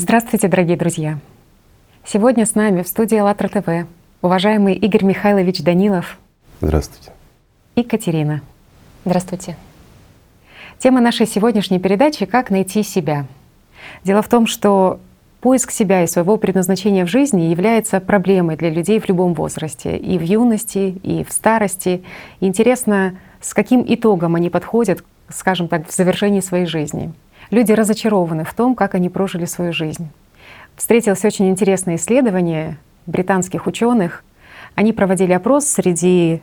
Здравствуйте, дорогие друзья! Сегодня с нами в студии АЛЛАТРА ТВ уважаемый Игорь Михайлович Данилов. Здравствуйте. И Катерина. Здравствуйте. Тема нашей сегодняшней передачи «Как найти себя». Дело в том, что поиск себя и своего предназначения в жизни является проблемой для людей в любом возрасте, и в юности, и в старости. И интересно, с каким итогом они подходят, скажем так, в завершении своей жизни. Люди разочарованы в том, как они прожили свою жизнь. Встретилось очень интересное исследование британских ученых. Они проводили опрос среди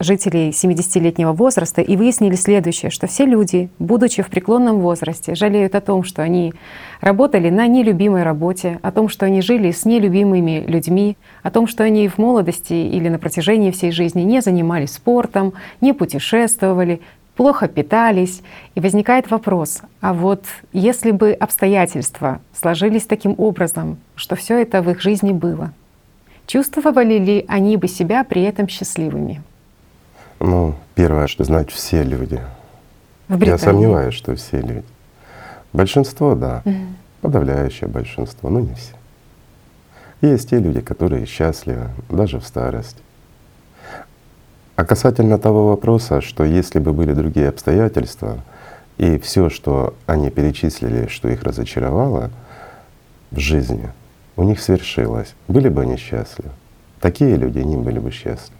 жителей 70-летнего возраста и выяснили следующее, что все люди, будучи в преклонном возрасте, жалеют о том, что они работали на нелюбимой работе, о том, что они жили с нелюбимыми людьми, о том, что они в молодости или на протяжении всей жизни не занимались спортом, не путешествовали, плохо питались. И возникает вопрос, а вот если бы обстоятельства сложились таким образом, что все это в их жизни было, чувствовали ли они бы себя при этом счастливыми? Ну, первое, что знать все люди. В Британии. Я сомневаюсь, что все люди. Большинство, да. Угу. Подавляющее большинство, но не все. Есть те люди, которые счастливы даже в старости. А касательно того вопроса, что если бы были другие обстоятельства, и все, что они перечислили, что их разочаровало в жизни, у них свершилось, были бы они счастливы. Такие люди не были бы счастливы.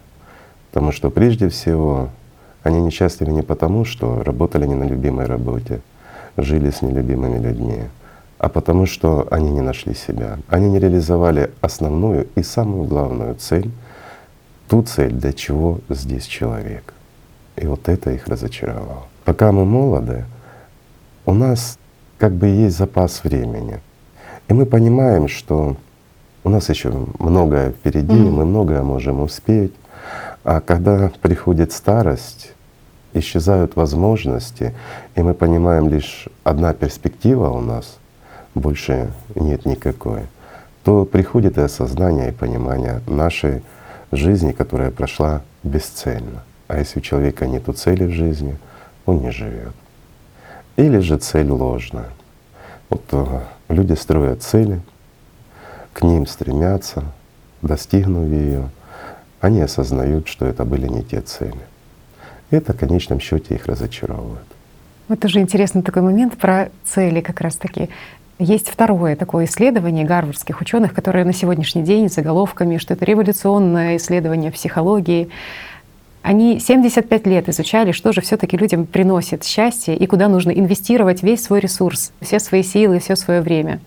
Потому что прежде всего они несчастливы не потому, что работали не на любимой работе, жили с нелюбимыми людьми, а потому что они не нашли себя. Они не реализовали основную и самую главную цель — ту цель, для чего здесь человек. И вот это их разочаровало. Пока мы молоды, у нас как бы есть запас времени. И мы понимаем, что у нас еще многое впереди, mm-hmm. мы многое можем успеть. А когда приходит старость, исчезают возможности, и мы понимаем лишь одна перспектива у нас, больше нет никакой, то приходит и осознание, и понимание нашей жизни, которая прошла бесцельно. А если у человека нет цели в жизни, он не живет. Или же цель ложная. Вот э, люди строят цели, к ним стремятся, достигнув ее, они осознают, что это были не те цели. Это в конечном счете их разочаровывает. Вот тоже интересный такой момент про цели как раз-таки. Есть второе такое исследование гарвардских ученых, которое на сегодняшний день с заголовками, что это революционное исследование психологии. Они 75 лет изучали, что же все-таки людям приносит счастье и куда нужно инвестировать весь свой ресурс, все свои силы, все свое время.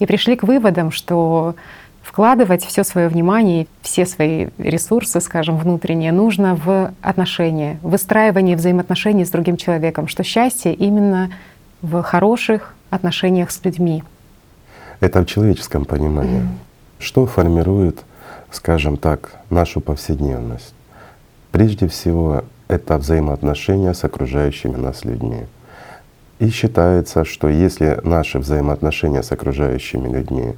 И пришли к выводам, что вкладывать все свое внимание, все свои ресурсы, скажем, внутренние, нужно в отношения, выстраивание взаимоотношений с другим человеком, что счастье именно в хороших отношениях с людьми. Это в человеческом понимании. Mm. Что формирует, скажем так, нашу повседневность? Прежде всего, это взаимоотношения с окружающими нас людьми. И считается, что если наши взаимоотношения с окружающими людьми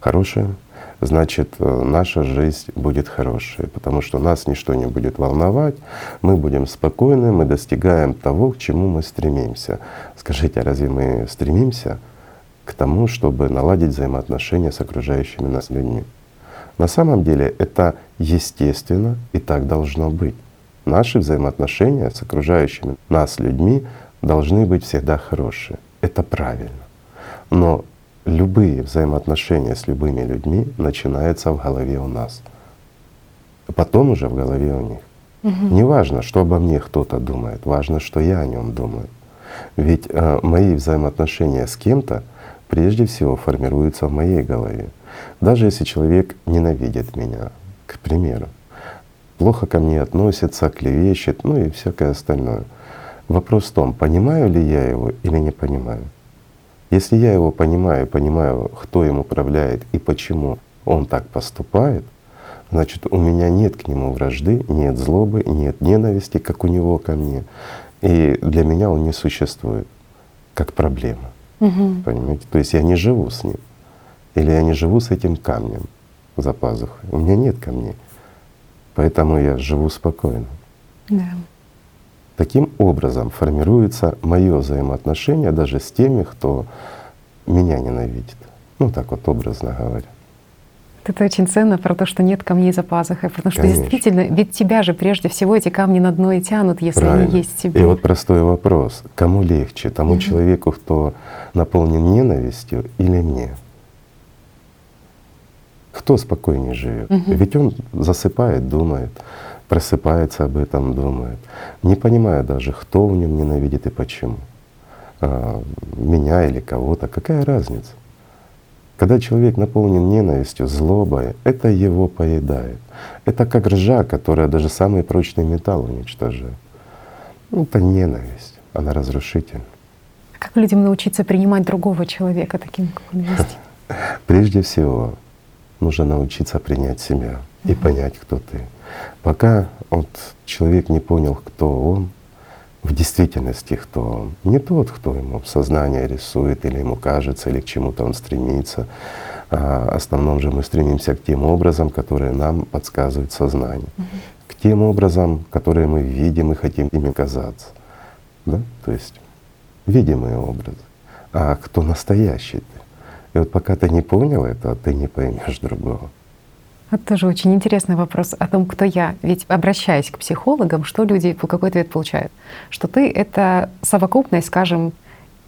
хорошие, значит э, наша жизнь будет хорошей, потому что нас ничто не будет волновать, мы будем спокойны, мы достигаем того, к чему мы стремимся. Скажите, а разве мы стремимся к тому, чтобы наладить взаимоотношения с окружающими нас людьми? На самом деле это естественно и так должно быть. Наши взаимоотношения с окружающими нас людьми должны быть всегда хорошие. Это правильно. Но любые взаимоотношения с любыми людьми начинаются в голове у нас. Потом уже в голове у них. Угу. Не важно, что обо мне кто-то думает, важно, что я о нем думаю. Ведь э, мои взаимоотношения с кем-то прежде всего формируются в моей голове. Даже если человек ненавидит меня, к примеру, плохо ко мне относится, клевещет, ну и всякое остальное. Вопрос в том, понимаю ли я его или не понимаю. Если я его понимаю, понимаю, кто им управляет и почему он так поступает, значит, у меня нет к нему вражды, нет злобы, нет ненависти, как у него ко мне. И для меня он не существует как проблема. Угу. Понимаете? То есть я не живу с ним. Или я не живу с этим камнем за пазухой. У меня нет камней. Поэтому я живу спокойно. Да. Таким образом формируется мое взаимоотношение даже с теми, кто меня ненавидит. Ну так вот образно говоря. Это очень ценно про то, что нет камней за пазухой, потому что Конечно. действительно, ведь тебя же прежде всего эти камни на дно и тянут, если Правильно. они есть тебе. И вот простой вопрос. Кому легче? Тому Мгм. человеку, кто наполнен ненавистью или мне? Кто спокойнее живет? Мгм. Ведь он засыпает, думает, просыпается об этом, думает, не понимая даже, кто в нем ненавидит и почему. А, меня или кого-то, какая разница? Когда человек наполнен ненавистью, злобой, это его поедает. Это как ржа, которая даже самый прочный металл уничтожает. Ну, Это ненависть, она разрушительна. Как людям научиться принимать другого человека таким, как он есть? Прежде всего, нужно научиться принять себя и понять, кто ты. Пока вот человек не понял, кто он, в действительности кто он, не тот, кто ему сознание рисует или ему кажется, или к чему-то он стремится. А в основном же мы стремимся к тем образом, которые нам подсказывает сознание, к тем образом, которые мы видим и хотим ими казаться. Да? То есть видимые образы. А кто настоящий ты? И вот пока ты не понял это, ты не поймешь другого. Это тоже очень интересный вопрос о том, кто я. Ведь обращаясь к психологам, что люди, какой ответ получают? Что ты — это совокупность, скажем,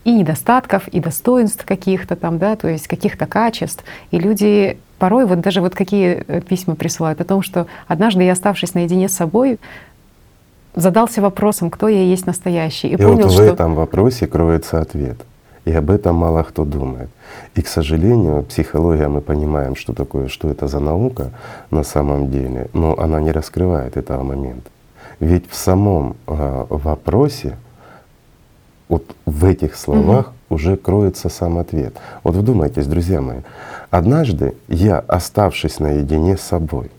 и недостатков, и достоинств каких-то там, да, то есть каких-то качеств. И люди порой вот даже вот какие э, письма присылают о том, что однажды я, оставшись наедине с собой, задался вопросом, кто я есть настоящий, и, И, понял, вот в что этом вопросе кроется ответ. И об этом мало кто думает. И, к сожалению, психология, мы понимаем, что такое, что это за наука на самом деле, но она не раскрывает этого момента. Ведь в самом а, вопросе, вот в этих словах уже кроется сам ответ. Вот вдумайтесь, друзья мои, однажды я, оставшись наедине с собой,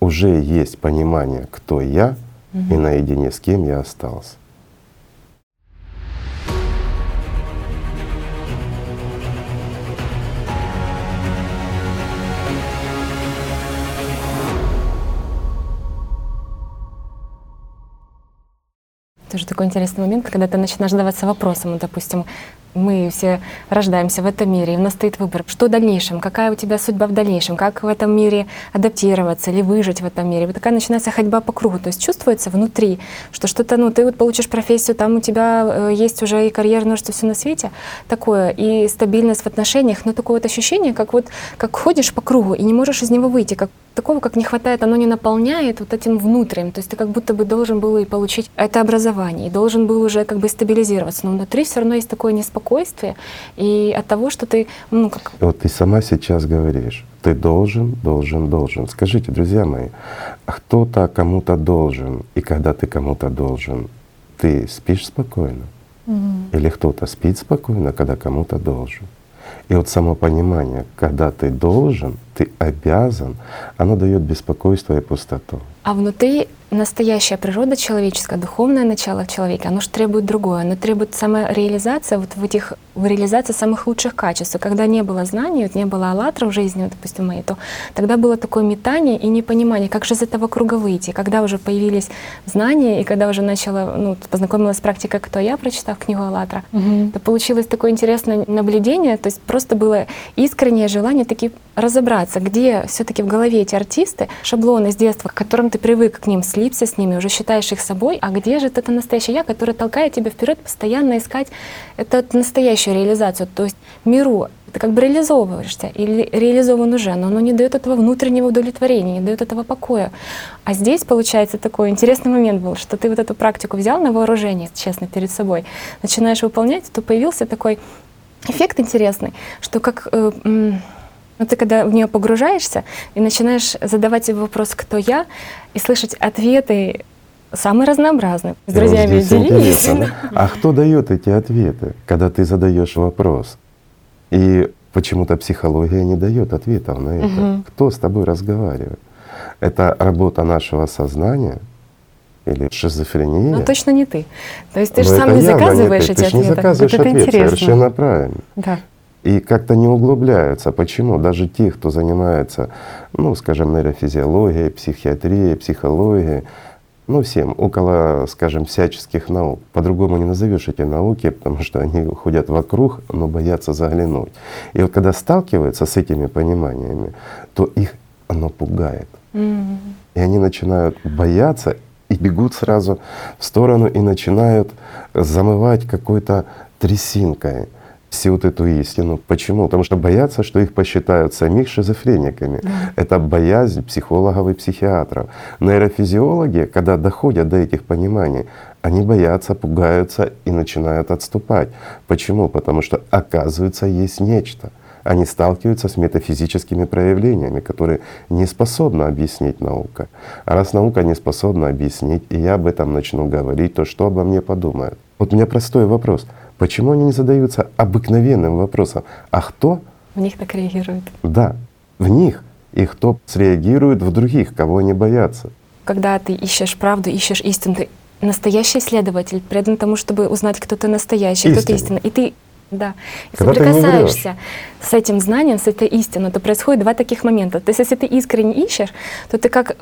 уже есть понимание, кто я и наедине с кем я остался. Тоже такой интересный момент, когда ты начинаешь задаваться вопросом, ну, допустим, мы все рождаемся в этом мире, и у нас стоит выбор, что в дальнейшем, какая у тебя судьба в дальнейшем, как в этом мире адаптироваться или выжить в этом мире. Вот такая начинается ходьба по кругу, то есть чувствуется внутри, что что-то, ну, ты вот получишь профессию, там у тебя э, есть уже и карьерное, что все на свете такое, и стабильность в отношениях, но такое вот ощущение, как вот, как ходишь по кругу и не можешь из него выйти, как такого, как не хватает, оно не наполняет вот этим внутренним. То есть ты как будто бы должен был и получить это образование, и должен был уже как бы стабилизироваться. Но внутри все равно есть такое неспокойствие. И от того, что ты, ну, как Вот ты сама сейчас говоришь, ты должен, должен, должен. Скажите, друзья мои, а кто-то кому-то должен, и когда ты кому-то должен, ты спишь спокойно? Или кто-то спит спокойно, когда кому-то должен? И вот само понимание, когда ты должен, ты обязан, оно дает беспокойство и пустоту. А внутри настоящая природа человеческая, духовное начало человека, оно же требует другое. Оно требует самореализация вот в этих в реализации самых лучших качеств. И когда не было знаний, вот не было аллатра в жизни, вот, допустим, моей, то тогда было такое метание и непонимание, как же из этого круга выйти. Когда уже появились знания, и когда уже начала, ну, познакомилась с практикой «Кто я», прочитав книгу аллатра, то получилось такое интересное наблюдение, то есть просто было искреннее желание таки разобраться, где все таки в голове эти артисты, шаблоны с детства, к которым ты привык к ним, слипся с ними, уже считаешь их собой, а где же это настоящее я, которое толкает тебя вперед, постоянно искать это настоящую реализацию. То есть миру ты как бы реализовываешься или реализован уже, но оно не дает этого внутреннего удовлетворения, не дает этого покоя. А здесь, получается, такой интересный момент был, что ты вот эту практику взял на вооружение, честно, перед собой, начинаешь выполнять, то появился такой эффект интересный, что как э, ну, ты когда в нее погружаешься и начинаешь задавать себе вопрос «Кто я?» и слышать ответы самые разнообразные. С друзьями делились. да? А кто дает эти ответы, когда ты задаешь вопрос? И почему-то психология не дает ответов на это. Кто с тобой разговаривает? Это работа нашего сознания или шизофрения? Ну, точно не ты. То есть ты же Но сам не заказываешь ты. эти Ты же не ответы. заказываешь это ответ, интересно. совершенно правильно. Да. И как-то не углубляются. Почему? Даже те, кто занимается, ну, скажем, нейрофизиологией, психиатрией, психологией, ну всем, около, скажем, всяческих наук. По-другому не назовешь эти науки, потому что они ходят вокруг, но боятся заглянуть. И вот когда сталкиваются с этими пониманиями, то их оно пугает. Мгм. И они начинают бояться и бегут сразу в сторону и начинают замывать какой-то трясинкой всю вот эту истину. Почему? Потому что боятся, что их посчитают самих шизофрениками. Это боязнь психологов и психиатров. Нейрофизиологи, когда доходят до этих пониманий, они боятся, пугаются и начинают отступать. Почему? Потому что оказывается есть нечто. Они сталкиваются с метафизическими проявлениями, которые не способна объяснить наука. А раз наука не способна объяснить, и я об этом начну говорить, то что обо мне подумают? Вот у меня простой вопрос. Почему они не задаются обыкновенным вопросом? А кто В них так реагируют. да, в них и кто среагирует в других, кого они боятся. Когда ты ищешь правду, ищешь истину, ты настоящий исследователь, предан тому, чтобы узнать, кто ты настоящий, кто ты Истина. истинный. И ты да. И Когда ты соприкасаешься с этим знанием, с этой истиной, то происходит два таких момента. То есть, если ты искренне ищешь, то ты как,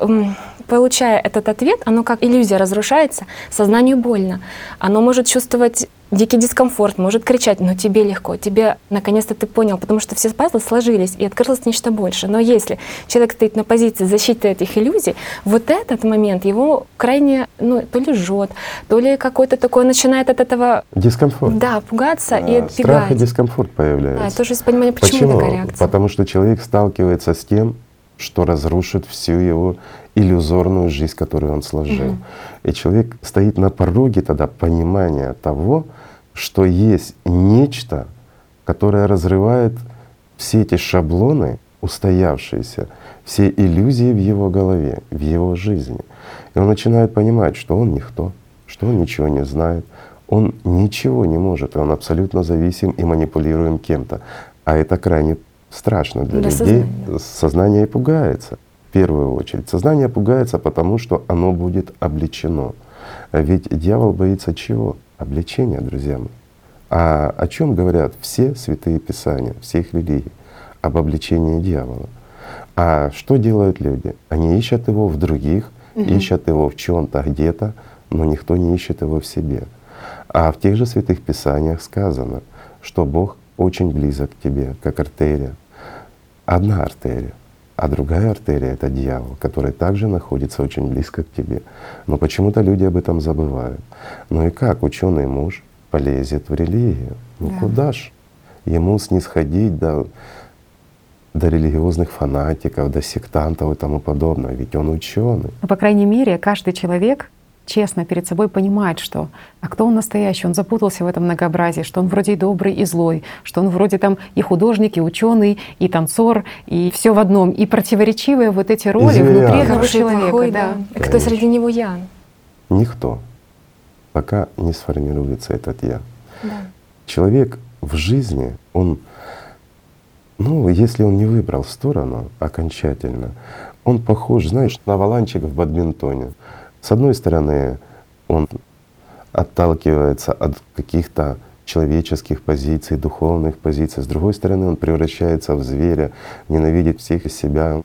получая этот ответ, оно как иллюзия разрушается, сознанию больно. Оно может чувствовать дикий дискомфорт, может кричать, но тебе легко, тебе наконец-то ты понял, потому что все пазлы сложились, и открылось нечто больше. Но если человек стоит на позиции защиты этих иллюзий, вот этот момент его крайне, ну, то ли жжет, то ли какой-то такой, он начинает от этого, Дискомфорт. да, пугаться и А, Страх и отбегать. дискомфорт появляется. Да, тоже из понимания, почему, такая реакция. Потому что человек сталкивается с тем, что разрушит всю его иллюзорную жизнь, которую он сложил. И человек стоит на пороге тогда понимания того, что есть нечто, которое разрывает все эти шаблоны, устоявшиеся, все иллюзии в его голове, в его жизни. И он начинает понимать, что он никто, что он ничего не знает, он ничего не может, и он абсолютно зависим и манипулируем кем-то. А это крайне страшно для, Для людей. сознания. Сознание и пугается в первую очередь. Сознание пугается, потому что оно будет обличено. А Ведь дьявол боится чего? Обличения, друзья мои. А о чем говорят все святые писания, всех религий? Об обличении дьявола. А что делают люди? Они ищут его в других, ищут его в чем-то где-то, но никто не ищет его в себе. А в тех же святых писаниях сказано, что Бог очень близок к тебе, как артерия. Одна артерия, а другая артерия — это дьявол, который также находится очень близко к тебе. Но почему-то люди об этом забывают. Ну и как ученый муж полезет в религию? Ну Да. куда ж ему снисходить до, до религиозных фанатиков, до сектантов и тому подобное? Ведь он ученый. Но, по крайней мере, каждый человек честно перед собой понимает, что а кто он настоящий, он запутался в этом многообразии, что он вроде и добрый, и злой, что он вроде там и художник, и ученый, и танцор, и все в одном, и противоречивые вот эти роли зверя. внутри этого человека. плохой, да. да. Кто среди него я? Никто, пока не сформируется этот я. Да. Человек в жизни, он, ну, если он не выбрал сторону окончательно, он похож, знаешь, на валанчик в бадминтоне. С одной стороны, он отталкивается от каких-то человеческих позиций, духовных позиций. С другой стороны, он превращается в зверя, ненавидит всех из себя,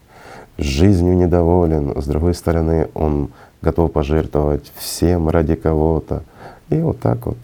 жизнью недоволен. С другой стороны, он готов пожертвовать всем ради кого-то. И вот так вот.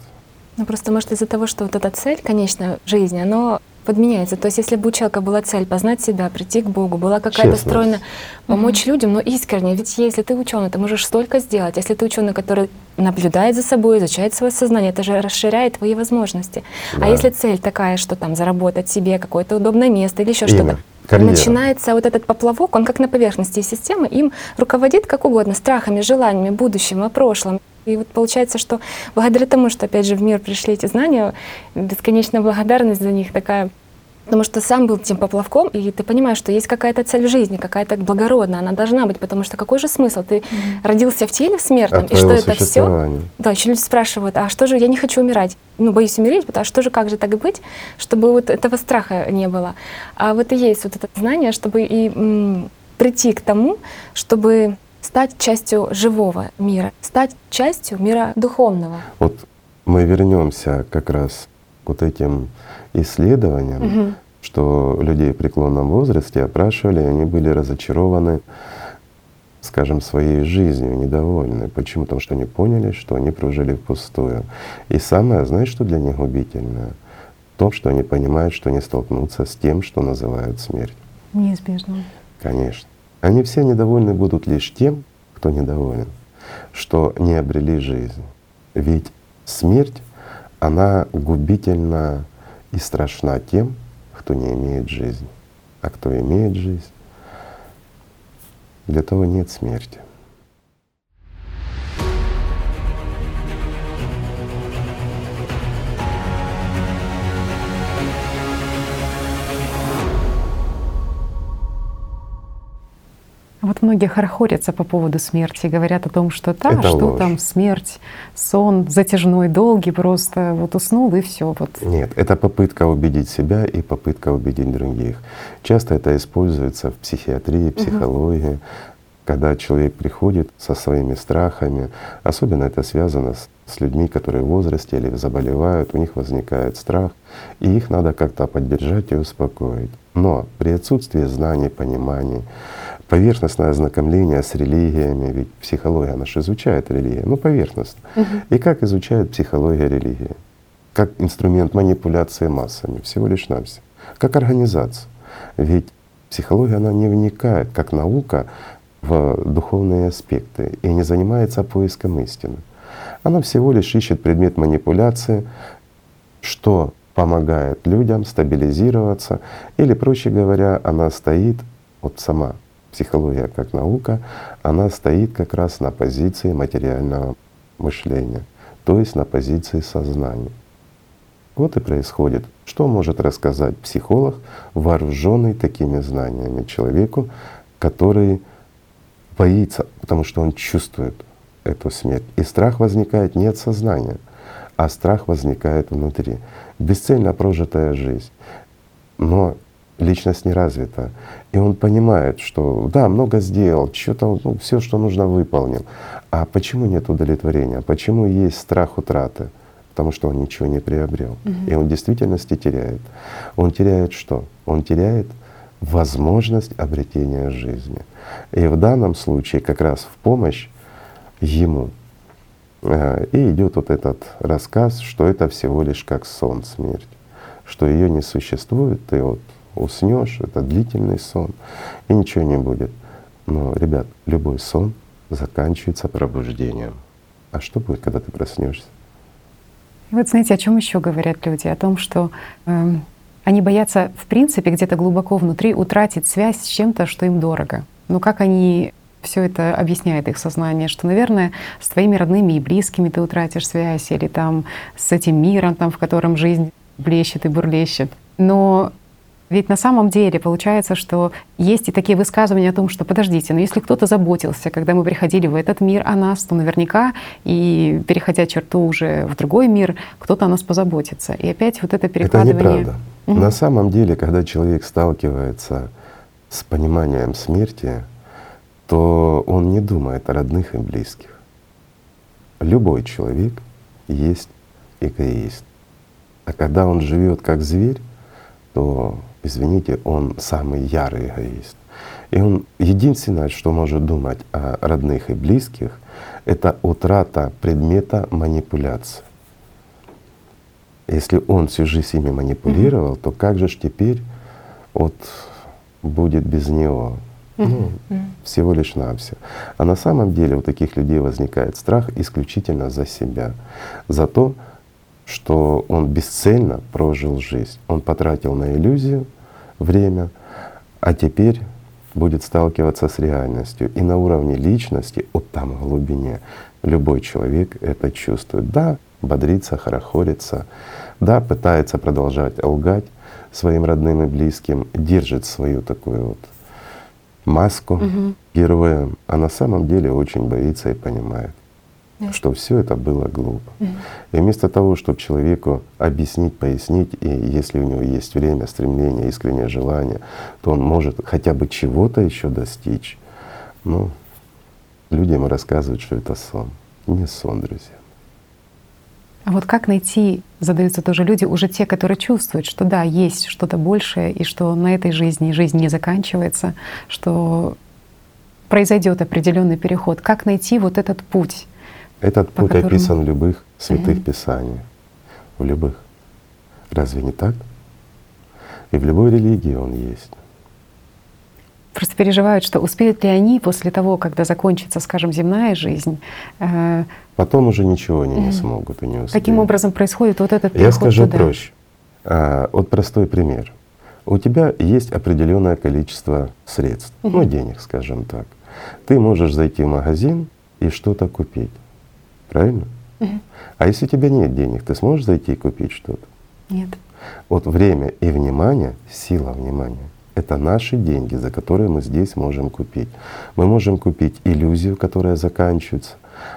Ну просто может из-за того, что вот эта цель, конечная жизни, она подменяется. То есть если бы у человека была цель познать себя, прийти к Богу, была какая-то стройная, помочь людям, но искренне. Ведь если ты ученый, ты можешь столько сделать. Если ты ученый, который наблюдает за собой, изучает свое сознание, это же расширяет твои возможности. Да. А если цель такая, что там заработать себе какое-то удобное место или еще что-то, карьера. начинается вот этот поплавок, он как на поверхности системы, им руководит как угодно, страхами, желаниями, будущим, о прошлом. И вот получается, что благодаря тому, что опять же в мир пришли эти знания, бесконечная благодарность за них такая, потому что сам был тем поплавком, и ты понимаешь, что есть какая-то цель в жизни, какая-то благородная, она должна быть, потому что какой же смысл? Ты родился в теле смертном, От и что это все? Да, еще люди спрашивают, а что же, я не хочу умирать, ну, боюсь умереть, потому что же, как же так быть, чтобы вот этого страха не было. А вот и есть вот это знание, чтобы и м, прийти к тому, чтобы стать частью живого мира, стать частью мира духовного. Вот мы вернемся как раз к вот этим исследованиям, Мгм. что людей в преклонном возрасте опрашивали, и они были разочарованы скажем, своей жизнью недовольны. Почему? Потому что они поняли, что они прожили впустую. И самое, знаешь, что для них губительное? То, что они понимают, что они столкнутся с тем, что называют смерть. Неизбежно. Конечно. Они все недовольны будут лишь тем, кто недоволен, что не обрели жизнь. Ведь смерть, она губительна и страшна тем, кто не имеет жизни. А кто имеет жизнь, для того нет смерти. Вот многие хорохорятся по поводу смерти, говорят о том, что да, Это что ложь. там смерть, сон затяжной, долгий, просто вот уснул и все. Вот. Нет, это попытка убедить себя и попытка убедить других. Часто это используется в психиатрии, психологии, когда человек приходит со своими страхами. Особенно это связано с, с людьми, которые в возрасте или заболевают, у них возникает страх, и их надо как-то поддержать и успокоить. Но при отсутствии знаний, пониманий, поверхностное ознакомление с религиями, ведь психология наша изучает религию, ну поверхностно. И как изучает психология религии? Как инструмент манипуляции массами, всего лишь навсего. Как организация. Ведь психология, она не вникает, как наука, в духовные аспекты и не занимается поиском истины. Она всего лишь ищет предмет манипуляции, что помогает людям стабилизироваться, или, проще говоря, она стоит, вот сама психология как наука, она стоит как раз на позиции материального мышления, то есть на позиции сознания. Вот и происходит. Что может рассказать психолог, вооруженный такими знаниями человеку, который боится, потому что он чувствует эту смерть. И страх возникает не от сознания, а страх возникает внутри. Бесцельно прожитая жизнь. Но личность не развита. И он понимает, что да, много сделал, что-то, ну, все, что нужно, выполнил. А почему нет удовлетворения? Почему есть страх утраты? Потому что он ничего не приобрел. И он в действительности теряет. Он теряет что? Он теряет возможность обретения жизни. И в данном случае как раз в помощь ему э, и идет вот этот рассказ, что это всего лишь как сон смерть, что ее не существует, ты вот уснешь, это длительный сон, и ничего не будет. Но, ребят, любой сон заканчивается пробуждением. А что будет, когда ты проснешься? Вот знаете, о чем еще говорят люди? О том, что э, они боятся, в принципе, где-то глубоко внутри утратить связь с чем-то, что им дорого. Но как они все это объясняет их сознание, что, наверное, с твоими родными и близкими ты утратишь связь, или там с этим миром, там, в котором жизнь блещет и бурлещет. Но ведь на самом деле получается, что есть и такие высказывания о том, что подождите, но если кто-то заботился, когда мы приходили в этот мир о нас, то наверняка и переходя черту уже в другой мир, кто-то о нас позаботится. И опять вот это Это перекладывание. неправда. На самом деле, когда человек сталкивается с пониманием смерти, то он не думает о родных и близких. Любой человек есть эгоист. А когда он живет как зверь, то, извините, он самый ярый эгоист. И он единственное, что может думать о родных и близких, это утрата предмета манипуляции. Если он всю жизнь ими манипулировал, то как же ж теперь вот будет без него? Ну, всего лишь навсего. А на самом деле у таких людей возникает страх исключительно за себя, за то, что он бесцельно прожил жизнь. Он потратил на иллюзию время, а теперь будет сталкиваться с реальностью. И на уровне личности, вот там в глубине, любой человек это чувствует. Да, бодрится, хорохорится, да, пытается продолжать лгать своим родным и близким, держит свою такую вот маску героя, а на самом деле очень боится и понимает, что все это было глупо. И вместо того, чтобы человеку объяснить, пояснить, и если у него есть время, стремление, искреннее желание, то он может хотя бы чего-то еще достичь. Ну, людям рассказывают, что это сон. Не сон, друзья. А вот как найти, задаются тоже люди, уже те, которые чувствуют, что да, есть что-то большее, и что на этой жизни жизнь не заканчивается, что произойдет определенный переход, как найти вот этот путь? Этот путь которому- описан в любых святых Мгм. писаниях. В любых. Разве не так? И в любой религии он есть. Просто переживают, что успеют ли они после того, когда закончится, скажем, земная жизнь, э, Потом уже ничего они не Мгм. смогут и не успеют. каким образом происходит вот этот Я переход скажу туда? проще. А, вот простой пример. У тебя есть определенное количество средств, ну Мгм. денег, скажем так. Ты можешь зайти в магазин и что-то купить, правильно? Мгм. А если у тебя нет денег, ты сможешь зайти и купить что-то? Нет. Вот время и внимание, сила внимания — это наши деньги, за которые мы здесь можем купить. Мы можем купить иллюзию, которая заканчивается,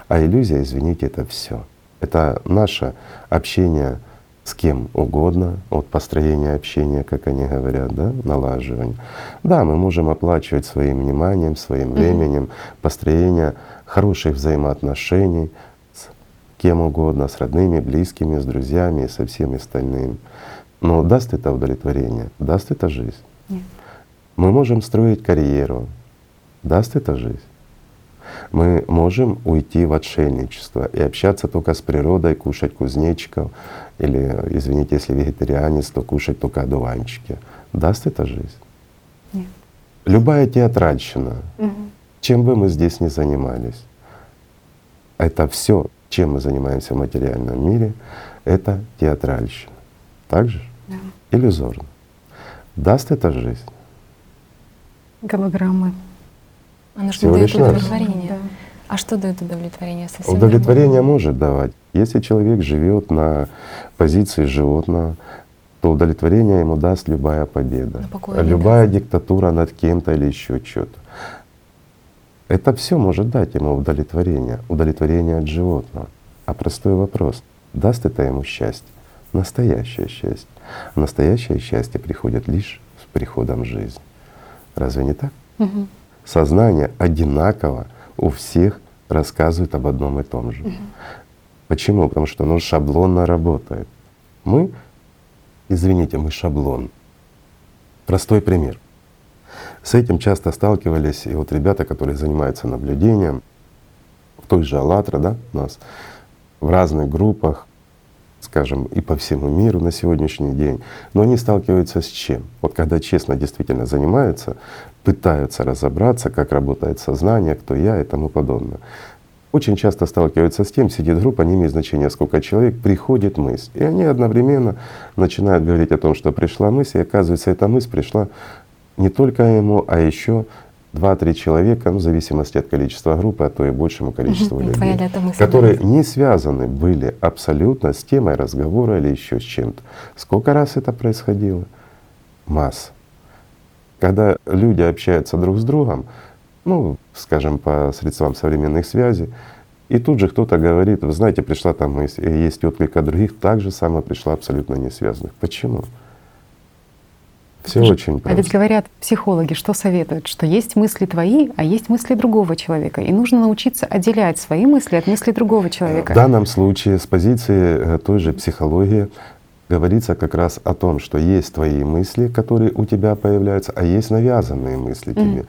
а иллюзия, извините, это все. Это наше общение с кем угодно, от построения общения, как они говорят, да, налаживание. Да, мы можем оплачивать своим вниманием, своим временем построение хороших взаимоотношений кем угодно, с родными, близкими, с друзьями и со всеми остальными. Но даст это удовлетворение? Даст это жизнь? Нет. Мы можем строить карьеру. Даст это жизнь? Мы можем уйти в отшельничество и общаться только с природой, кушать кузнечиков, или, извините, если вегетарианец, то кушать только одуванчики. Даст это жизнь? Нет. Любая театральщина, Мгм. чем бы мы здесь ни занимались, это все, чем мы занимаемся в материальном мире, это театральщина. Так же? Да. Иллюзорно. Даст это жизнь? Голограммы. Оно не дает удовлетворения. Да. А что дает удовлетворение совсем? Удовлетворение может давать. Если человек живет на позиции животного, то удовлетворение ему даст любая победа, любая диктатура над кем-то или еще что-то. Это все может дать ему удовлетворение, удовлетворение от животного. А простой вопрос, даст это ему счастье? Настоящее счастье. Настоящее счастье приходит лишь с приходом жизни. Разве не так? Мгм. Сознание одинаково у всех рассказывает об одном и том же. Почему? Потому что оно шаблонно работает. Мы, извините, мы шаблон. Простой пример. С этим часто сталкивались и вот ребята, которые занимаются наблюдением, в той же АЛЛАТРА, да, у нас, в разных группах, скажем, и по всему миру на сегодняшний день. Но они сталкиваются с чем? Вот когда честно действительно занимаются, пытаются разобраться, как работает сознание, кто я и тому подобное. Очень часто сталкиваются с тем, сидит группа, не имеет значения, сколько человек, приходит мысль. И они одновременно начинают говорить о том, что пришла мысль, и оказывается, эта мысль пришла не только ему, а еще два-три человека, ну, в зависимости от количества группы, а то и большему количеству Мгм. людей, которые не связаны были абсолютно с темой разговора или еще с чем-то. Сколько раз это происходило? Масса. Когда люди общаются друг с другом, ну, скажем, по средствам современных связей, и тут же кто-то говорит, вы знаете, пришла там есть отклик от других, так же самое пришла абсолютно не связанных. Почему? Все очень А просто. ведь говорят психологи, что советуют, что есть мысли твои, а есть мысли другого человека. И нужно научиться отделять свои мысли от мыслей другого В человека. данном случае с позиции э, той же психологии говорится как раз о том, что есть твои мысли, которые у тебя появляются, а есть навязанные мысли Мгм. тебе.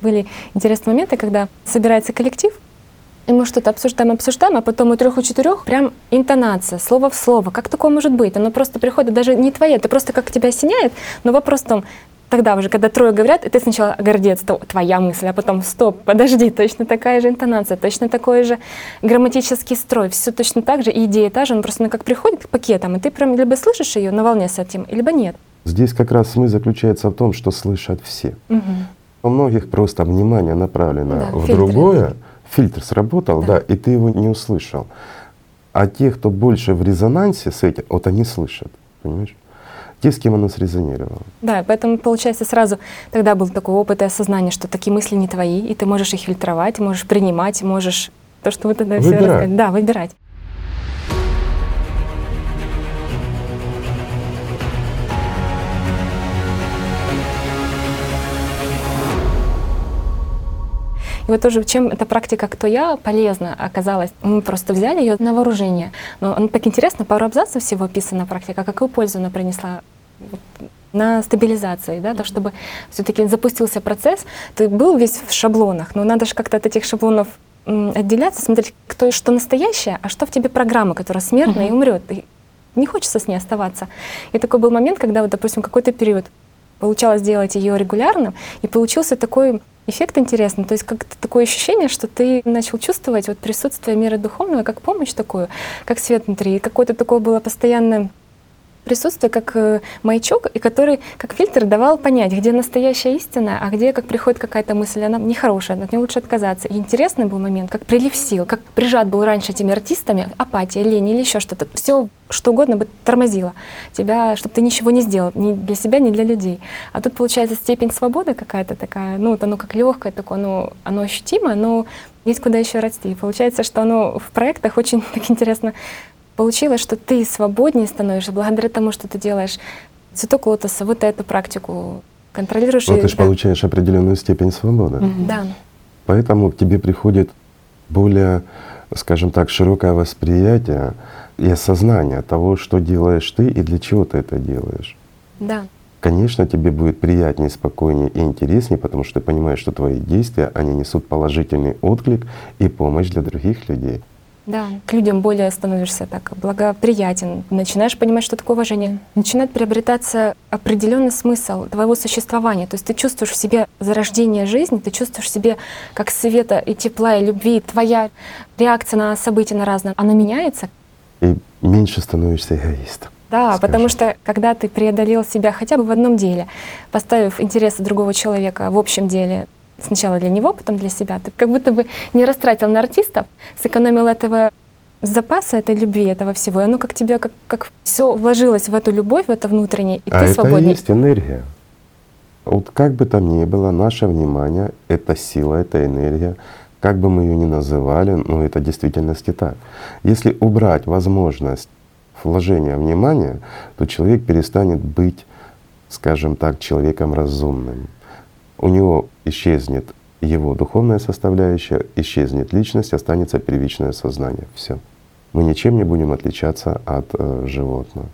Были интересные моменты, когда собирается коллектив, и мы что-то обсуждаем, обсуждаем, а потом у трех, у четырех прям интонация, слово в слово. Как такое может быть? Оно просто приходит даже не твое, это просто как тебя осеняет, но вопрос в том, тогда уже, когда трое говорят, и ты сначала гордец, то твоя мысль, а потом стоп, подожди, точно такая же интонация, точно такой же грамматический строй, все точно так же, и идея та же, он просто ну, как приходит пакетом, и ты прям либо слышишь ее на волне с этим, либо нет. Здесь как раз смысл заключается в том, что слышат все. Мгм. У многих просто внимание направлено Да, в фильтры. другое, фильтр сработал, Да. да. и ты его не услышал. А те, кто больше в резонансе с этим, вот они слышат, понимаешь? Те, с кем оно срезонировало. Да, поэтому, получается, сразу тогда был такой опыт и осознание, что такие мысли не твои, и ты можешь их фильтровать, можешь принимать, можешь то, что вы тогда все Выбирать. рассказали. Да, выбирать. И вот тоже чем эта практика «Кто я» полезна оказалась. Мы просто взяли ее на вооружение. Но он так интересно, пару абзацев всего описана практика. Какую пользу она принесла на стабилизации, да, то, чтобы все-таки запустился процесс. Ты был весь в шаблонах, но надо же как-то от этих шаблонов отделяться, смотреть, кто что настоящее, а что в тебе программа, которая смертная и умрет. И не хочется с ней оставаться. И такой был момент, когда, вот, допустим, какой-то период получалось делать ее регулярно, и получился такой эффект интересный. То есть как-то такое ощущение, что ты начал чувствовать вот присутствие мира духовного как помощь такую, как свет внутри. И какое-то такое было постоянное присутствие как э, маячок, и который как фильтр давал понять, где настоящая истина, а где как приходит какая-то мысль, она нехорошая, от нее лучше отказаться. И интересный был момент, как прилив сил, как прижат был раньше этими артистами, апатия, лень или еще что-то. Все что угодно бы тормозило тебя, чтобы ты ничего не сделал, ни для себя, ни для людей. А тут получается степень свободы какая-то такая, ну вот оно как легкое такое, оно, оно ощутимо, но есть куда еще расти. И получается, что оно в проектах очень так интересно получилось, что ты свободнее становишься благодаря тому, что ты делаешь цветок лотоса, вот эту практику контролируешь. Ну, и- ты же да. получаешь определенную степень свободы. Да, Поэтому к тебе приходит более, скажем так, широкое восприятие и осознание того, что делаешь ты и для чего ты это делаешь. да. Конечно, тебе будет приятнее, спокойнее и интереснее, потому что ты понимаешь, что твои действия, они несут положительный отклик и помощь для других людей. Да, к людям более становишься так благоприятен, начинаешь понимать, что такое уважение. Начинает приобретаться определенный смысл твоего существования. То есть ты чувствуешь в себе зарождение жизни, ты чувствуешь в себе как света и тепла, и любви. Твоя реакция на события на разные, она меняется. И меньше становишься эгоистом. Да, скажем. потому что когда ты преодолел себя хотя бы в одном деле, поставив интересы другого человека в общем деле, сначала для него, потом для себя, ты как будто бы не растратил на артистов, сэкономил этого запаса этой любви, этого всего, и оно как тебе, как, как все вложилось в эту любовь, в это внутреннее, и а ты это свободнее. есть энергия. Вот как бы там ни было, наше внимание — это сила, это энергия. Как бы мы ее ни называли, но это в действительности так. Если убрать возможность вложения внимания, то человек перестанет быть, скажем так, человеком разумным. У него исчезнет его духовная составляющая, исчезнет личность, останется первичное сознание. Все. Мы ничем не будем отличаться от э, животного.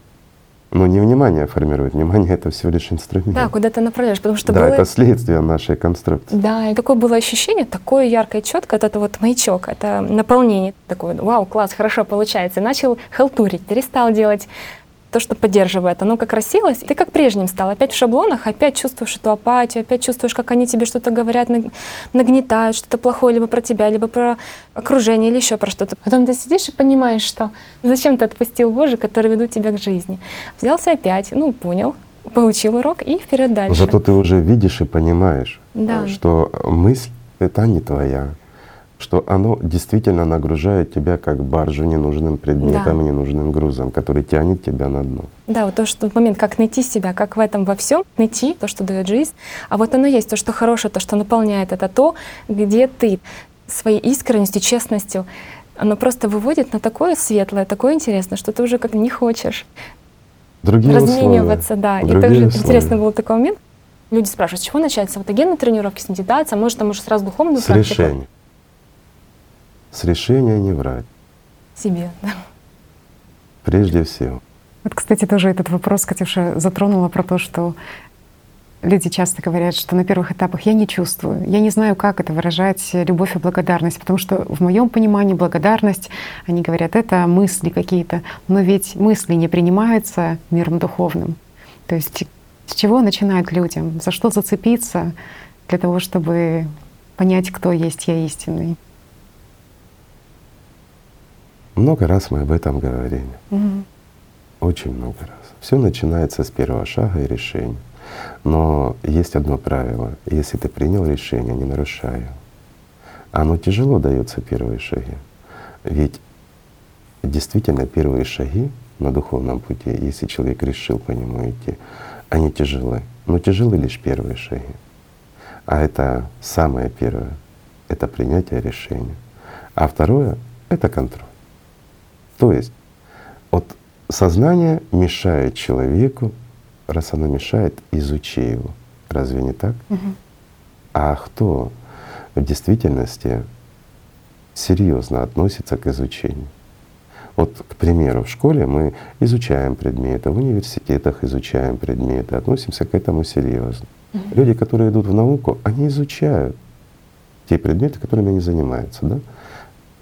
Но не внимание формирует, внимание — это всего лишь инструмент. Да, куда ты направляешь, потому что Да, было... это следствие нашей конструкции. Да, и такое было ощущение, такое яркое, четкое, вот это вот маячок, это наполнение, такое, вау, класс, хорошо получается. Начал халтурить, перестал делать то, что поддерживает. Оно как рассеялось, и ты как прежним стал. Опять в шаблонах, опять чувствуешь эту апатию, опять чувствуешь, как они тебе что-то говорят, наг- нагнетают, что-то плохое либо про тебя, либо про окружение, или еще про что-то. Потом ты сидишь и понимаешь, что зачем ты отпустил Божий, который ведут тебя к жизни. Взялся опять, ну, понял, получил урок и вперед дальше. Зато ты уже видишь и понимаешь, Да. что мысль — это не твоя, что оно действительно нагружает тебя как баржу ненужным предметом Да. и ненужным грузом, который тянет тебя на дно. Да, вот то, что тот момент, как найти себя, как в этом во всем найти то, что дает жизнь. А вот оно есть, то, что хорошее, то, что наполняет, это то, где ты своей искренностью, честностью, оно просто выводит на такое светлое, такое интересное, что ты уже как не хочешь Другие размениваться, условия. да. И Другие тоже условия. интересный был такой момент. Люди спрашивают, с чего начать? С аутогенной тренировки, с медитации, а может, там уже сразу духовную С практику? решения. С решения не врать. Себе, да. Прежде всего. Вот, кстати, тоже этот вопрос Катюша затронула про то, что люди часто говорят, что на первых этапах я не чувствую, я не знаю, как это выражать любовь и благодарность, потому что в моем понимании благодарность, они говорят, это мысли какие-то, но ведь мысли не принимаются миром духовным. То есть с чего начинать людям, за что зацепиться для того, чтобы понять, кто есть я истинный. Много раз мы об этом говорили. Мгм. Очень много раз. Все начинается с первого шага и решения. Но есть одно правило. Если ты принял решение, не нарушай его. Оно тяжело дается первые шаги. Ведь действительно первые шаги на духовном пути, если человек решил по нему идти, они тяжелы. Но тяжелы лишь первые шаги. А это самое первое — это принятие решения. А второе — это контроль. То есть вот сознание мешает человеку, раз оно мешает, изучи его. Разве не так? Мгм. А кто в действительности серьезно относится к изучению? Вот, к примеру, в школе мы изучаем предметы, в университетах изучаем предметы, относимся к этому серьезно. Mm-hmm. Люди, которые идут в науку, они изучают те предметы, которыми они занимаются, да?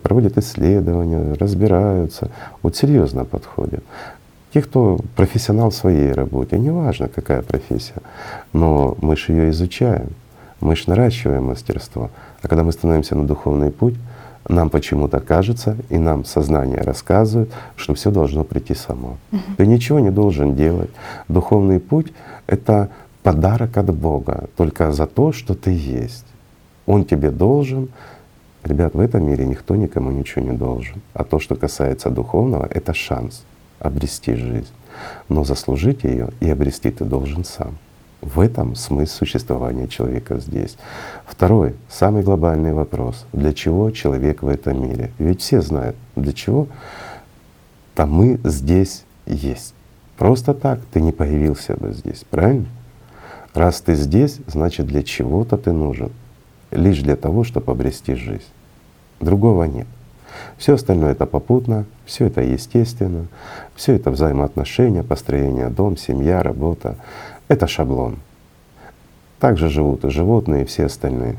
Проводят исследования, разбираются, вот серьезно подходят. Те, кто профессионал в своей работе, неважно какая профессия, но мы же ее изучаем, мы же наращиваем мастерство. А когда мы становимся на духовный путь, нам почему-то кажется, и нам сознание рассказывает, что все должно прийти само. Угу. Ты ничего не должен делать. Духовный путь — это подарок от Бога только за то, что ты есть. Он тебе должен. Ребят, в этом мире никто никому ничего не должен. А то, что касается духовного, это шанс обрести жизнь. Но заслужить ее и обрести ты должен сам. В этом смысл существования человека здесь. Второй, самый глобальный вопрос. Для чего человек в этом мире? Ведь все знают, для чего. Там мы здесь есть. Просто так ты не появился бы здесь, правильно? Раз ты здесь, значит для чего-то ты нужен. Лишь для того, чтобы обрести жизнь. Другого нет. Все остальное это попутно, все это естественно, все это взаимоотношения, построение дом, семья, работа. Это шаблон. Так же живут и животные, и все остальные.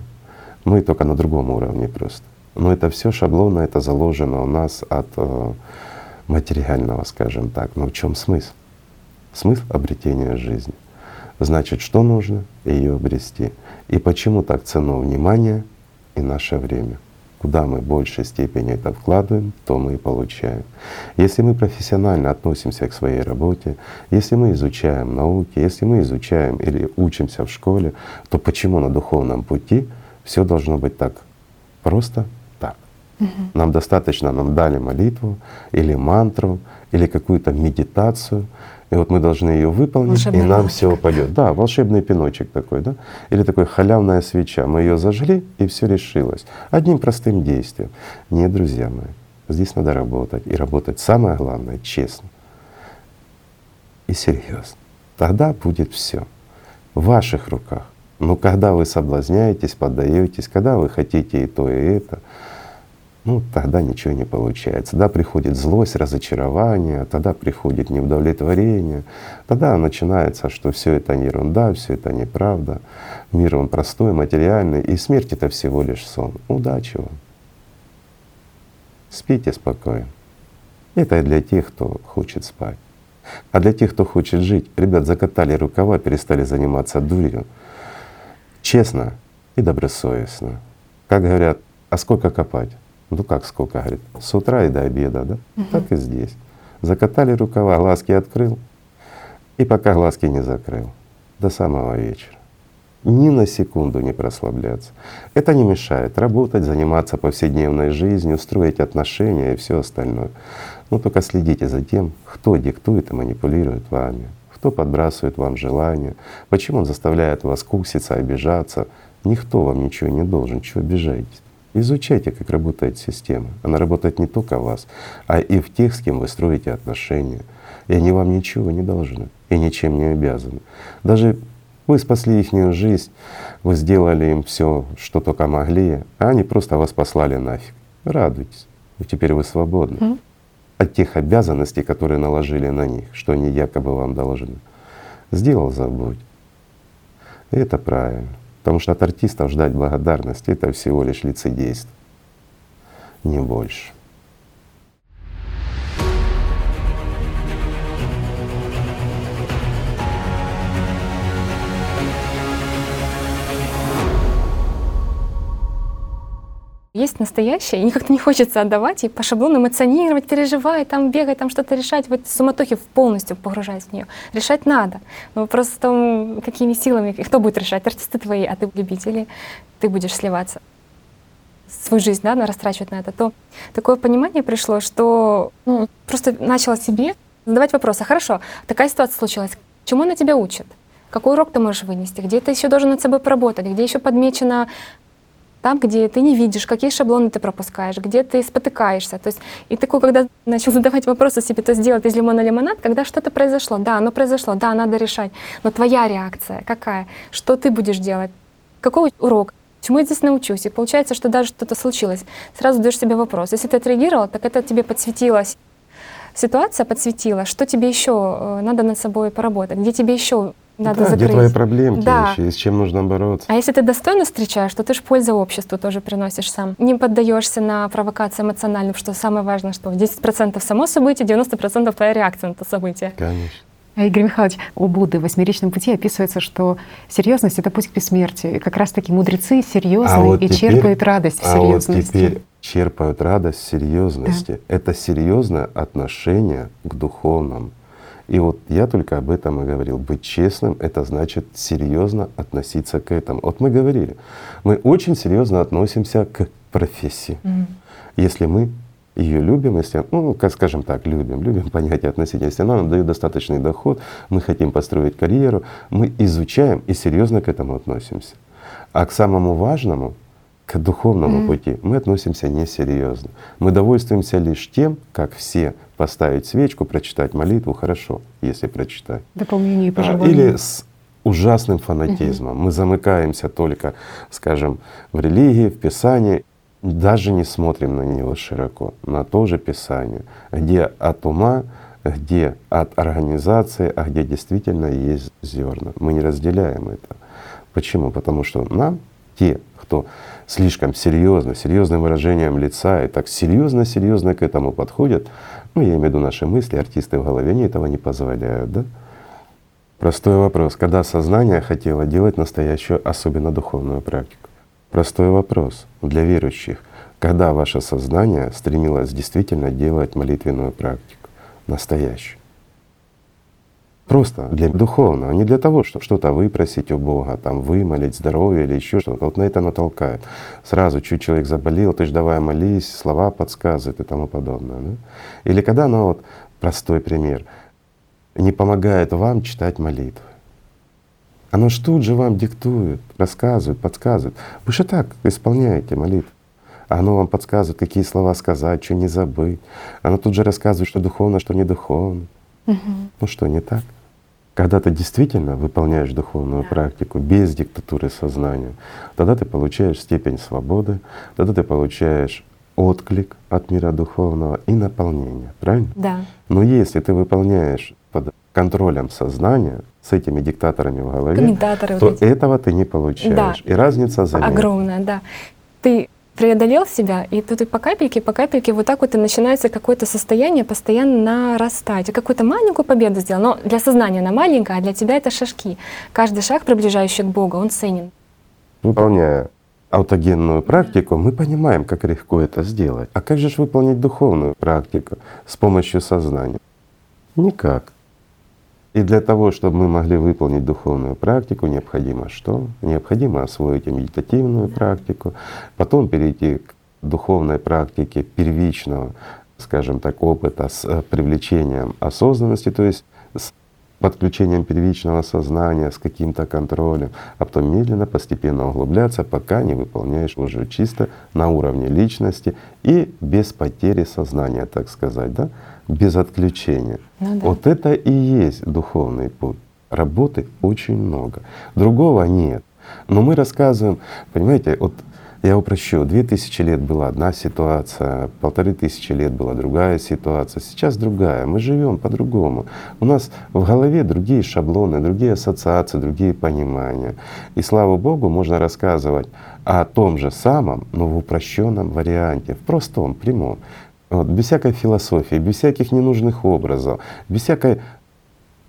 Мы только на другом уровне просто. Но это все шаблонно, это заложено у нас от э, материального, скажем так. Но в чем смысл? Смысл обретения жизни. Значит, что нужно ее обрести? И почему так ценно внимание и наше время? Куда мы в большей степени это вкладываем, то мы и получаем. Если мы профессионально относимся к своей работе, если мы изучаем науки, если мы изучаем или учимся в школе, то почему на духовном пути все должно быть так просто так? Угу. Нам достаточно, нам дали молитву или мантру, или какую-то медитацию, и вот мы должны ее выполнить, волшебный и нам все упадет. Да, волшебный пиночек такой, да? Или такой халявная свеча. Мы ее зажгли, и все решилось. Одним простым действием. Нет, друзья мои, здесь надо работать. И работать самое главное честно и серьезно. Тогда будет все в ваших руках. Но когда вы соблазняетесь, поддаетесь, когда вы хотите и то, и это, ну тогда ничего не получается. Тогда приходит злость, разочарование, тогда приходит неудовлетворение, тогда начинается, что все это ерунда, все это неправда, мир он простой, материальный, и смерть это всего лишь сон. Удачи вам! Спите спокойно. Это для тех, кто хочет спать. А для тех, кто хочет жить, ребят, закатали рукава, перестали заниматься дурью. Честно и добросовестно. Как говорят, а сколько копать? Ну как сколько, говорит, с утра и до обеда, да? Угу. Так и здесь. Закатали рукава, глазки открыл, и пока глазки не закрыл, до самого вечера. Ни на секунду не прослабляться. Это не мешает работать, заниматься повседневной жизнью, строить отношения и все остальное. Но только следите за тем, кто диктует и манипулирует вами, кто подбрасывает вам желания, почему он заставляет вас кукситься, обижаться. Никто вам ничего не должен, чего обижаетесь. Изучайте, как работает система. Она работает не только в вас, а и в тех, с кем вы строите отношения. И они вам ничего не должны и ничем не обязаны. Даже вы спасли их жизнь, вы сделали им все, что только могли, а они просто вас послали нафиг. Радуйтесь, и теперь вы свободны mm. от тех обязанностей, которые наложили на них, что они якобы вам должны. Сделал, забудь. И это правильно. Потому что от артистов ждать благодарности — это всего лишь лицедейство, не больше. Есть настоящее, и никак не хочется отдавать, и по шаблону эмоционировать, переживать, там бегать, там что-то решать. Вот суматохе полностью погружаясь в нее. Решать надо. Но вопрос в том, какими силами, кто будет решать, артисты твои, а ты любители, ты будешь сливаться свою жизнь, да, растрачивать на это, то такое понимание пришло, что ну, просто начала себе задавать вопросы. Хорошо, такая ситуация случилась. Чему она тебя учит? Какой урок ты можешь вынести? Где ты еще должен над собой поработать? Где еще подмечено там, где ты не видишь, какие шаблоны ты пропускаешь, где ты спотыкаешься. То есть, и такой, когда начал задавать вопросы себе, то сделать из лимона лимонад, когда что-то произошло, да, оно произошло, да, надо решать, но твоя реакция какая? Что ты будешь делать? Какой урок? Чему я здесь научусь? И получается, что даже что-то случилось, сразу даешь себе вопрос. Если ты отреагировал, так это тебе подсветилось ситуация подсветила, что тебе еще э, надо над собой поработать, где тебе еще надо да, закрыть. где твои проблемки Да. и с чем нужно бороться. А если ты достойно встречаешь, то ты же пользу обществу тоже приносишь сам. Не поддаешься на провокации эмоциональным, что самое важное, что 10% само событие, 90% твоя реакция на это событие. Конечно. А, Игорь Михайлович, у Будды в восьмеричном пути описывается, что серьезность — это путь к бессмертию. И как раз-таки мудрецы серьезные А вот и теперь- черпают радость в А вот серьезности. теперь черпают радость в серьезности. Это серьезное отношение к духовному. И вот я только об этом и говорил. Быть честным — это значит серьезно относиться к этому. Вот мы говорили, мы очень серьезно относимся к профессии. Если мы ее любим, если, ну, как скажем так, любим, любим понятие относительно, если она нам дает достаточный доход, мы хотим построить карьеру, мы изучаем и серьезно к этому относимся. А к самому важному, к духовному пути, мы относимся несерьезно. Мы довольствуемся лишь тем, как все, поставить свечку, прочитать молитву, хорошо, если прочитать. Дополнение и А. Или с ужасным фанатизмом. Мы замыкаемся только, скажем, в религии, в Писании, даже не смотрим на него широко, на то же Писание, где от ума, где от организации, а где действительно есть зерна. Мы не разделяем это. Почему? Потому что нам, те, кто слишком серьезно, серьезным выражением лица и так серьезно-серьезно к этому подходят, ну, я имею в виду наши мысли, артисты в голове, они этого не позволяют, да? Простой вопрос. Когда сознание хотело делать настоящую, особенно духовную практику? Простой вопрос для верующих. Когда ваше сознание стремилось действительно делать молитвенную практику, настоящую? Просто для духовного, не для того, чтобы что-то выпросить у Бога, там вымолить здоровье или еще что-то. Вот на это натолкает. Сразу чуть человек заболел, ты ж давай молись, слова подсказывают и тому подобное. Да? Или когда, ну вот простой пример, не помогает вам читать молитвы. Оно ж тут же вам диктует, рассказывает, подсказывает. Вы же так исполняете молитву. А оно вам подсказывает, какие слова сказать, что не забыть. Оно тут же рассказывает, что духовно, что не духовно. Ну что, не так? Когда ты действительно выполняешь духовную практику без диктатуры сознания, тогда ты получаешь степень свободы, тогда ты получаешь отклик от мира духовного и наполнение. Правильно? Да. Но если ты выполняешь под контролем сознания с этими диктаторами в голове, то вот эти. этого ты не получаешь. И разница заметна. Огромная, да. Ты преодолел себя, и тут и по капельке, по капельке вот так вот и начинается какое-то состояние постоянно нарастать. И какую-то маленькую победу сделал. Но для сознания она маленькая, а для тебя это шажки. Каждый шаг, приближающий к Богу, он ценен. Выполняя аутогенную практику, мы понимаем, как легко это сделать. А как же выполнить духовную практику с помощью сознания? Никак. И для того, чтобы мы могли выполнить духовную практику, необходимо что? Необходимо освоить медитативную практику, потом перейти к духовной практике первичного, скажем так, опыта с э, привлечением осознанности, то есть с подключением первичного сознания, с каким-то контролем, а потом медленно, постепенно углубляться, пока не выполняешь уже чисто на уровне личности и без потери сознания, так сказать, да? Без отключения. Ну да. Вот это и есть духовный путь. Работы очень много. Другого нет. Но мы рассказываем, понимаете, вот я упрощу, две тысячи лет была одна ситуация, полторы тысячи лет была другая ситуация, сейчас другая. Мы живем по-другому. У нас в голове другие шаблоны, другие ассоциации, другие понимания. И слава Богу, можно рассказывать о том же самом, но в упрощенном варианте, в простом, прямом. Вот, без всякой философии, без всяких ненужных образов, без всякой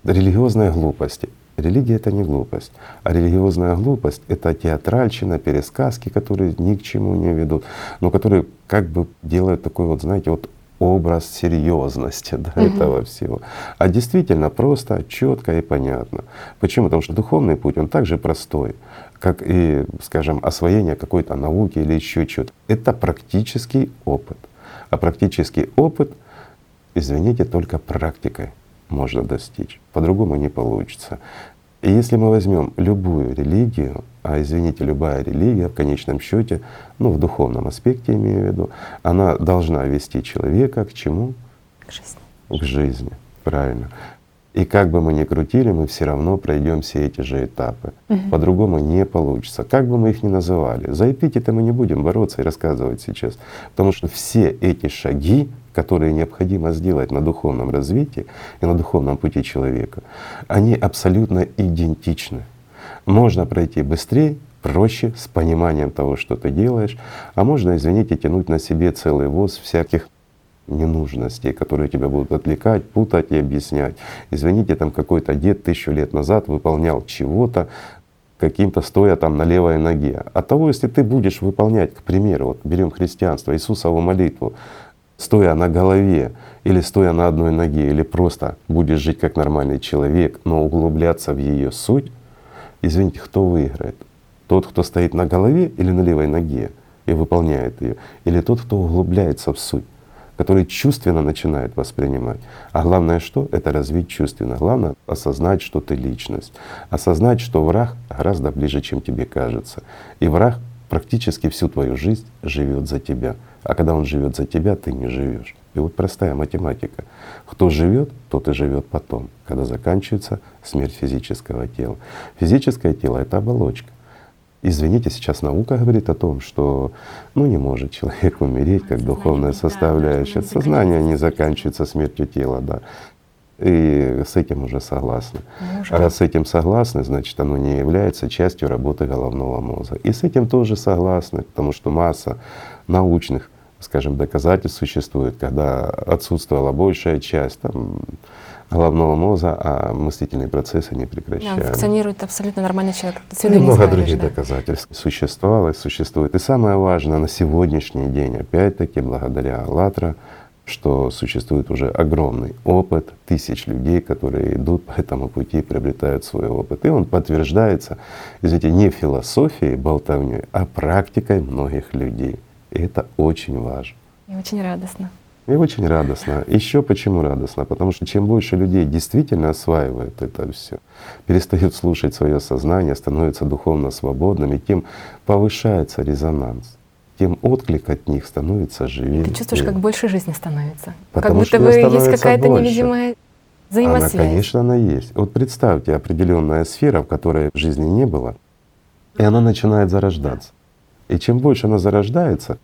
религиозной глупости. Религия — это не глупость, а религиозная глупость — это театральщина, пересказки, которые ни к чему не ведут, но которые как бы делают такой вот, знаете, вот образ серьезности да, этого всего. А действительно просто, четко и понятно. Почему? Потому что духовный путь, он также простой, как и, скажем, освоение какой-то науки или еще чего-то. Это практический опыт. А практический опыт, извините, только практикой можно достичь. По-другому не получится. И если мы возьмем любую религию, а извините, любая религия в конечном счете, ну в духовном аспекте имею в виду, она должна вести человека к чему? К жизни. К жизни, правильно. И как бы мы ни крутили, мы все равно пройдем все эти же этапы. По-другому не получится. Как бы мы их ни называли. За эпитеты мы не будем бороться и рассказывать сейчас. Потому что все эти шаги которые необходимо сделать на духовном развитии и на духовном пути человека, они абсолютно идентичны. Можно пройти быстрее, проще, с пониманием того, что ты делаешь, а можно, извините, тянуть на себе целый воз всяких ненужностей, которые тебя будут отвлекать, путать и объяснять. Извините, там какой-то дед тысячу лет назад выполнял чего-то, каким-то стоя там на левой ноге. От того, если ты будешь выполнять, к примеру, вот берем христианство, Иисусову молитву, стоя на голове или стоя на одной ноге, или просто будешь жить как нормальный человек, но углубляться в ее суть, извините, кто выиграет? Тот, кто стоит на голове или на левой ноге и выполняет ее, или тот, кто углубляется в суть? Который чувственно начинает воспринимать. А главное что? Это развить чувственно. Главное осознать, что ты личность. Осознать, что враг гораздо ближе, чем тебе кажется. И враг практически всю твою жизнь живет за тебя. А когда он живет за тебя, ты не живешь. И вот простая математика. Кто живет, тот и живет потом, когда заканчивается смерть физического тела. Физическое тело — это оболочка. Извините, сейчас наука говорит о том, что ну, не может человек умереть как духовная составляющая. Сознание не заканчивается смертью тела, да. И с этим уже согласны. А раз с этим согласны, значит, оно не является частью работы головного мозга. И с этим тоже согласны, потому что масса научных, скажем, доказательств существует, когда отсутствовала большая часть, там, головного мозга, а мыслительные процессы не прекращаются. Да, функционирует абсолютно нормальный человек. И много других да. доказательств существовало существует. И самое важное на сегодняшний день, опять-таки, благодаря АЛЛАТРА, что существует уже огромный опыт тысяч людей, которые идут по этому пути, приобретают свой опыт. И он подтверждается, извините, не философией, болтовней, а практикой многих людей. И это очень важно. И очень радостно. И очень радостно. Еще почему радостно? Потому что чем больше людей действительно осваивают это все, перестают слушать свое сознание, становятся духовно свободными, тем повышается резонанс тем отклик от них становится живее. Ты чувствуешь, как больше жизни становится. Потому как будто бы есть какая-то невидимая взаимосвязь. Она, конечно, она есть. Вот представьте определенная сфера, в которой жизни не было, и она начинает зарождаться. И чем больше она зарождается,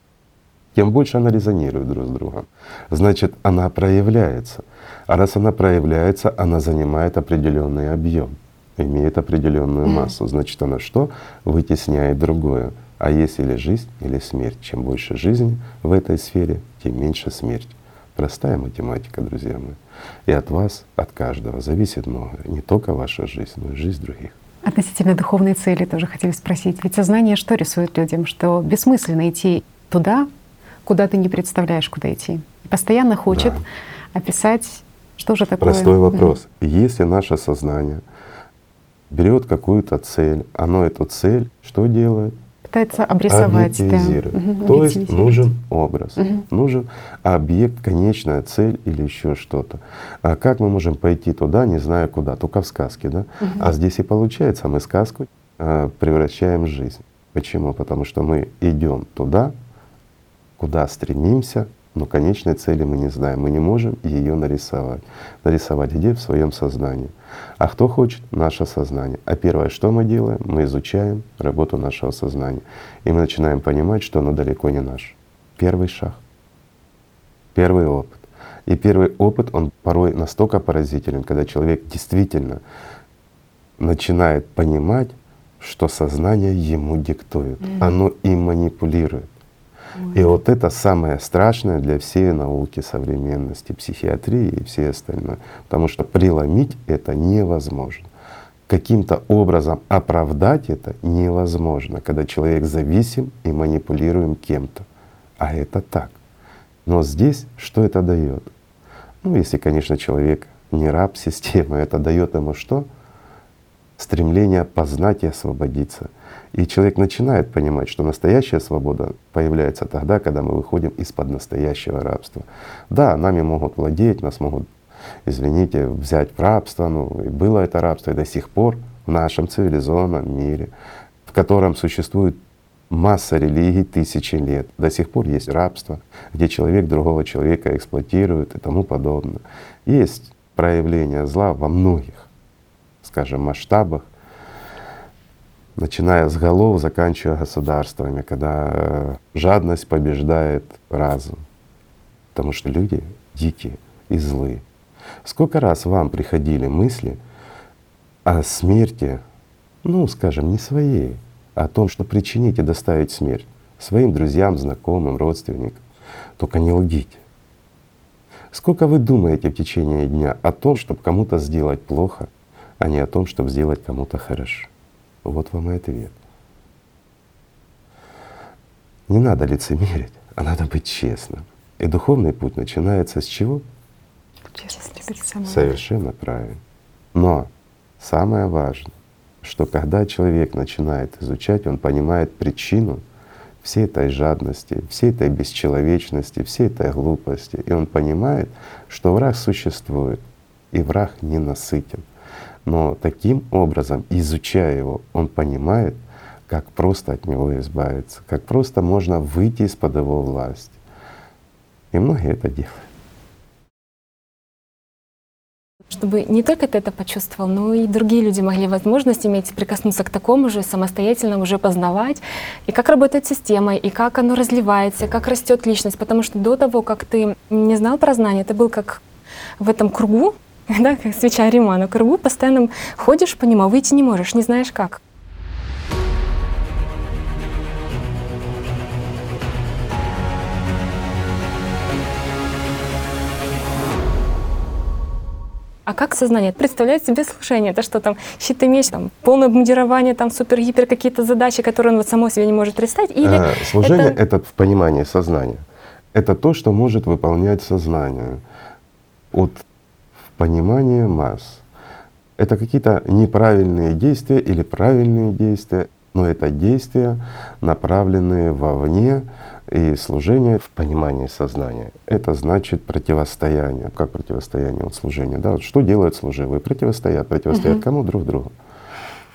тем больше она резонирует друг с другом. Значит, она проявляется. А раз она проявляется, она занимает определенный объем, имеет определенную массу. Значит, она что? Вытесняет другое. А есть или жизнь, или смерть. Чем больше жизни в этой сфере, тем меньше смерть. Простая математика, друзья мои. И от вас, от каждого зависит многое. Не только ваша жизнь, но и жизнь других. Относительно духовной цели тоже хотели спросить. Ведь сознание что рисует людям? Что бессмысленно идти туда, куда ты не представляешь, куда идти. И постоянно хочет да. описать, что же такое. Простой вопрос. Да. Если наше сознание берет какую-то цель, оно эту цель что делает? Пытается обрисовать. Объективизирует. Да. Угу, То есть нужен образ, угу. нужен объект, конечная цель или еще что-то. А как мы можем пойти туда, не зная куда? Только в сказке, да? Угу. А здесь и получается, мы сказку а, превращаем в жизнь. Почему? Потому что мы идем туда, куда стремимся, но конечной цели мы не знаем. Мы не можем ее нарисовать. Нарисовать где? В своем сознании. А кто хочет? Наше сознание. А первое, что мы делаем? Мы изучаем работу нашего сознания. И мы начинаем понимать, что оно далеко не наше. Первый шаг. Первый опыт. И первый опыт, он порой настолько поразителен, когда человек действительно начинает понимать, что сознание ему диктует, mm-hmm. оно им манипулирует. И вот это самое страшное для всей науки современности, психиатрии и все остальное. Потому что преломить это невозможно. Каким-то образом оправдать это невозможно, когда человек зависим и манипулируем кем-то. А это так. Но здесь что это дает? Ну, если, конечно, человек не раб системы, это дает ему что? Стремление познать и освободиться. И человек начинает понимать, что настоящая свобода появляется тогда, когда мы выходим из-под настоящего рабства. Да, нами могут владеть, нас могут, извините, взять в рабство, ну и было это рабство, и до сих пор в нашем цивилизованном мире, в котором существует масса религий тысячи лет. До сих пор есть рабство, где человек другого человека эксплуатирует и тому подобное. Есть проявление зла во многих, скажем, масштабах, начиная с голов, заканчивая государствами, когда э, жадность побеждает разум. потому что люди дикие и злые. Сколько раз вам приходили мысли о смерти, ну, скажем, не своей, а о том, что причинить и доставить смерть своим друзьям, знакомым, родственникам. Только не лгите. Сколько вы думаете в течение дня о том, чтобы кому-то сделать плохо, а не о том, чтобы сделать кому-то хорошо? Вот вам и ответ. Не надо лицемерить, а надо быть честным. И духовный путь начинается с чего? Честность перед собой. Совершенно правильно. Но самое важное, что когда человек начинает изучать, он понимает причину всей этой жадности, всей этой бесчеловечности, всей этой глупости. И он понимает, что враг существует, и враг не насытен. Но таким образом, изучая его, он понимает, как просто от него избавиться, как просто можно выйти из-под его власти. И многие это делают. Чтобы не только ты это почувствовал, но и другие люди могли возможность иметь прикоснуться к такому же, самостоятельно уже познавать, и как работает система, и как оно разливается, как растет личность. Потому что до того, как ты не знал про знания, ты был как в этом кругу, да, как свеча Римана, кругу постоянно ходишь по нему, а выйти не можешь, не знаешь как. А как сознание представляет себе служение? Это что там, щит и меч, там, полное обмундирование, там, супер-гипер какие-то задачи, которые он вот само себе не может представить? Или А, Служение это- это... в понимании сознания. Это то, что может выполнять сознание от понимания масс. Это какие-то неправильные действия или правильные действия, но это действия, направленные вовне, и служение в понимании сознания. Это значит противостояние. Как противостояние от служения? Да? вот Что делают служивые? Противостоят. Противостоят кому? Друг другу.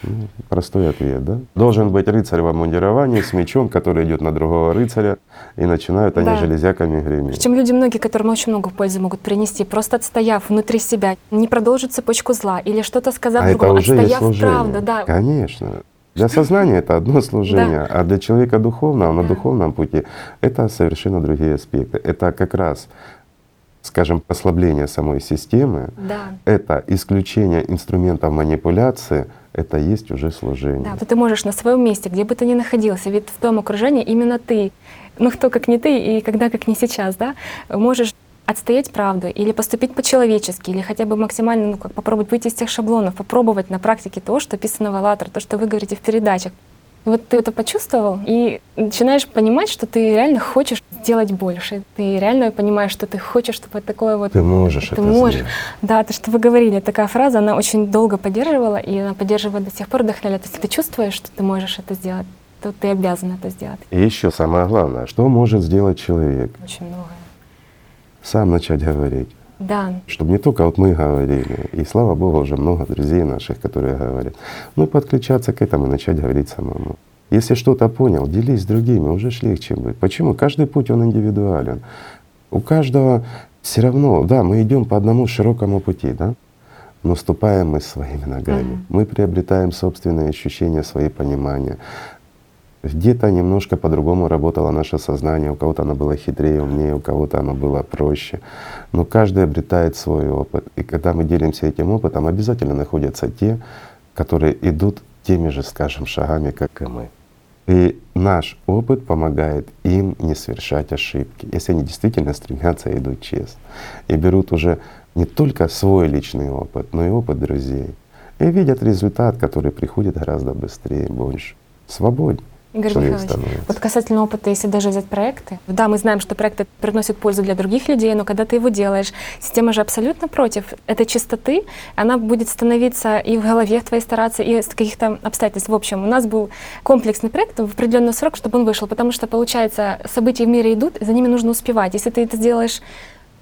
Ну, Простой ответ, да? Должен быть рыцарь в обмундировании с мечом, который идет на другого рыцаря, и начинают они Да. железяками греметь. Причем люди многие, которым очень много пользы могут принести, просто отстояв внутри себя, не продолжить цепочку зла или что-то сказав А это другому, уже есть отстояв служение. правду, да. Конечно. Для сознания это одно служение, а для человека духовного, на Да. духовном пути, это совершенно другие аспекты. Это как раз, скажем, ослабление самой системы, Да. это исключение инструментов манипуляции, это есть уже служение. Да, вот ты можешь на своем месте, где бы ты ни находился, ведь в том окружении именно ты, ну кто как не ты и когда как не сейчас, да, можешь отстоять правду или поступить по-человечески, или хотя бы максимально ну, как попробовать выйти из тех шаблонов, попробовать на практике то, что описано в «АЛЛАТРА», то, что вы говорите в передачах. Вот ты это почувствовал и начинаешь понимать, что ты реально хочешь сделать больше. Ты реально понимаешь, что ты хочешь, чтобы такое вот... Ты можешь ты это можешь. сделать. Да, то, что вы говорили, такая фраза, она очень долго поддерживала, и она поддерживает до сих пор, вдохновляет. То есть ты чувствуешь, что ты можешь это сделать, то ты обязан это сделать. И еще самое главное, что может сделать человек? Очень многое. Сам начать говорить. Да, Чтобы не только вот мы говорили, и слава Богу, уже много друзей наших, которые говорят, ну и подключаться к этому и начать говорить самому. Если что-то понял, делись с другими, уже ж легче будет. Почему? Каждый путь он индивидуален. У каждого все равно, да, мы идем по одному широкому пути, да, но ступаем мы своими ногами. Мгм. Мы приобретаем собственные ощущения, свои понимания. Где-то немножко по-другому работало наше сознание, у кого-то оно было хитрее, умнее, у кого-то оно было проще. Но каждый обретает свой опыт. И когда мы делимся этим опытом, обязательно находятся те, которые идут теми же, скажем, шагами, как и мы. И наш опыт помогает им не совершать ошибки, если они действительно стремятся и идут честно. И берут уже не только свой личный опыт, но и опыт друзей. И видят результат, который приходит гораздо быстрее, больше, свободнее. Игорь Михайлович, становится. вот касательно опыта, если даже взять проекты, да, мы знаем, что проекты приносят пользу для других людей, но когда ты его делаешь, система же абсолютно против этой чистоты, она будет становиться и в голове твоей стараться, и с каких-то обстоятельств. В общем, у нас был комплексный проект в определенный срок, чтобы он вышел, потому что, получается, события в мире идут, и за ними нужно успевать. Если ты это сделаешь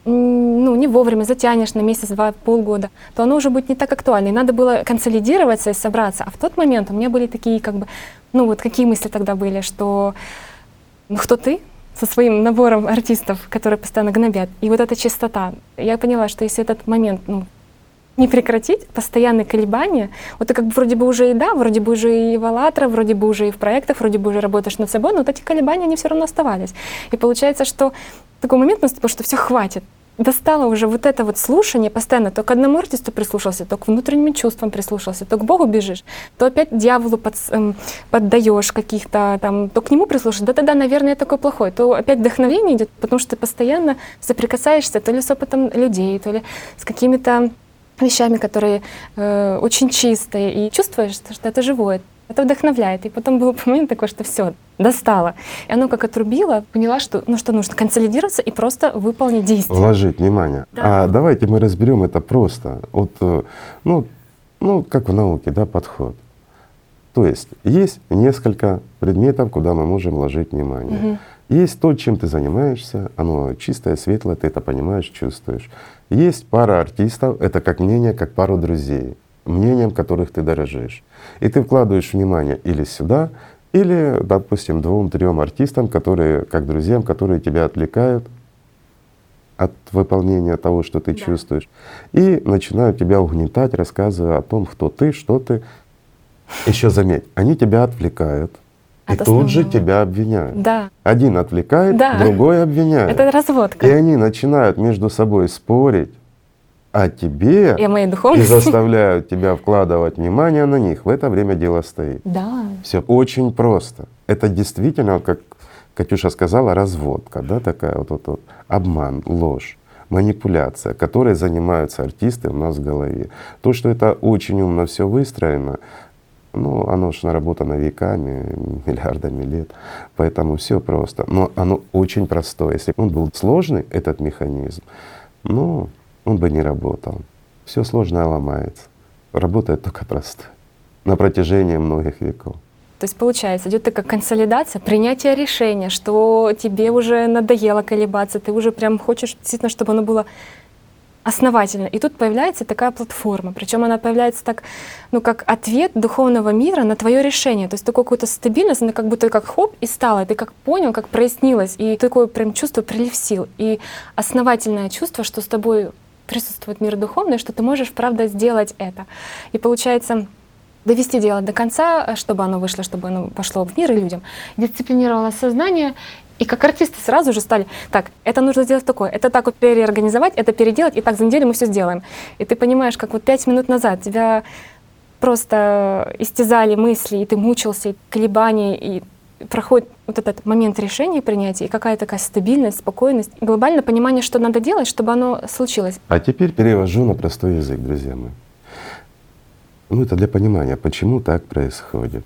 ну, не вовремя затянешь на месяц, два, полгода, то оно уже будет не так актуально. И надо было консолидироваться и собраться. А в тот момент у меня были такие, как бы, ну вот какие мысли тогда были, что ну кто ты со своим набором артистов, которые постоянно гнобят. И вот эта чистота. Я поняла, что если этот момент ну, не прекратить постоянные колебания. Вот ты как бы вроде бы уже и да, вроде бы уже и в «АЛЛАТРА», вроде бы уже и в проектах, вроде бы уже работаешь над собой, но вот эти колебания, они все равно оставались. И получается, что такой момент наступил, что все хватит. Достало уже вот это вот слушание постоянно, то к одному артисту прислушался, то к внутренним чувствам прислушался, то к Богу бежишь, то опять дьяволу под, эм, поддаешь каких-то там, то к нему прислушаешься, да тогда, наверное, я такой плохой, то опять вдохновение идет, потому что ты постоянно соприкасаешься то ли с опытом людей, то ли с какими-то вещами, которые э, очень чистые, и чувствуешь, что это живое. Это вдохновляет. И потом был момент такой, что все, достало. И оно как отрубило, поняла, что, ну, что нужно консолидироваться и просто выполнить действие. Вложить внимание. Да. А давайте мы разберем это просто. Вот, э, ну, ну, как в науке, да, подход. То есть есть несколько предметов, куда мы можем вложить внимание. Мгм. Есть то, чем ты занимаешься, оно чистое, светлое, ты это понимаешь, чувствуешь. Есть пара артистов, это как мнение, как пару друзей, мнением которых ты дорожишь. И ты вкладываешь внимание или сюда, или, допустим, двум-трем артистам, которые, как друзьям, которые тебя отвлекают от выполнения того, что ты Да. чувствуешь, и начинают тебя угнетать, рассказывая о том, кто ты, что ты. Еще заметь, они тебя отвлекают и От тут же тебя обвиняют. Да, Один отвлекает, Да. другой обвиняет. это разводка. И они начинают между собой спорить о тебе И о моей и духовности. заставляют тебя вкладывать внимание на них. В это время дело стоит. Да, Все очень просто. Это действительно, вот как Катюша сказала, разводка, да, такая вот, вот, вот обман, ложь, манипуляция, которой занимаются артисты у нас в голове. То, что это очень умно все выстроено, ну, оно же наработано веками, миллиардами лет, поэтому все просто. Но оно очень простое. Если бы он был сложный, этот механизм, ну, он бы не работал. Все сложное ломается. Работает только простое на протяжении многих веков. То есть получается, идет такая консолидация, принятие решения, что тебе уже надоело колебаться, ты уже прям хочешь действительно, чтобы оно было основательно. И тут появляется такая платформа. Причем она появляется так, ну, как ответ духовного мира на твое решение. То есть такую какую-то стабильность, она как будто как хоп и стала. Ты как понял, как прояснилось. И такое прям чувство прилив сил. И основательное чувство, что с тобой присутствует мир духовный, что ты можешь, правда, сделать это. И получается, довести дело до конца, э, чтобы оно вышло, чтобы оно пошло в мир и людям. Дисциплинировало сознание, и как артисты сразу же стали, так, это нужно сделать такое, это так вот переорганизовать, это переделать, и так за неделю мы все сделаем. И ты понимаешь, как вот пять минут назад тебя просто истязали мысли, и ты мучился, и колебания, и проходит вот этот момент решения и принятия, и какая-то такая стабильность, спокойность, и глобальное понимание, что надо делать, чтобы оно случилось. А теперь перевожу на простой язык, друзья мои. Ну, это для понимания, почему так происходит.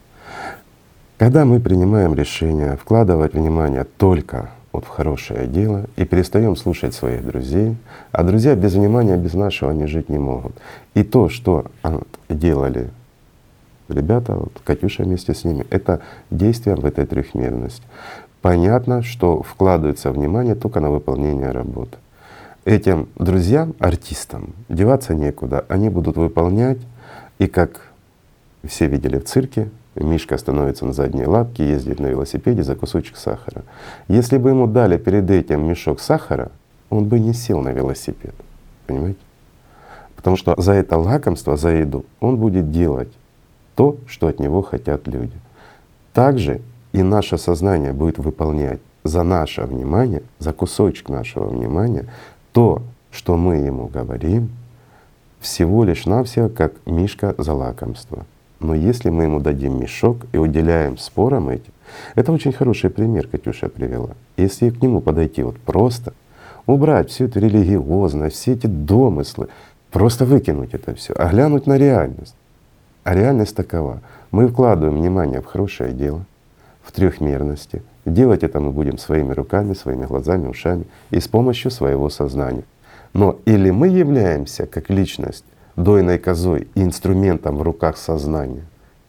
Когда мы принимаем решение вкладывать внимание только вот в хорошее дело и перестаем слушать своих друзей, а друзья без внимания, без нашего они жить не могут. И то, что делали ребята, вот Катюша вместе с ними, это действие в этой трехмерности. Понятно, что вкладывается внимание только на выполнение работы. Этим друзьям, артистам, деваться некуда. Они будут выполнять, и как все видели в цирке, Мишка становится на задние лапки, ездит на велосипеде за кусочек сахара. Если бы ему дали перед этим мешок сахара, он бы не сел на велосипед. Понимаете? Потому что за это лакомство, за еду он будет делать то, что от него хотят люди. Также и наше сознание будет выполнять за наше внимание, за кусочек нашего внимания, то, что мы ему говорим, всего лишь навсего как мишка за лакомство. Но если мы ему дадим мешок и уделяем спорам этим, это очень хороший пример Катюша привела. Если к нему подойти вот просто, убрать всю эту религиозность, все эти домыслы, просто выкинуть это все, а глянуть на реальность. А реальность такова. Мы вкладываем внимание в хорошее дело, в трехмерности. Делать это мы будем своими руками, своими глазами, ушами и с помощью своего сознания. Но или мы являемся как личность дойной козой и инструментом в руках сознания,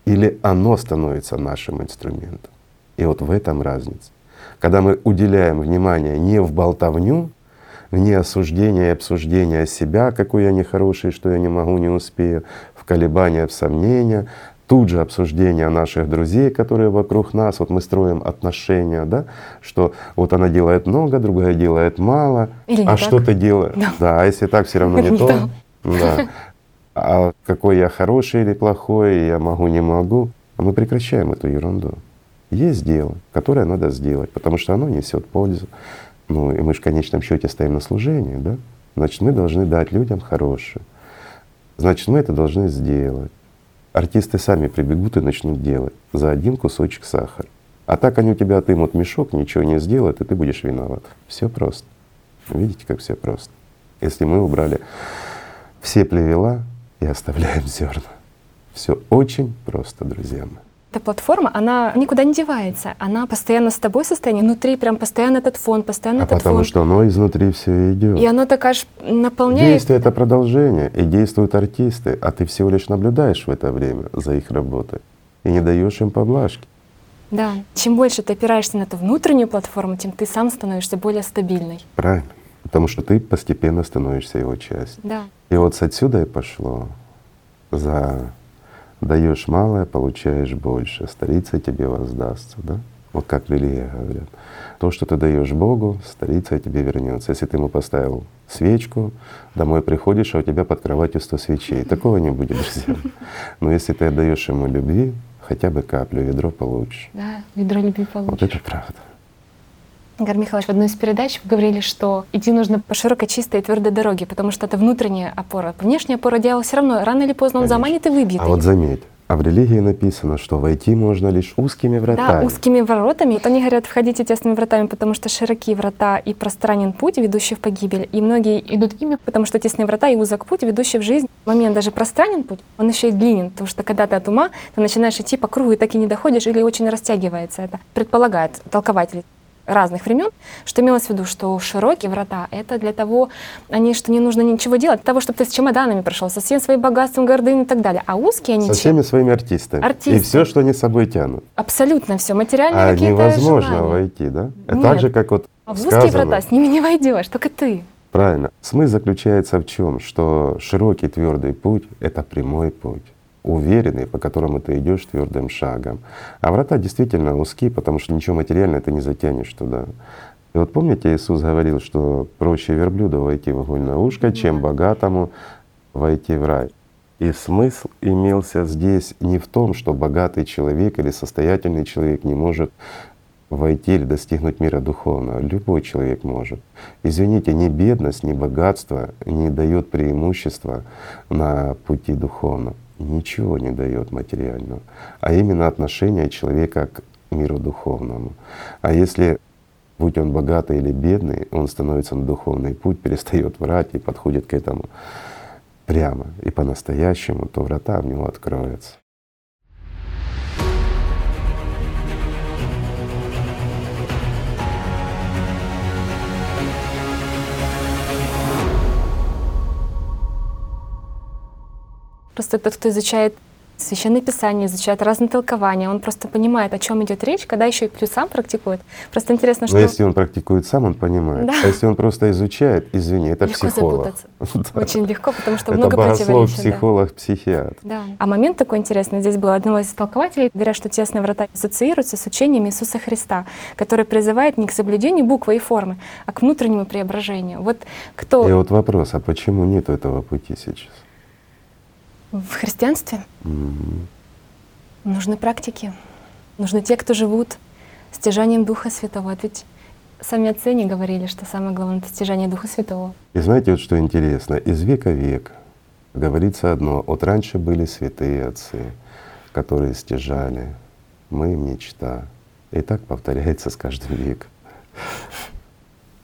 или оно становится нашим инструментом. И вот в этом разница. Когда мы уделяем внимание не в болтовню, не осуждение и обсуждение себя, какой я нехороший, что я не могу, не успею, колебания, в сомнения, тут же обсуждение наших друзей, которые вокруг нас, вот мы строим отношения, да, что вот она делает много, другая делает мало, Или а так. что ты делаешь? Да. Да, а если так, все равно не то. Да. а какой я хороший или плохой, я могу, не могу. А мы прекращаем эту ерунду. Есть дело, которое надо сделать, потому что оно несет пользу. Ну и мы же в конечном счете стоим на служении, да? Значит, мы должны дать людям хорошее. Значит, мы это должны сделать. Артисты сами прибегут и начнут делать за один кусочек сахара. А так они у тебя отымут мешок, ничего не сделают, и ты будешь виноват. Все просто. Видите, как все просто. Если мы убрали все плевела и оставляем зерна. Все очень просто, друзья мои. Эта платформа, она никуда не девается. Она постоянно с тобой в состоянии, внутри прям постоянно этот фон, постоянно А этот потому фон. что оно изнутри все идет. И оно так аж наполняет. Действие это продолжение, и действуют артисты, а ты всего лишь наблюдаешь в это время за их работой и не даешь им поблажки. Да. Чем больше ты опираешься на эту внутреннюю платформу, тем ты сам становишься более стабильной. Правильно. Потому что ты постепенно становишься его частью. Да. И вот отсюда и пошло. За даешь малое, получаешь больше. Старица тебе воздастся, да? Вот как в религии говорят. То, что ты даешь Богу, старица тебе вернется. Если ты ему поставил свечку, домой приходишь, а у тебя под кроватью 100 свечей. Такого не будет, друзья. Но если ты отдаешь ему любви, хотя бы каплю, ведро получишь. Да, ведро любви Вот получишь. это правда. Игорь Михайлович, в одной из передач вы говорили, что идти нужно по широкой, чистой и твердой дороге, потому что это внутренняя опора. Внешняя опора дьявола все равно рано или поздно он Конечно. заманит и выбьет. А её. вот заметь, а в религии написано, что войти можно лишь узкими Да, вратами. узкими воротами. Вот они говорят, входите тесными вратами, потому что широкие врата и пространен путь, ведущий в погибель. И многие идут ими, потому что тесные врата и узок путь, ведущий в жизнь. Момент даже пространен путь, он еще и длинен, потому что когда ты от ума, ты начинаешь идти по кругу и так и не доходишь, или очень растягивается это. Предполагает толкователи разных времен, что имелось в виду, что широкие врата — это для того, они, что не нужно ничего делать, для того, чтобы ты с чемоданами прошел, со всем своим богатством, гордыней и так далее. А узкие они Со всеми своими артистами. Артисты. И все, что они с собой тянут. абсолютно все, материальные А какие-то невозможно желания. войти, да? Нет. так же, как вот А в узкие сказано, врата с ними не войдешь, только ты. Правильно. Смысл заключается в чем? Что широкий твердый путь — это прямой путь, уверенный, по которому ты идешь твердым шагом. А врата действительно узкие, потому что ничего материального ты не затянешь туда. И вот помните, Иисус говорил, что проще верблюду войти в игольное ушко, чем богатому войти в рай. И смысл имелся здесь не в том, что богатый человек или состоятельный человек не может войти или достигнуть мира духовного. Любой человек может. Извините, ни бедность, ни богатство не дает преимущества на пути духовном. Ничего не дает материального, а именно отношение человека к миру духовному. А если будь он богатый или бедный, он становится на духовный путь, перестает врать и подходит к этому прямо и по-настоящему, то врата в него откроются. Просто тот, кто изучает Священное Писание, изучает разные толкования, он просто понимает, о чем идет речь, когда еще и плюс сам практикует. Просто интересно, что Но если он практикует сам, он понимает. Да. А если он просто изучает, извини, это легко психолог. запутаться. Да. Очень легко, потому что Это много противоречий. да. психолог, психиатр. Да. А момент такой интересный. Здесь был один из толкователей, говорят, что тесные врата ассоциируются с учением Иисуса Христа, который призывает не к соблюдению буквы и формы, а к внутреннему преображению. Вот кто И вот вопрос, а почему нет этого пути сейчас? В христианстве М. нужны практики, нужны те, кто живут стяжанием Духа Святого. Ведь сами отцы не говорили, что самое главное — это стяжание Духа Святого. И знаете, вот что интересно, из века в век говорится одно, вот раньше были святые отцы, которые стяжали, мы мечта. И так повторяется с каждым веком.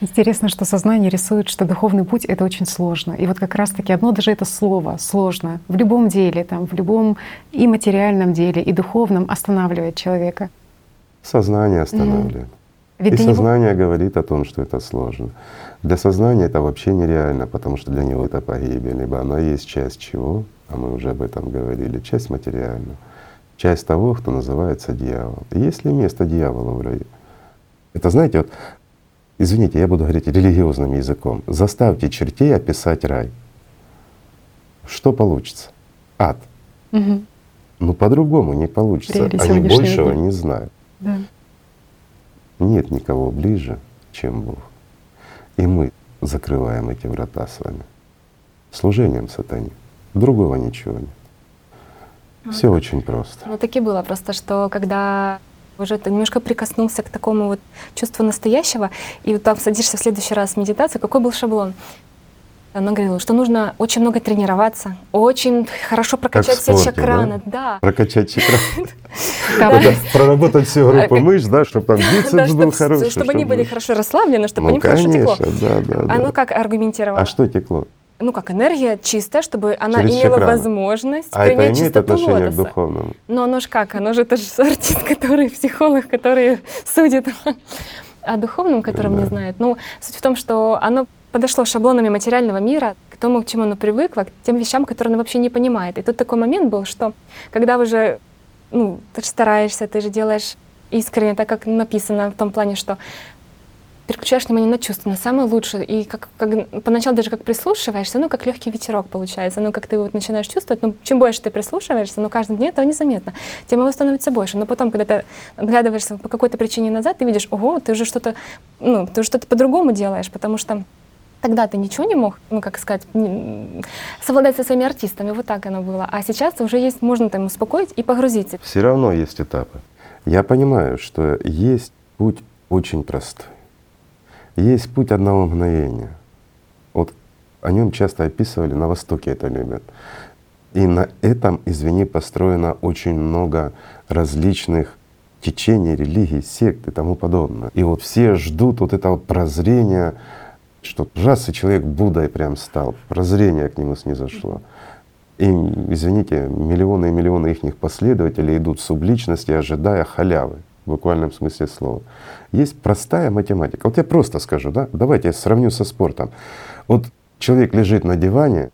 Интересно, что сознание рисует, что духовный путь — это очень сложно. И вот как раз-таки одно даже это слово «сложно» в любом деле, там, в любом и материальном деле, и духовном останавливает человека. Сознание останавливает. Ведь И сознание говорит о том, что это сложно. Для сознания это вообще нереально, потому что для него это погибель. Либо она есть часть чего, а мы уже об этом говорили, часть материального, часть того, кто называется дьявол. И есть ли место дьявола в раю? Это знаете, вот, извините, я буду говорить религиозным языком. Заставьте чертей описать рай. Что получится? Ад. Мгм. Ну по-другому не получится. Реалии Они большего дня. не знают. Да. Нет никого ближе, чем Бог. И мы закрываем эти врата с вами служением сатане. Другого ничего нет. Все очень просто. Ну, так и было просто, что когда уже ты немножко прикоснулся к такому вот чувству настоящего, и вот там садишься в следующий раз в медитацию, какой был шаблон? Она говорила, что нужно очень много тренироваться, очень хорошо прокачать все спорте, чакраны, да. Прокачать чакры. Там Это Проработать все группы мышц, да, чтобы там Да, бицепс был хороший. чтобы они были хорошо расслаблены, чтобы по Ну, ним хорошо текло. да, да, А да. ну как аргументировала? А что текло? Ну как энергия чистая, чтобы она Через имела чакраны. возможность А это принять имеет чистоту отношение к лотоса. духовному? Но оно же как? Оно же это же артист, который психолог, который судит о духовном, котором не Да. знает. Ну, суть в том, что оно подошло шаблонами материального мира к тому, к чему оно привыкло, к тем вещам, которые оно вообще не понимает. И тут такой момент был, что когда уже, ну, ты же стараешься, ты же делаешь искренне, так как написано в том плане, что переключаешь внимание на чувства, на самое лучшее. И как, как поначалу даже как прислушиваешься, ну, как легкий ветерок получается. Ну, как ты вот начинаешь чувствовать, ну, чем больше ты прислушиваешься, ну, каждый день этого незаметно, тем его становится больше. Но потом, когда ты оглядываешься по какой-то причине назад, ты видишь, ого, ты уже что-то, ну, ты уже что-то по-другому делаешь, потому что Тогда ты ничего не мог, ну, как сказать, совладать со своими артистами, вот так оно было. А сейчас уже есть, можно там успокоить и погрузиться. Все равно есть этапы. Я понимаю, что есть путь очень простой. Есть путь одного мгновения. Вот о нем часто описывали, на Востоке это любят. И на этом, извини, построено очень много различных течений, религий, сект и тому подобное. И вот все ждут вот этого прозрения, что раз и человек Буддой прям стал, прозрение к нему снизошло. И, извините, миллионы и миллионы их последователей идут в субличности, ожидая халявы в буквальном смысле слова. Есть простая математика. Вот я просто скажу, да, давайте я сравню со спортом. Вот человек лежит на диване,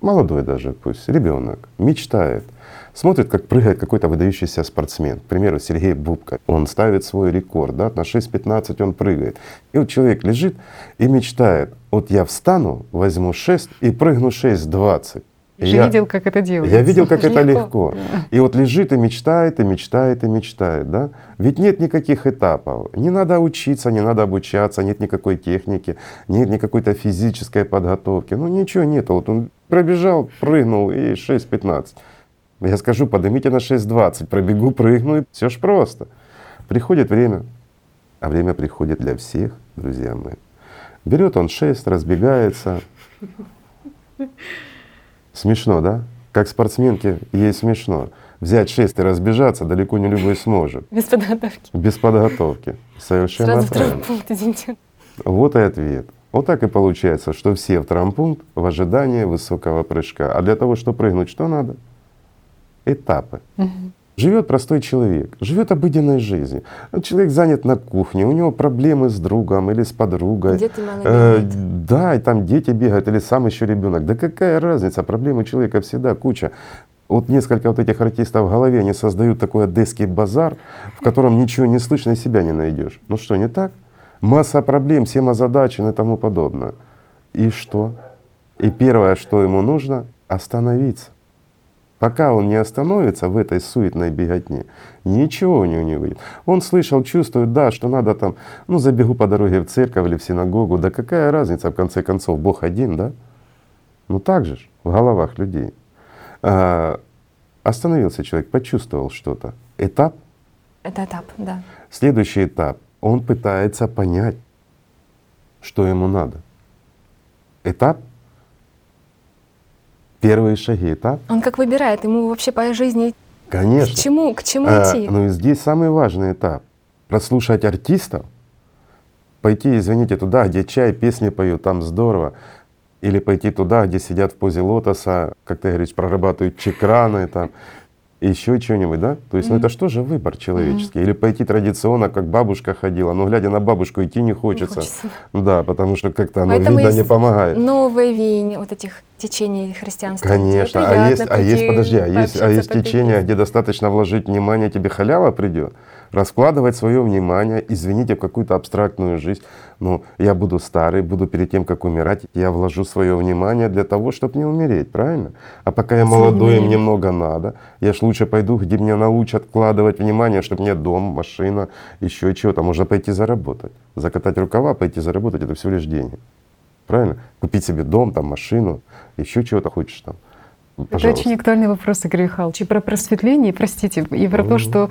молодой даже пусть, ребенок, мечтает, смотрит, как прыгает какой-то выдающийся спортсмен. К примеру, Сергей Бубка. Он ставит свой рекорд, да, на 6.15 он прыгает. И вот человек лежит и мечтает, вот я встану, возьму 6 и прыгну 6.20. Я же видел, как это делается. Я видел, как это Легко. легко. И вот лежит и мечтает, и мечтает, и мечтает, да? Ведь нет никаких этапов. Не надо учиться, не надо обучаться, нет никакой техники, нет никакой-то физической подготовки. Ну ничего нет. Вот он пробежал, прыгнул и 6.15. Я скажу, поднимите на 6.20, пробегу, прыгну, и все ж просто. Приходит время, а время приходит для всех, друзья мои. Берет он 6, разбегается, Смешно, да? Как спортсменке ей смешно. Взять шесть и разбежаться далеко не любой сможет. Без подготовки. Без подготовки. Совершенно Сразу в правильно. травмпункт, извините. Вот и ответ. Вот так и получается, что все в травмпункт в ожидании высокого прыжка. А для того, чтобы прыгнуть, что надо? Этапы. Живет простой человек, живет обыденной жизнью. Человек занят на кухне, у него проблемы с другом или с подругой. Дети мало Э, да, и там дети бегают, или сам еще ребенок. Да какая разница? Проблемы у человека всегда куча. Вот несколько вот этих артистов в голове, они создают такой одесский базар, в котором ничего не слышно и себя не найдешь. Ну что, не так? Масса проблем, всем озадачен и тому подобное. И что? И первое, что ему нужно, остановиться. Пока он не остановится в этой суетной беготне, ничего у него не выйдет. Он слышал, чувствует, да, что надо там, ну забегу по дороге в церковь или в синагогу, да какая разница, в конце концов, Бог один, да? Ну так же ж в головах людей. А, остановился человек, почувствовал что-то. Этап, Это этап, да. следующий этап, он пытается понять, что ему надо. Этап, первые шаги, этап, Он как выбирает, ему вообще по жизни конечно. к чему, к чему А, идти. ну и здесь самый важный этап. Прослушать артистов, пойти, извините, туда, где чай, песни поют, там здорово. Или пойти туда, где сидят в позе лотоса, как ты говоришь, прорабатывают чекраны, там, еще что-нибудь, да? То есть, ну это что же выбор человеческий? Или пойти традиционно, как бабушка ходила, но глядя на бабушку идти не хочется. хочется. Да, потому что как-то оно, Поэтому видно, не помогает. Новые веяния вот этих течений христианства. Конечно, а есть, а есть, подожди, а есть, а есть течение, где достаточно вложить внимание, тебе халява придет. Раскладывать свое внимание, извините, в какую-то абстрактную жизнь. Ну, я буду старый, буду перед тем, как умирать, я вложу свое внимание для того, чтобы не умереть, правильно? А пока я молодой, мне много надо, я ж лучше пойду, где меня научат вкладывать внимание, чтобы мне дом, машина, еще чего-то. Можно пойти заработать. Закатать рукава, пойти заработать, это всего лишь деньги. Правильно? Купить себе дом, там, машину, еще чего-то хочешь там. Это очень актуальный вопрос, Игорь Михайлович. И про просветление, простите, и про то, что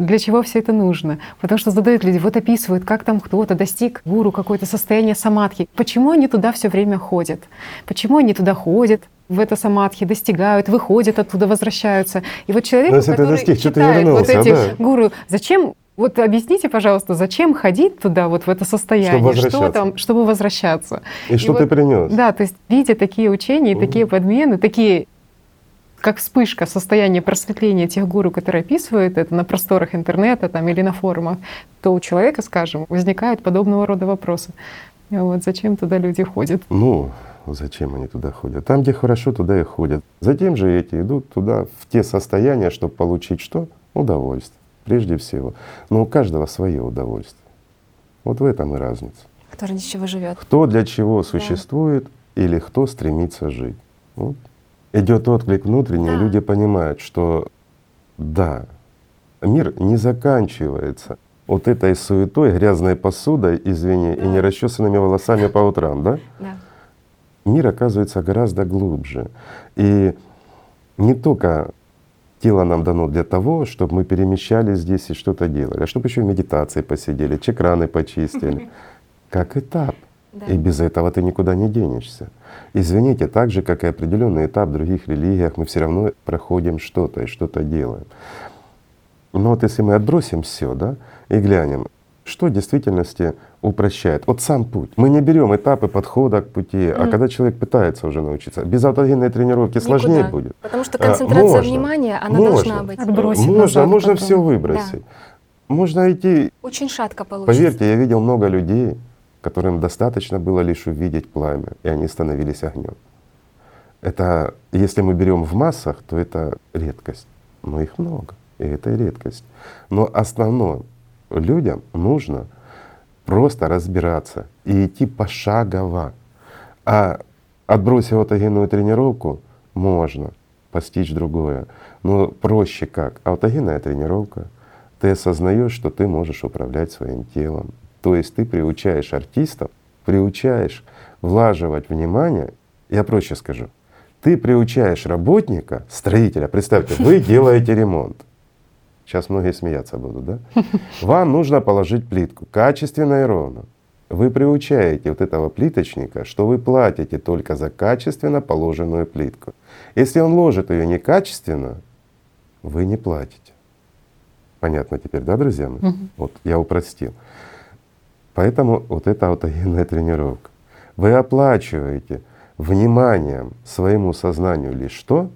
для чего все это нужно? Потому что задают люди, вот описывают, как там кто-то достиг гуру какое-то состояние самадхи. Почему они туда все время ходят? Почему они туда ходят? в это самадхи, достигают, выходят оттуда, возвращаются. И вот человек, если который ты достиг, читает вернулся, вот эти да. гуру, зачем вот объясните, пожалуйста, зачем ходить туда, вот в это состояние, Чтобы что там, чтобы возвращаться? И, что вот- ты принес? Да, то есть видя такие учения, и Мгм. такие подмены, такие как вспышка состояния просветления тех гуру, которые описывают это на просторах интернета там, или на форумах, то у человека, скажем, возникают подобного рода вопросы. Вот зачем туда люди ходят? Ну, зачем они туда ходят? Там, где хорошо, туда и ходят. Затем же эти идут туда в те состояния, чтобы получить что? Удовольствие, прежде всего. Но у каждого свое удовольствие. Вот в этом и разница. Кто ради чего живет. Кто для чего существует или кто стремится жить. Вот. Идет отклик внутренний, Да. люди понимают, что да, мир не заканчивается вот этой суетой, грязной посудой, извини, и Да. нерасчесанными волосами по утрам, да? Да. мир оказывается гораздо глубже. И не только тело нам дано для того, чтобы мы перемещались здесь и что-то делали, а чтобы еще в медитации посидели, чекраны почистили. Как этап. Да. И без этого ты никуда не денешься. Извините, так же, как и определенный этап в других религиях, мы все равно проходим что-то и что-то делаем. Но вот если мы отбросим все, да, и глянем, что в действительности упрощает? Вот сам путь. Мы не берем этапы подхода к пути, а Мгм. когда человек пытается уже научиться, без аутогенной тренировки сложнее Никуда. будет. Потому что А, концентрация можно, внимания, она можно. должна быть. Отбросить можно, можно потом. все выбросить. Можно идти. Очень шатко получится. Поверьте, я видел много людей, которым достаточно было лишь увидеть пламя, и они становились огнем. Это, если мы берем в массах, то это редкость. Но их много, и это редкость. Но основное людям нужно просто разбираться и идти пошагово. А отбросив аутогенную тренировку, можно постичь другое. Но проще как? Аутогенная тренировка. Ты осознаешь, что ты можешь управлять своим телом. То есть ты приучаешь артистов, приучаешь влаживать внимание. Я проще скажу. Ты приучаешь работника, строителя, представьте, вы делаете ремонт. Сейчас многие смеяться будут, да? Вам нужно положить плитку качественно и ровно. Вы приучаете вот этого плиточника, что вы платите только за качественно положенную плитку. Если он ложит ее некачественно, вы не платите. Понятно теперь, да, друзья мои? Мгм. Вот я упростил. Поэтому вот эта аутогенная тренировка. Вы оплачиваете вниманием своему сознанию лишь то,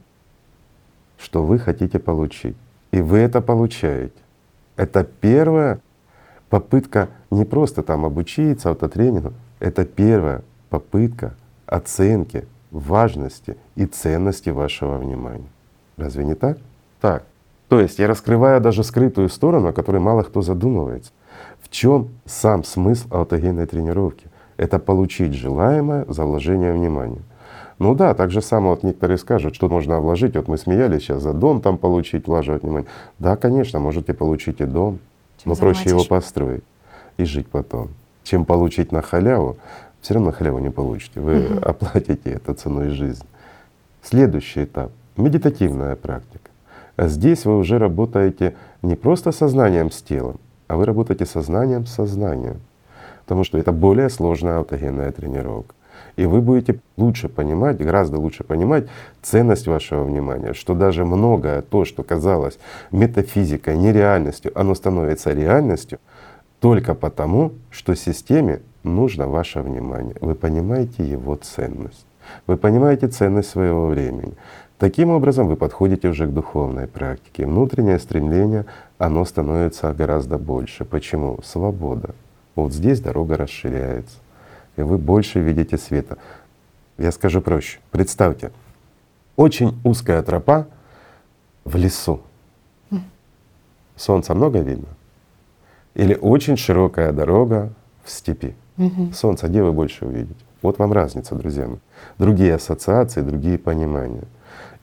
что вы хотите получить. И вы это получаете. Это первая попытка не просто там обучиться автотренингу, это первая попытка оценки важности и ценности вашего внимания. Разве не так? Так. То есть я раскрываю даже скрытую сторону, о которой мало кто задумывается. Чем сам смысл аутогенной тренировки? Это получить желаемое за вложение внимания. Ну да, так же само вот некоторые скажут, что можно вложить. Вот мы смеялись сейчас за дом там получить, влаживать внимание. Да, конечно, можете получить и дом, Чем но проще его построить и жить потом. Чем получить на халяву, все равно халяву не получите. Вы оплатите это ценой жизни. Следующий этап — медитативная практика. Здесь вы уже работаете не просто сознанием с телом, а вы работаете сознанием с сознанием. Потому что это более сложная аутогенная тренировка. И вы будете лучше понимать, гораздо лучше понимать ценность вашего внимания, что даже многое то, что казалось метафизикой, нереальностью, оно становится реальностью только потому, что системе нужно ваше внимание. Вы понимаете его ценность. Вы понимаете ценность своего времени. Таким образом вы подходите уже к духовной практике. Внутреннее стремление, оно становится гораздо больше. Почему? Свобода. Вот здесь дорога расширяется, и вы больше видите света. Я скажу проще. Представьте, очень узкая тропа в лесу. Солнца много видно? Или очень широкая дорога в степи? Мгм. Солнце где вы больше увидите? Вот вам разница, друзья мои. Другие ассоциации, другие понимания.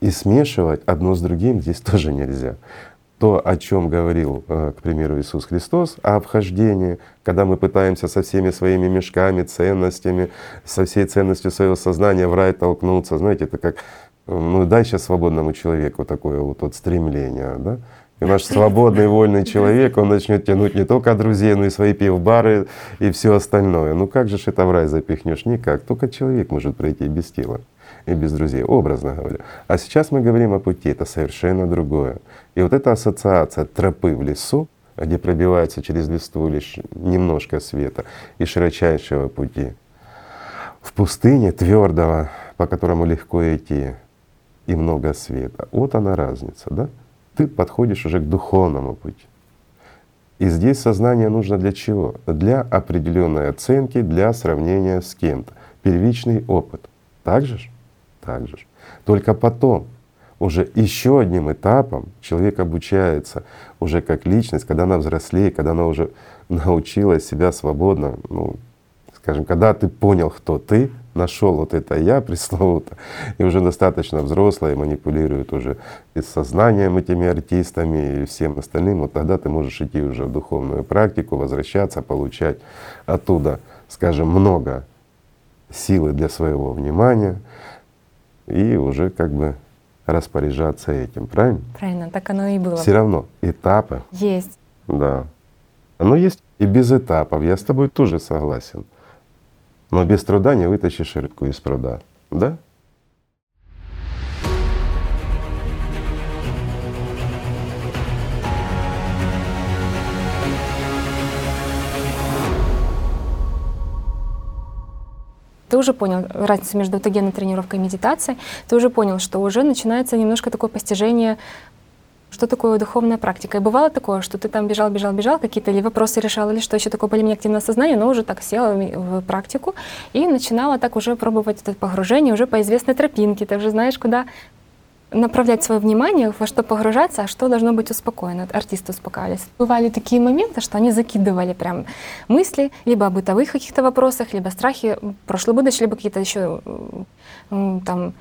И смешивать одно с другим здесь тоже нельзя. То, о чем говорил, э, к примеру, Иисус Христос, о вхождении, когда мы пытаемся со всеми своими мешками, ценностями, со всей ценностью своего сознания в рай толкнуться. Знаете, это как, ну дай сейчас свободному человеку такое вот, вот стремление, да? И наш свободный, вольный человек, он начнет тянуть не только друзей, но и свои пивбары и все остальное. Ну как же ж это в рай запихнешь? Никак. Только человек может пройти без тела и без друзей, образно говоря. А сейчас мы говорим о пути, это совершенно другое. И вот эта ассоциация тропы в лесу, где пробивается через листву лишь немножко света, и широчайшего пути, в пустыне твердого, по которому легко идти, и много света. Вот она разница, да? Ты подходишь уже к духовному пути. И здесь сознание нужно для чего? Для определенной оценки, для сравнения с кем-то. Первичный опыт. Так же? Так же. Только потом уже еще одним этапом человек обучается уже как личность, когда она взрослеет, когда она уже научилась себя свободно, ну, скажем, когда ты понял, кто ты, нашел вот это я пресловуто, и уже достаточно взрослая, манипулирует уже и сознанием этими артистами и всем остальным, вот тогда ты можешь идти уже в духовную практику, возвращаться, получать оттуда, скажем, много силы для своего внимания и уже как бы распоряжаться этим, правильно? Правильно, так оно и было. Все равно этапы. Есть. Да. Оно есть и без этапов, я с тобой тоже согласен. Но без труда не вытащишь рыбку из пруда. Да? Ты уже понял разницу между аутогенной тренировкой и медитацией, ты уже понял, что уже начинается немножко такое постижение что такое духовная практика. И бывало такое, что ты там бежал, бежал, бежал, какие-то или вопросы решал, или что еще такое более-менее активное сознание, но уже так села в практику и начинала так уже пробовать это погружение уже по известной тропинке. Ты уже знаешь, куда направлять свое внимание, во что погружаться, а что должно быть успокоено. Артисты успокаивались. Бывали такие моменты, что они закидывали прям мысли либо о бытовых каких-то вопросах, либо страхи прошлой будущего, либо какие-то еще там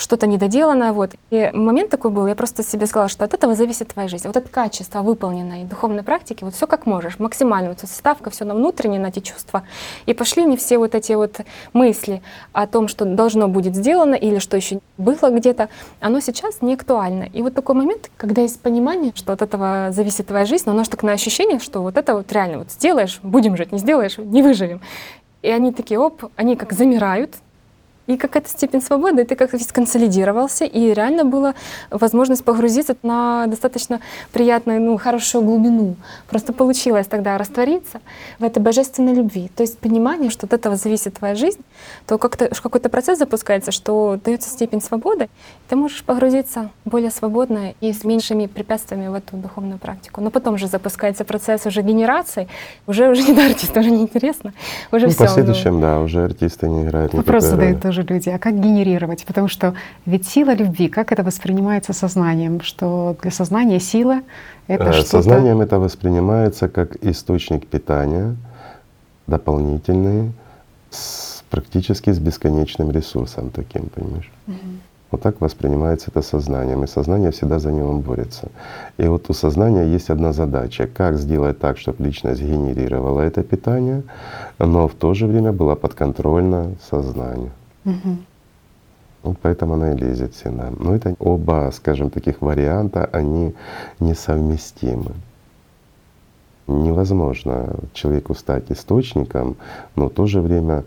что-то недоделанное. Вот. И момент такой был, я просто себе сказала, что от этого зависит твоя жизнь. Вот это качество выполненной духовной практики, вот все как можешь, максимально. Вот ставка все на внутреннее, на эти чувства. И пошли не все вот эти вот мысли о том, что должно будет сделано или что еще было где-то, оно сейчас не актуально. И вот такой момент, когда есть понимание, что от этого зависит твоя жизнь, но оно же такое ощущение, что вот это вот реально вот сделаешь, будем жить, не сделаешь, не выживем. И они такие, оп, они как замирают, и какая-то степень свободы, и ты как-то весь консолидировался, и реально была возможность погрузиться на достаточно приятную, ну, хорошую глубину. Просто получилось тогда раствориться в этой божественной любви. То есть понимание, что от этого зависит твоя жизнь, то как-то какой-то процесс запускается, что дается степень свободы, ты можешь погрузиться более свободно и с меньшими препятствиями в эту духовную практику. Но потом же запускается процесс уже генерации, уже уже не до артиста, уже неинтересно. Уже ну, все. В последующем, ну... да, уже артисты не играют. Вопрос задают тоже тоже люди, а как генерировать? Потому что ведь сила любви, как это воспринимается сознанием? Что для сознания сила — это э, что-то… Сознанием это воспринимается как источник питания, дополнительный, с, практически с бесконечным ресурсом таким, понимаешь? Угу. Вот так воспринимается это сознанием, и сознание всегда за него борется. И вот у сознания есть одна задача — как сделать так, чтобы личность генерировала это питание, но в то же время была подконтрольна сознанию. Угу. Вот поэтому она и лезет всегда. Но это оба, скажем, таких варианта, они несовместимы. Невозможно человеку стать источником, но в то же время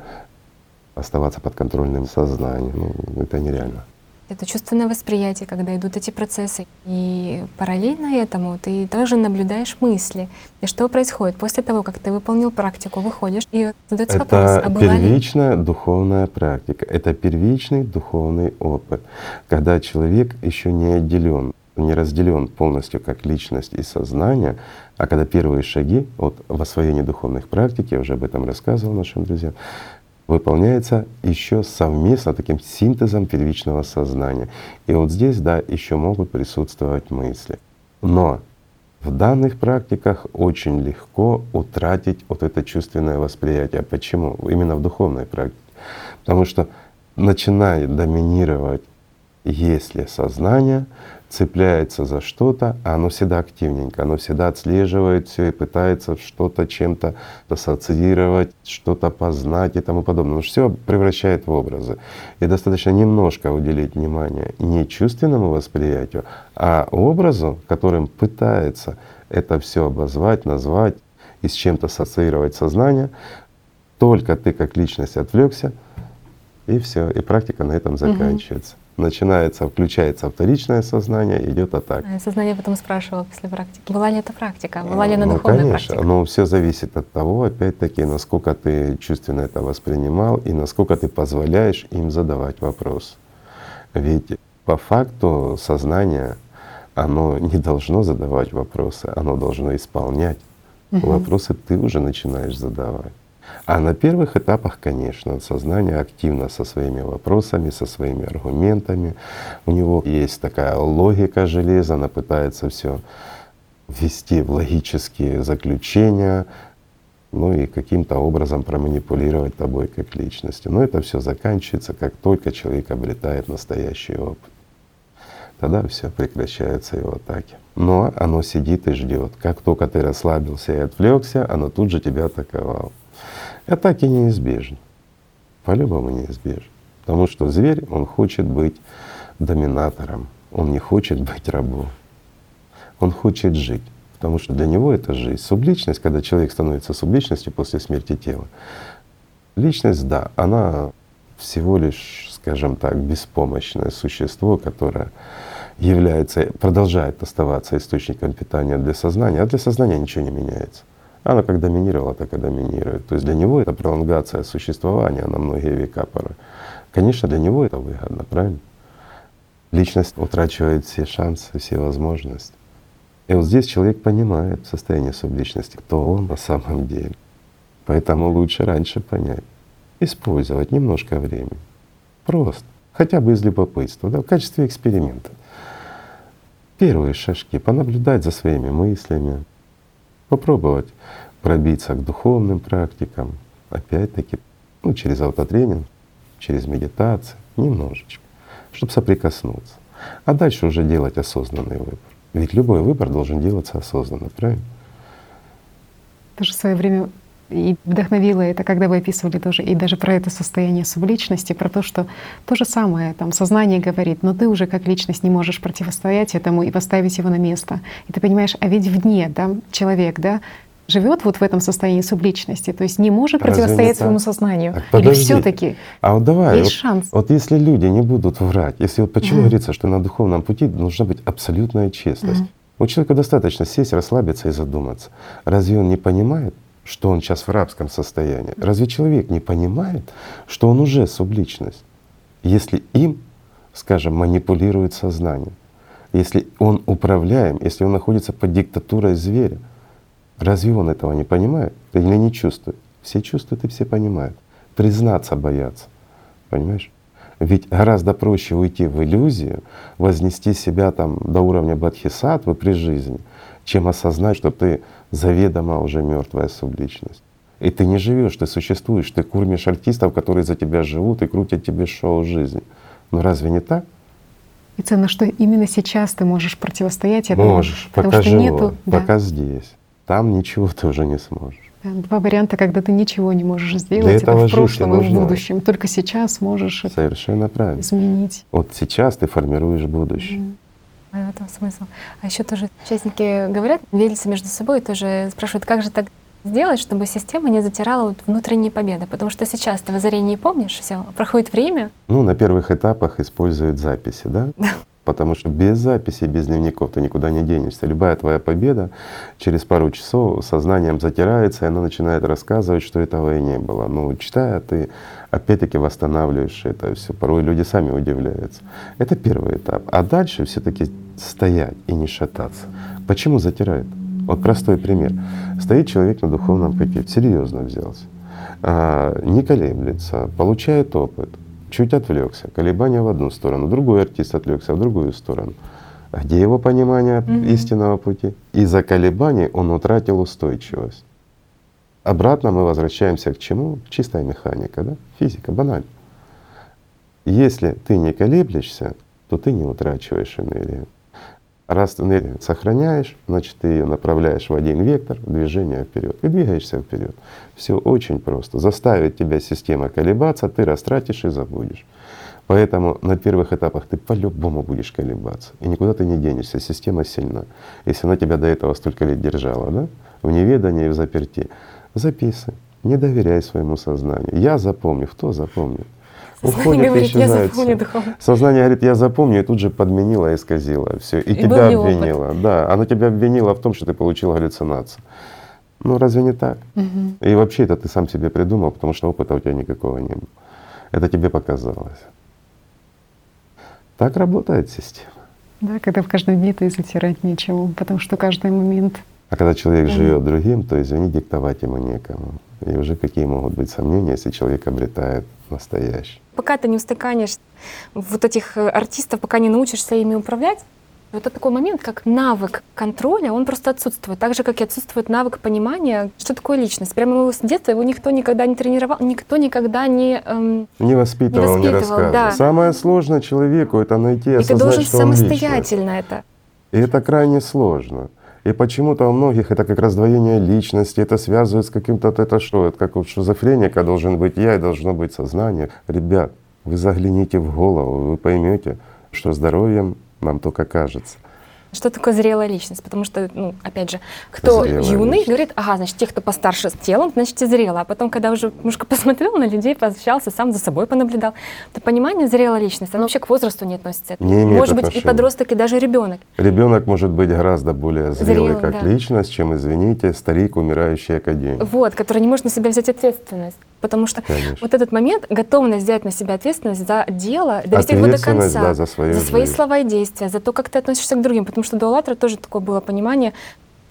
оставаться под контрольным сознанием. Ну, это нереально. Это чувственное восприятие, когда идут эти процессы. И параллельно этому ты тоже наблюдаешь мысли. И что происходит после того, как ты выполнил практику, выходишь, и задается это вопрос, а первичная ли? духовная практика, это первичный духовный опыт, когда человек еще не отделен, не разделен полностью как личность и сознание, а когда первые шаги от в освоении духовных практик, я уже об этом рассказывал нашим друзьям, выполняется еще совместно таким синтезом первичного сознания. И вот здесь, да, еще могут присутствовать мысли. Но в данных практиках очень легко утратить вот это чувственное восприятие. Почему? Именно в духовной практике. Потому что начинает доминировать, если сознание, цепляется за что-то, а оно всегда активненько, оно всегда отслеживает все и пытается что-то чем-то ассоциировать, что-то познать и тому подобное. Но все превращает в образы. И достаточно немножко уделить внимание не чувственному восприятию, а образу, которым пытается это все обозвать, назвать и с чем-то ассоциировать сознание. Только ты как личность отвлекся, и все, и практика на этом заканчивается начинается, включается вторичное сознание, идет атака. А сознание потом спрашивало после практики, была ли это практика, была ли она ну, духовная конечно, практика? но все зависит от того, опять-таки, насколько ты чувственно это воспринимал и насколько ты позволяешь им задавать вопрос. Ведь по факту сознание, оно не должно задавать вопросы, оно должно исполнять. Угу. Вопросы ты уже начинаешь задавать. А на первых этапах, конечно, сознание активно со своими вопросами, со своими аргументами. У него есть такая логика железа, она пытается все ввести в логические заключения, ну и каким-то образом проманипулировать тобой как личностью. Но это все заканчивается, как только человек обретает настоящий опыт. Тогда все прекращаются его атаки. Но оно сидит и ждет. Как только ты расслабился и отвлекся, оно тут же тебя атаковало. Атаки неизбежны. По-любому неизбежны. Потому что зверь, он хочет быть доминатором, он не хочет быть рабом. Он хочет жить, потому что для него это жизнь. Субличность, когда человек становится субличностью после смерти тела, личность, да, она всего лишь, скажем так, беспомощное существо, которое является, продолжает оставаться источником питания для сознания, а для сознания ничего не меняется. Она как доминировала, так и доминирует. То есть для него это пролонгация существования на многие века порой. Конечно, для него это выгодно, правильно? Личность утрачивает все шансы, все возможности. И вот здесь человек понимает в состоянии субличности, кто он на самом деле. Поэтому лучше раньше понять, использовать немножко времени. Просто, хотя бы из любопытства, да, в качестве эксперимента. Первые шажки, понаблюдать за своими мыслями, попробовать пробиться к духовным практикам, опять-таки, ну, через автотренинг, через медитацию, немножечко, чтобы соприкоснуться. А дальше уже делать осознанный выбор. Ведь любой выбор должен делаться осознанно, правильно? Тоже в свое время и вдохновило это, когда вы описывали тоже, и даже про это состояние субличности, про то, что то же самое, там сознание говорит, но ты уже как личность не можешь противостоять этому и поставить его на место. И ты понимаешь, а ведь вне, да, человек, да, живет вот в этом состоянии субличности, то есть не может Разве противостоять своему сознанию. Так, Или все-таки а вот давай, есть вот, шанс? Вот если люди не будут врать, если вот почему mm. говорится, что на духовном пути должна быть абсолютная честность. Mm. У человека достаточно сесть, расслабиться и задуматься. Разве он не понимает, что он сейчас в рабском состоянии? Разве человек не понимает, что он уже субличность, если им, скажем, манипулирует сознание, если он управляем, если он находится под диктатурой зверя? Разве он этого не понимает или не чувствует? Все чувствуют и все понимают. Признаться боятся, понимаешь? Ведь гораздо проще уйти в иллюзию, вознести себя там до уровня бодхисаттвы при жизни, чем осознать, что ты заведомо уже мертвая субличность. И ты не живешь, ты существуешь, ты кормишь артистов, которые за тебя живут и крутят тебе шоу жизни. Но разве не так? И ценно, что именно сейчас ты можешь противостоять этому. Можешь, потому пока что живой, нету, пока да. здесь там ничего ты уже не сможешь. Два варианта, когда ты ничего не можешь сделать, Для этого это в прошлом и в будущем. Только сейчас можешь Совершенно правильно. изменить. Вот сейчас ты формируешь будущее. Mm. В этом смысл. А еще тоже участники говорят, делятся между собой, тоже спрашивают, как же так сделать, чтобы система не затирала вот внутренние победы? Потому что сейчас ты в озарении помнишь, все, проходит время. Ну, на первых этапах используют записи, да? Потому что без записи, без дневников ты никуда не денешься. Любая твоя победа через пару часов сознанием затирается, и она начинает рассказывать, что этого и не было. Но читая, ты опять-таки восстанавливаешь это все. Порой люди сами удивляются. Это первый этап. А дальше все таки стоять и не шататься. Почему затирает? Вот простой пример. Стоит человек на духовном пути, серьезно взялся, а, не колеблется, получает опыт, чуть отвлекся, колебания в одну сторону, другой артист отвлекся в другую сторону. А где его понимание mm-hmm. истинного пути? Из-за колебаний он утратил устойчивость. Обратно мы возвращаемся к чему? Чистая механика, да? физика, банально. Если ты не колеблешься, то ты не утрачиваешь энергию. Раз ты энергию сохраняешь, значит ты ее направляешь в один вектор движения вперед и двигаешься вперед. Все очень просто. Заставит тебя система колебаться, ты растратишь и забудешь. Поэтому на первых этапах ты по-любому будешь колебаться. И никуда ты не денешься, система сильна. Если она тебя до этого столько лет держала, да, в неведании и в заперти, записывай, не доверяй своему сознанию. Я запомню, кто запомнит? Сознание говорит, я запомню духовно. Сознание говорит, я запомню, и тут же подменила, исказила все. И, И тебя обвинила. Да, оно тебя обвинило в том, что ты получил галлюцинацию. Ну разве не так? И вообще это ты сам себе придумал, потому что опыта у тебя никакого не было. Это тебе показалось. Так работает система. Да, когда в каждом дне то и затирать нечего, потому что каждый момент А когда человек живет другим, то извини, диктовать ему некому. И уже какие могут быть сомнения, если человек обретает настоящий. Пока ты не устаканишь вот этих э, артистов, пока не научишься ими управлять, вот это такой момент, как навык контроля, он просто отсутствует. Так же, как и отсутствует навык понимания, что такое личность. Прямо его с детства его никто никогда не тренировал, никто никогда не... эм, Не воспитывал, не, воспитывал, рассказывал. да. Самое сложное человеку это найти, и ты осознать, должен что он личность. самостоятельно это. И это крайне сложно. И почему-то у многих это как раздвоение личности, это связывают с каким-то, вот это что, это как у шизофреника должен быть я и должно быть сознание. Ребят, вы загляните в голову, вы поймете, что здоровьем нам только кажется. Что такое зрелая личность? Потому что, ну, опять же, кто Зрелая юный, личность. говорит, ага, значит, те, кто постарше с телом, значит, и зрело. А потом, когда уже немножко посмотрел на людей, пообщался, сам за собой понаблюдал, то понимание зрелая личность, оно вообще к возрасту не относится. Это Не имеет Может быть, и отношения. подросток, и даже ребенок. Ребенок может быть гораздо более зрелый Зрелый, как да. личность, чем, извините, старик, умирающий академик. Вот, который не может на себя взять ответственность. Потому что Конечно. вот этот момент, готовность взять на себя ответственность за дело, довести его до конца, да, за свою свои жизнь. слова и действия, за то, как ты относишься к другим. Потому что до «АЛЛАТРА» тоже такое было понимание,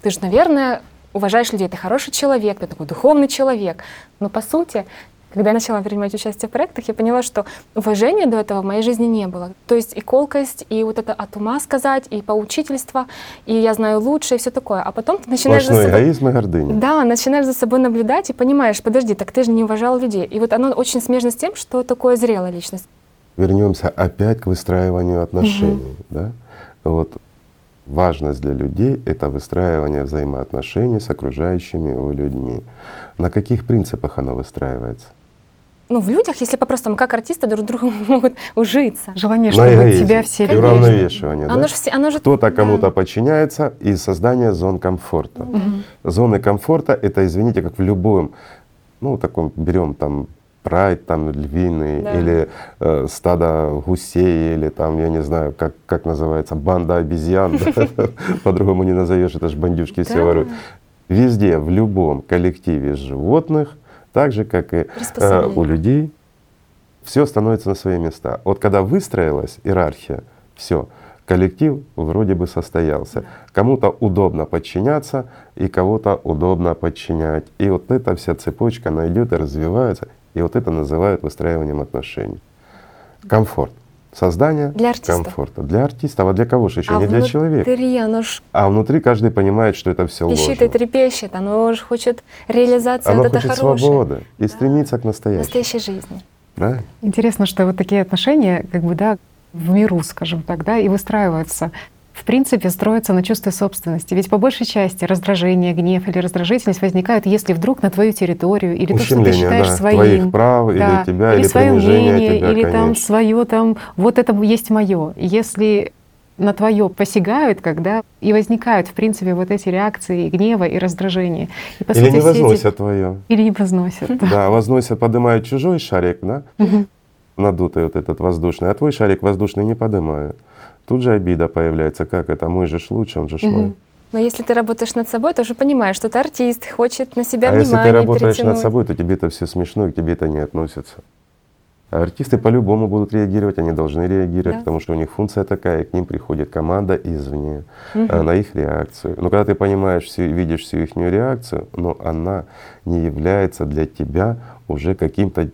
ты же, наверное, уважаешь людей, ты хороший человек, ты такой духовный человек. Но по сути, когда я начала принимать участие в проектах, я поняла, что уважения до этого в моей жизни не было. То есть и колкость, и вот это от ума сказать, и поучительство, и я знаю лучше, и все такое. А потом ты начинаешь за собой... эгоизм и гордыня. Да, начинаешь за собой наблюдать и понимаешь, подожди, так ты же не уважал людей. И вот оно очень смежно с тем, что такое зрелая личность. Вернемся опять к выстраиванию отношений. Да? Вот важность для людей — это выстраивание взаимоотношений с окружающими его людьми. На каких принципах оно выстраивается? Ну, в людях, если по-простому, как артисты друг другу могут ужиться. желание, чтобы эгоизм тебя все любили. уравновешивание. да? Оно же, оно же Кто-то да. кому-то подчиняется и создание зон комфорта. Зоны комфорта — это, извините, как в любом, ну, таком, берем там прайд там львиный Да. или э, стадо гусей или там я не знаю как как называется банда обезьян по-другому не назовешь это же бандюшки все воруют везде в любом коллективе животных так же как и э, у людей все становится на свои места. Вот когда выстроилась иерархия, все, коллектив вроде бы состоялся. Кому-то удобно подчиняться, и кого-то удобно подчинять. И вот эта вся цепочка, она идет и развивается. И вот это называют выстраиванием отношений. Комфорт. Создание Для комфорта. Для артистов, а для кого же еще? а не для человека. внутри оно ж А внутри каждый понимает, что это все пищит ложно. и трепещет, оно же хочет реализации Оно вот это хочет хорошее. свободы и стремится к настоящему. Настоящей жизни. Правильно? Интересно, что вот такие отношения, как бы, да, в миру, скажем так, да, и выстраиваются. В принципе, строятся на чувстве собственности. Ведь по большей части раздражение, гнев или раздражительность возникают, если вдруг на твою территорию или то, что ты Ущемление, считаешь да, своим. твоих прав или да, тебя, или свое принижение мнение, тебя, или там конечно. свое там, вот это есть мое. Если на твое посягают, когда и возникают, в принципе, вот эти реакции гнева и раздражения. И, по Или сути, не все эти- возносят твое. Или не возносят. да. Да, возносят, поднимают чужой шарик, да, надутый вот этот воздушный, а твой шарик воздушный не поднимают. Тут же обида появляется, как это, мой же ж лучше, он же ж мой. Но если ты работаешь над собой, то уже понимаешь, что ты артист, хочет на себя А если внимание ты работаешь над перетянуть. собой, то тебе это все смешно, и к тебе это не относится. А артисты по-любому будут реагировать, они должны реагировать, Да. потому что у них функция такая, и к ним приходит команда извне а, на их реакцию. Но когда ты понимаешь, всю, видишь всю их реакцию, но она не является для тебя уже каким-то, э,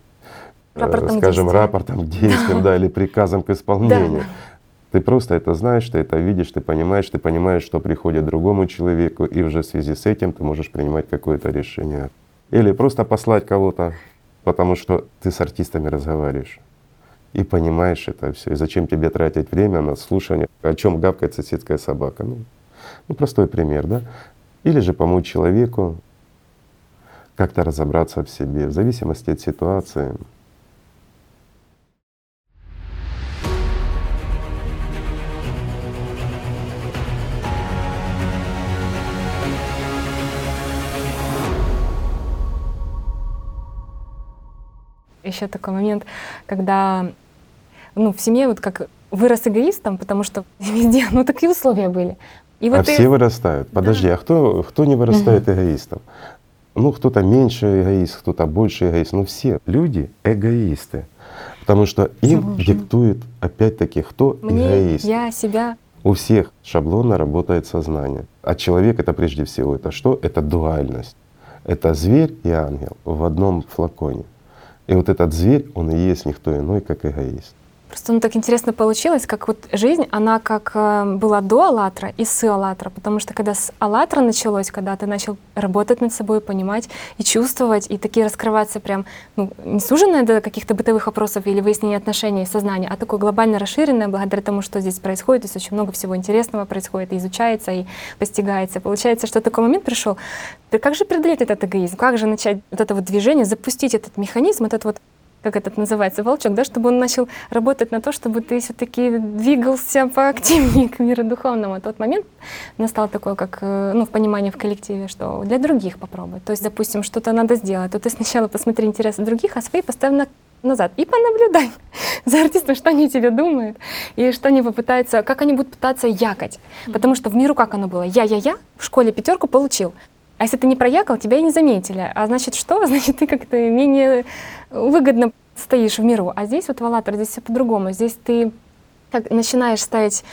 скажем, действия. рапортом к действиям, да, или приказом к исполнению. Да. Ты просто это знаешь, ты это видишь, ты понимаешь, ты понимаешь, что приходит другому человеку, и уже в связи с этим ты можешь принимать какое-то решение. Или просто послать кого-то, потому что ты с артистами разговариваешь. и понимаешь это все. И зачем тебе тратить время на слушание, о чем гавкает соседская собака? Ну, ну простой пример, да? Или же помочь человеку как-то разобраться в себе, в зависимости от ситуации. Еще такой момент, когда ну, в семье вот как вырос эгоистом, потому что везде, ну, такие условия были. И вот а ты... все вырастают. Подожди, да. а кто, кто не вырастает угу. эгоистом? Ну, кто-то меньше эгоист, кто-то больше эгоист. Но все люди эгоисты. Потому что им Сложно. диктует опять-таки кто Мне, эгоист. Я, себя. У всех шаблонно работает сознание. А человек это прежде всего это что? Это дуальность. Это зверь и ангел в одном флаконе. И вот этот зверь, он и есть никто иной, как эгоист. Просто ну, так интересно получилось, как вот жизнь, она как э, была до «АЛЛАТРА» и с «АЛЛАТРА», потому что когда с «АЛЛАТРА» началось, когда ты начал работать над собой, понимать и чувствовать, и такие раскрываться прям, ну, не суженное до каких-то бытовых вопросов или выяснения отношений сознания, а такое глобально расширенное, благодаря тому, что здесь происходит, то есть очень много всего интересного происходит, и изучается, и постигается. Получается, что такой момент пришел, как же преодолеть этот эгоизм, как же начать вот это вот движение, запустить этот механизм, этот вот как этот называется, волчок, да, чтобы он начал работать на то, чтобы ты все-таки двигался поактивнее к миру духовному. Тот момент настал такой, как э, ну, в понимании в коллективе, что для других попробовать. То есть, допустим, что-то надо сделать, то ты сначала посмотри интересы других, а свои поставь на назад и понаблюдай за артистом, что они тебе думают, и что они попытаются, как они будут пытаться якать. Потому что в миру как оно было? Я-я-я, в школе пятерку получил. А если ты не проякал, тебя и не заметили. А значит что? Значит, ты как-то менее выгодно стоишь в миру. А здесь вот в «АЛЛАТРА» здесь все по-другому. Здесь ты как начинаешь ставить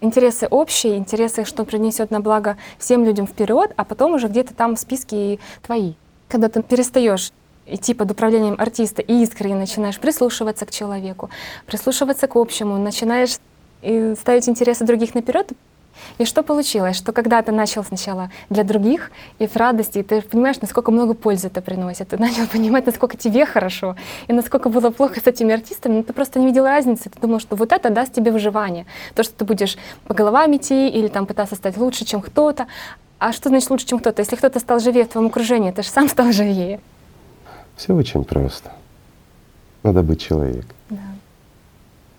интересы общие, интересы, что принесет на благо всем людям вперед, а потом уже где-то там в списке твои. Когда ты перестаешь идти под управлением артиста и искренне начинаешь прислушиваться к человеку, прислушиваться к общему, начинаешь ставить интересы других наперед, и что получилось? Что когда ты начал сначала для других и в радости, и ты понимаешь, насколько много пользы это приносит, ты начал понимать, насколько тебе хорошо, и насколько было плохо с этими артистами, но ты просто не видел разницы, ты думал, что вот это даст тебе выживание. То, что ты будешь по головам идти или там пытаться стать лучше, чем кто-то. А что значит лучше, чем кто-то? Если кто-то стал живее в твоем окружении, ты же сам стал живее. Все очень просто. Надо быть человеком. Да.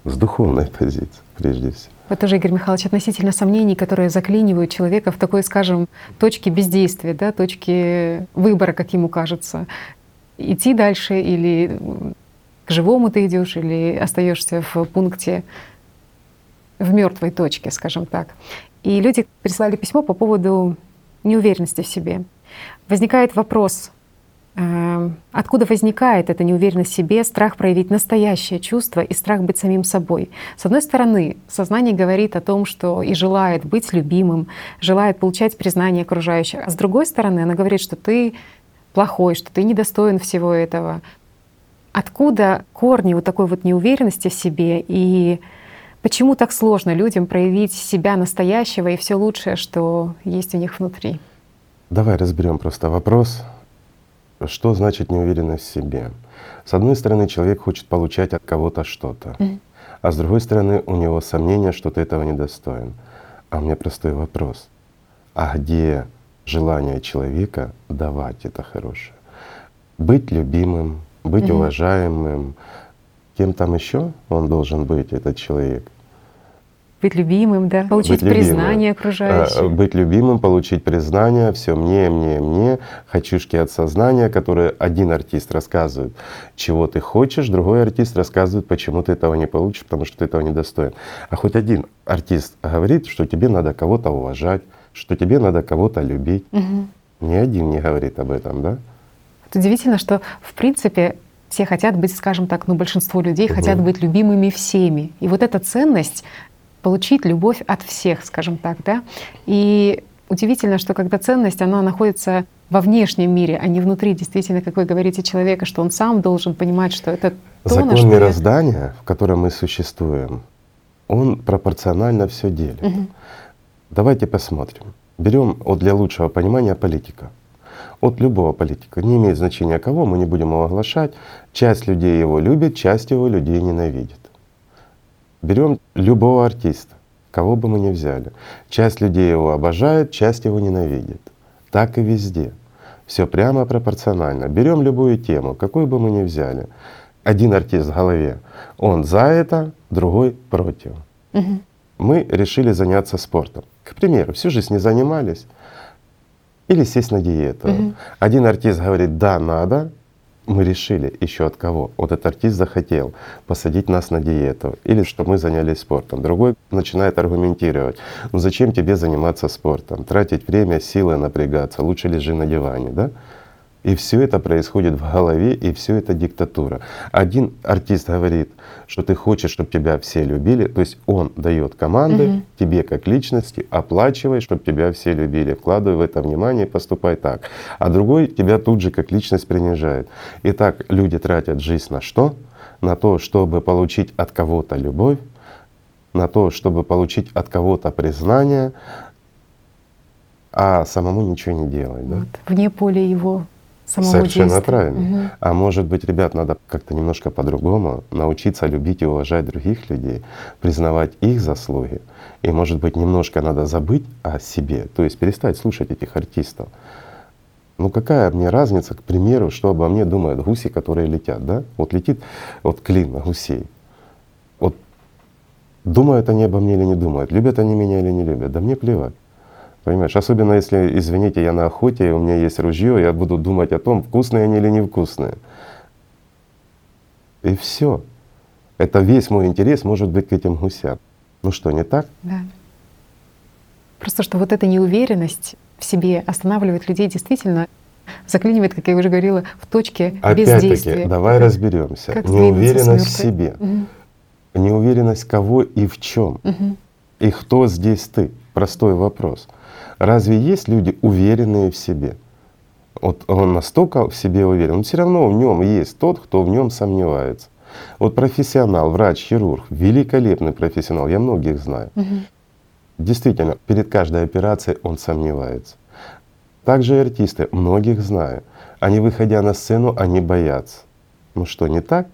С духовной позиции, прежде всего. Вот тоже, Игорь Михайлович, относительно сомнений, которые заклинивают человека в такой, скажем, точке бездействия, да, точке выбора, как ему кажется. Идти дальше или к живому ты идешь, или остаешься в пункте в мертвой точке, скажем так. И люди прислали письмо по поводу неуверенности в себе. Возникает вопрос, откуда возникает эта неуверенность в себе, страх проявить настоящее чувство и страх быть самим собой. С одной стороны, сознание говорит о том, что и желает быть любимым, желает получать признание окружающих, а с другой стороны, она говорит, что ты плохой, что ты недостоин всего этого. Откуда корни вот такой вот неуверенности в себе и почему так сложно людям проявить себя настоящего и все лучшее, что есть у них внутри? Давай разберем просто вопрос что значит неуверенность в себе? С одной стороны, человек хочет получать от кого-то что-то, mm-hmm. а с другой стороны, у него сомнение, что ты этого недостоин. А у меня простой вопрос. А где желание человека давать это хорошее? Быть любимым, быть mm-hmm. уважаемым, кем там еще он должен быть, этот человек? Быть любимым, да, получить быть признание любимым. окружающих. А, быть любимым, получить признание, все мне, мне, мне, хочушки от сознания, которые один артист рассказывает, чего ты хочешь, другой артист рассказывает, почему ты этого не получишь, потому что ты этого не достоин. А хоть один артист говорит, что тебе надо кого-то уважать, что тебе надо кого-то любить. Угу. Ни один не говорит об этом, да? Это удивительно, что в принципе все хотят быть, скажем так, ну большинство людей угу. хотят быть любимыми всеми. И вот эта ценность получить любовь от всех, скажем так, да. И удивительно, что когда ценность, она находится во внешнем мире, а не внутри, действительно, как вы говорите, человека, что он сам должен понимать, что это то, Закон на что мироздания, я... в котором мы существуем, он пропорционально все делит. Угу. Давайте посмотрим. Берем вот для лучшего понимания политика. от любого политика, не имеет значения кого, мы не будем его оглашать, часть людей его любит, часть его людей ненавидит. Берем любого артиста, кого бы мы ни взяли. Часть людей его обожает, часть его ненавидит. Так и везде. Все прямо пропорционально. Берем любую тему, какую бы мы ни взяли. Один артист в голове, он за это, другой против. Мгм. Мы решили заняться спортом. К примеру, всю жизнь не занимались или сесть на диету. Мгм. Один артист говорит, да, надо. Мы решили еще от кого. Вот этот артист захотел посадить нас на диету или чтобы мы занялись спортом. Другой начинает аргументировать, ну зачем тебе заниматься спортом, тратить время, силы, напрягаться, лучше лежи на диване, да? И все это происходит в голове, и все это диктатура. Один артист говорит, что ты хочешь, чтобы тебя все любили, то есть он дает команды Мгм. тебе как личности, оплачивай, чтобы тебя все любили, вкладывай в это внимание и поступай так. А другой тебя тут же как личность принижает. Итак, люди тратят жизнь на что? На то, чтобы получить от кого-то любовь, на то, чтобы получить от кого-то признание, а самому ничего не делать. Да? Вот, вне поля его самого Совершенно действия. правильно. Мгм. А может быть, ребят, надо как-то немножко по-другому научиться любить и уважать других людей, признавать их заслуги. И может быть, немножко надо забыть о себе, то есть перестать слушать этих артистов. Ну какая мне разница, к примеру, что обо мне думают гуси, которые летят, да? Вот летит вот клин гусей. Вот думают они обо мне или не думают, любят они меня или не любят, да мне плевать. Понимаешь, особенно если, извините, я на охоте, и у меня есть ружье, я буду думать о том, вкусные они или невкусные. И все. Это весь мой интерес может быть к этим гусям. Ну что, не так? Да. Просто что вот эта неуверенность в себе останавливает людей действительно, заклинивает, как я уже говорила, в точке бездействия. Опять-таки, давай Как- разберемся. как Неуверенность в себе. Мгм. Неуверенность кого и в чем. Мгм. И кто здесь ты? Простой вопрос. Разве есть люди уверенные в себе? Вот он настолько в себе уверен, но все равно в нем есть тот, кто в нем сомневается. Вот профессионал, врач, хирург, великолепный профессионал, я многих знаю. Мгм. Действительно, перед каждой операцией он сомневается. Также и артисты, многих знаю. Они, выходя на сцену, они боятся. Ну что, не так?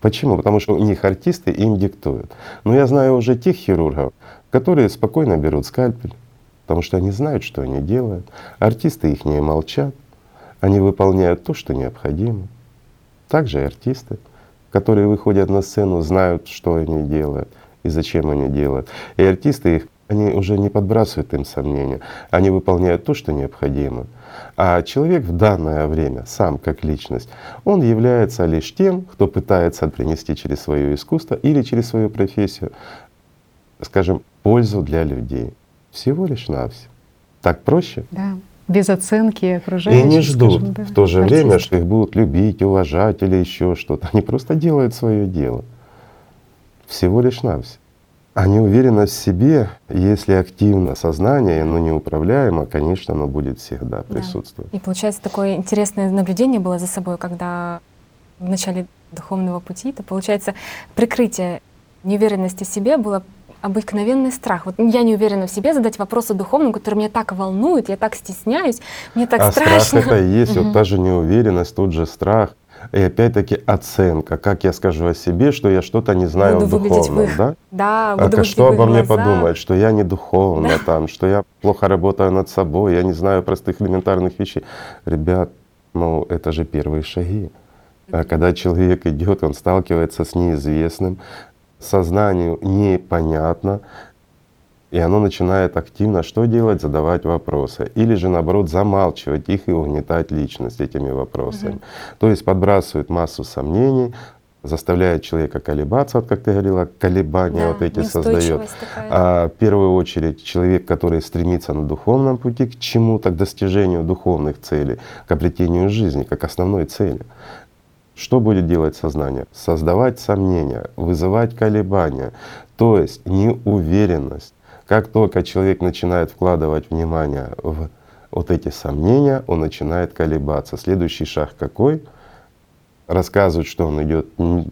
Почему? Потому что у них артисты им диктуют. Но я знаю уже тех хирургов, которые спокойно берут скальпель, потому что они знают, что они делают. Артисты их не молчат, они выполняют то, что необходимо. Также и артисты, которые выходят на сцену, знают, что они делают и зачем они делают. И артисты их, они уже не подбрасывают им сомнения, они выполняют то, что необходимо. А человек в данное время, сам как личность, он является лишь тем, кто пытается принести через свое искусство или через свою профессию, скажем, пользу для людей. Всего лишь навсего. Так проще? Да. Без оценки И окружающих. не ждут скажем, да, в то же время, артистов. что их будут любить, уважать или еще что-то. Они просто делают свое дело. Всего лишь навсего. А неуверенность в себе, если активно сознание, но неуправляемо, конечно, оно будет всегда Да. присутствовать. И получается такое интересное наблюдение было за собой, когда в начале духовного пути, это получается прикрытие неуверенности в себе было обыкновенный страх. Вот я не уверена в себе задать вопросы духовным, которые меня так волнуют, я так стесняюсь, мне так а страшно. страх это и есть вот та же неуверенность, тот же страх. И опять-таки оценка, как я скажу о себе, что я что-то не знаю Буду в духовном, в их- да? Да, А буду выглядеть что обо мне подумают, что я не духовно там, что я плохо работаю над собой, я не знаю простых элементарных вещей. Ребят, ну это же первые шаги. А когда человек идет, он сталкивается с неизвестным, сознанию непонятно, и оно начинает активно что делать? Задавать вопросы. Или же наоборот замалчивать их и угнетать личность этими вопросами. То есть подбрасывает массу сомнений, заставляет человека колебаться, вот как ты говорила, колебания Да, вот эти создает. такая. А в первую очередь человек, который стремится на духовном пути к чему-то, к достижению духовных целей, к обретению жизни, как основной цели. Что будет делать сознание? Создавать сомнения, вызывать колебания, то есть неуверенность. Как только человек начинает вкладывать внимание в вот эти сомнения, он начинает колебаться. Следующий шаг какой? Рассказывать, что он идет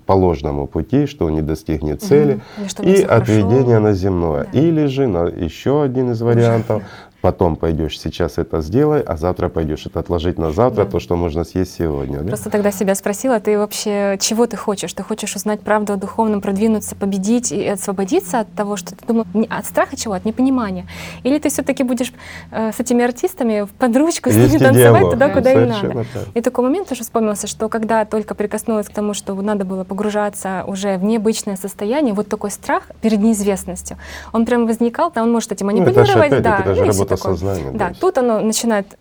по ложному пути, что он не достигнет цели, Мгм. Или что у меня и всё хорошо. отведение на земное. Да. Или же на еще один из вариантов, потом пойдешь, сейчас это сделай, а завтра пойдешь это отложить на завтра, Да. то, что можно съесть сегодня. Да? Просто тогда себя спросила, ты вообще чего ты хочешь? Ты хочешь узнать правду о духовном, продвинуться, победить и освободиться от того, что ты думал, не- от страха чего? От непонимания? Или ты все-таки будешь э, с этими артистами в подручку с ними танцевать диалог. туда, Да, куда им надо? так. И такой момент тоже вспомнился, что когда только прикоснулась к тому, что надо было погружаться уже в необычное состояние, вот такой страх перед неизвестностью, он прям возникал, да, он может этим Ну, это же манипулировать, да, даже ну работа такое. сознания. Да, тут оно начинает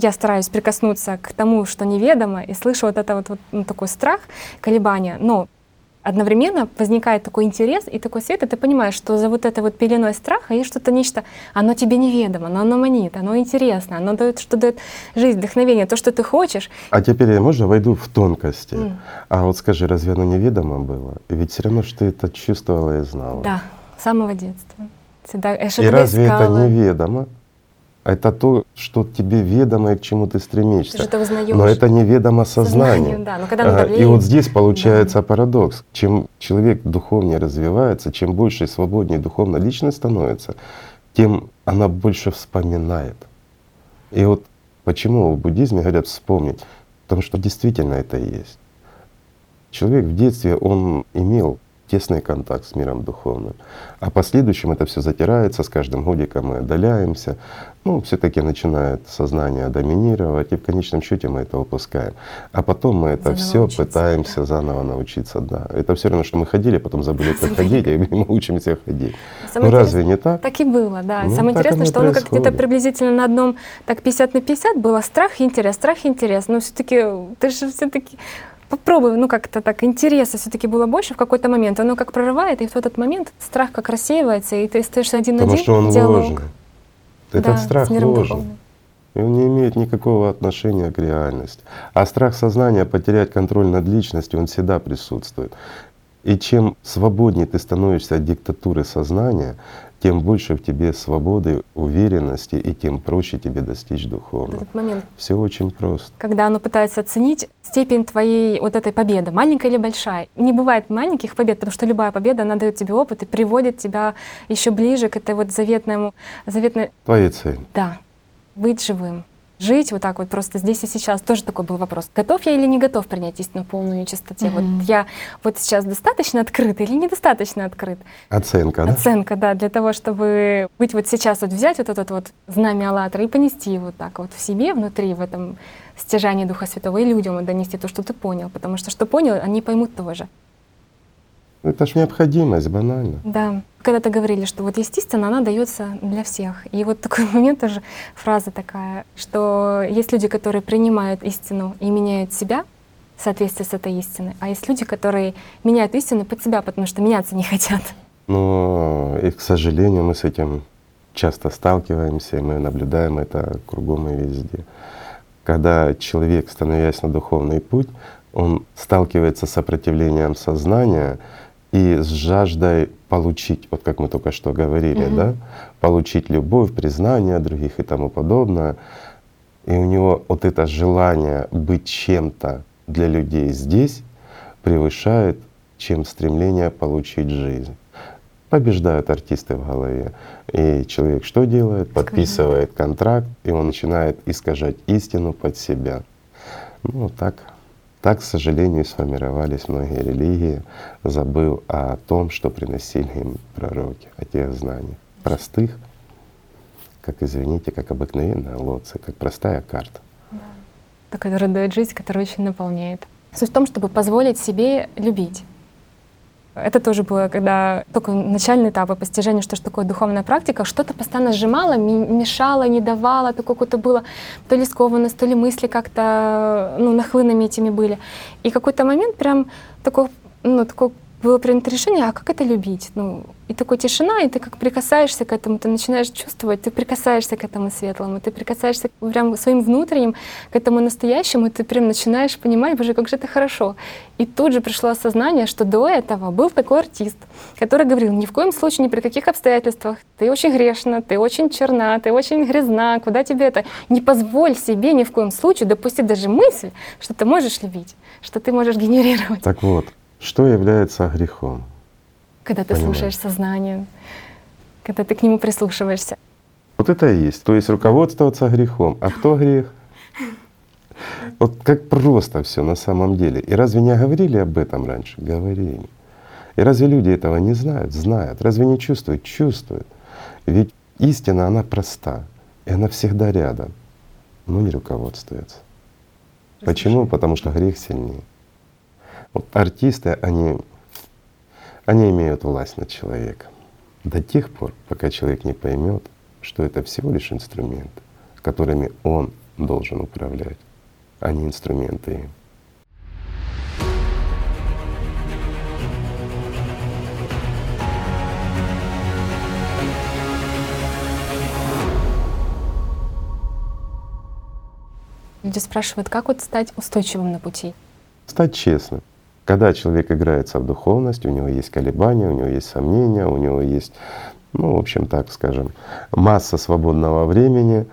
я стараюсь прикоснуться к тому, что неведомо, и слышу вот это вот, вот ну, такой страх, колебания, но одновременно возникает такой интерес и такой свет, и ты понимаешь, что за вот этой вот пеленой страха есть что-то нечто, оно тебе неведомо, но оно манит, оно интересно, оно дает, что дает жизнь, вдохновение, то, что ты хочешь. А теперь я можно войду в тонкости? М. А вот скажи, разве оно неведомо было? Ведь все равно, что ты это чувствовала и знала. Да, с самого детства. Я И разве это искала, неведомо? Это то, что тебе ведомо и к чему ты стремишься. Ты же это. Но это неведомо сознанию. Сознанию, да, но когда А, И вот здесь получается парадокс. Чем человек духовнее развивается, чем больше и свободнее духовно личность становится, тем она больше вспоминает. И вот почему в буддизме говорят вспомнить? Потому что действительно это и есть. Человек в детстве, он имел тесный контакт с миром духовным. А в последующем это все затирается, с каждым годиком мы отдаляемся. Ну, все-таки начинает сознание доминировать, и в конечном счете мы это упускаем. А потом мы это Заново все учиться, пытаемся заново научиться. Да. Это все равно, что мы ходили, потом забыли, как ходить, и мы учимся ходить. Самое ну разве не так? Так и было, да. Ну, Самое интересное, что оно как где-то приблизительно на одном, так 50 на 50 было страх и интерес, страх и интерес. Но все-таки ты же все-таки попробуй, ну как-то так интереса все-таки было больше в какой-то момент. Оно как прорывает, и в этот момент страх как рассеивается, и ты остаешься один на Потому один. что он диалог. ложен. Этот Да, страх ложен. И он не имеет никакого отношения к реальности. А страх сознания потерять контроль над личностью, он всегда присутствует. И чем свободнее ты становишься от диктатуры сознания, тем больше в тебе свободы, уверенности, и тем проще тебе достичь духовного. Этот момент, Все очень просто. когда оно пытается оценить степень твоей вот этой победы, маленькая или большая. Не бывает маленьких побед, потому что любая победа, она дает тебе опыт и приводит тебя еще ближе к этой вот заветному, заветной Твоя цель. Да, быть живым. Жить вот так вот просто здесь и сейчас. Тоже такой был вопрос. Готов я или не готов принять истину полную чистоте? Мгм. Вот я вот сейчас достаточно открыт или недостаточно открыт? Оценка, да? Оценка, да, для того, чтобы быть вот сейчас, вот взять вот этот вот знамя Аллатра и понести его так вот в себе, внутри, в этом стяжании Духа Святого, и людям донести то, что ты понял. Потому что что понял, они поймут тоже. Это ж необходимость, банально. Да. Когда-то говорили, что вот естественно она дается для всех. И вот такой момент тоже, фраза такая, что есть люди, которые принимают истину и меняют себя в соответствии с этой истиной, а есть люди, которые меняют истину под себя, потому что меняться не хотят. Но и, к сожалению, мы с этим часто сталкиваемся, и мы наблюдаем это кругом и везде. Когда человек, становясь на духовный путь, он сталкивается с сопротивлением сознания и с жаждой получить, вот как мы только что говорили, Мгм. да, получить любовь, признание других и тому подобное. И у него вот это желание быть чем-то для людей здесь превышает, чем стремление получить жизнь. Побеждают артисты в голове. И человек что делает? Подписывает контракт, и он начинает искажать истину под себя. Ну так. Так, к сожалению, сформировались многие религии, забыл о том, что приносили им пророки, о тех знаниях. Простых, как, извините, как обыкновенная лоция, как простая карта. Так, который дает жизнь, который очень наполняет. Суть в том, чтобы позволить себе любить. Это тоже было, когда только начальные этапы постижения, что ж такое духовная практика, что-то постоянно сжимало, мешало, не давало, такое какое-то было то ли скованность, то ли мысли как-то ну, нахлынами этими были. И какой-то момент прям такой, ну, такое было принято решение, а как это любить? Ну, и такой тишина, и ты как прикасаешься к этому, ты начинаешь чувствовать, ты прикасаешься к этому светлому, ты прикасаешься прям своим внутренним, к этому настоящему, и ты прям начинаешь понимать, боже, как же это хорошо. И тут же пришло осознание, что до этого был такой артист, который говорил, ни в коем случае, ни при каких обстоятельствах, ты очень грешна, ты очень черна, ты очень грязна, куда тебе это? Не позволь себе ни в коем случае допустить даже мысль, что ты можешь любить, что ты можешь генерировать. Так вот, что является грехом? Когда ты Понимаю. слушаешь сознание, когда ты к нему прислушиваешься. Вот это и есть. То есть руководствоваться грехом. А кто грех? Вот как просто все на самом деле. И разве не говорили об этом раньше? Говорили. И разве люди этого не знают? Знают. Разве не чувствуют? Чувствуют. Ведь истина, она проста. И она всегда рядом. Но не руководствуется. Почему? Потому что грех сильнее. Вот артисты, они, они имеют власть над человеком до тех пор, пока человек не поймет, что это всего лишь инструменты, которыми он должен управлять, а не инструменты им. Люди спрашивают, как вот стать устойчивым на пути? Стать честным. Когда человек играется в духовность, у него есть колебания, у него есть сомнения, у него есть, ну, в общем, так скажем, масса свободного времени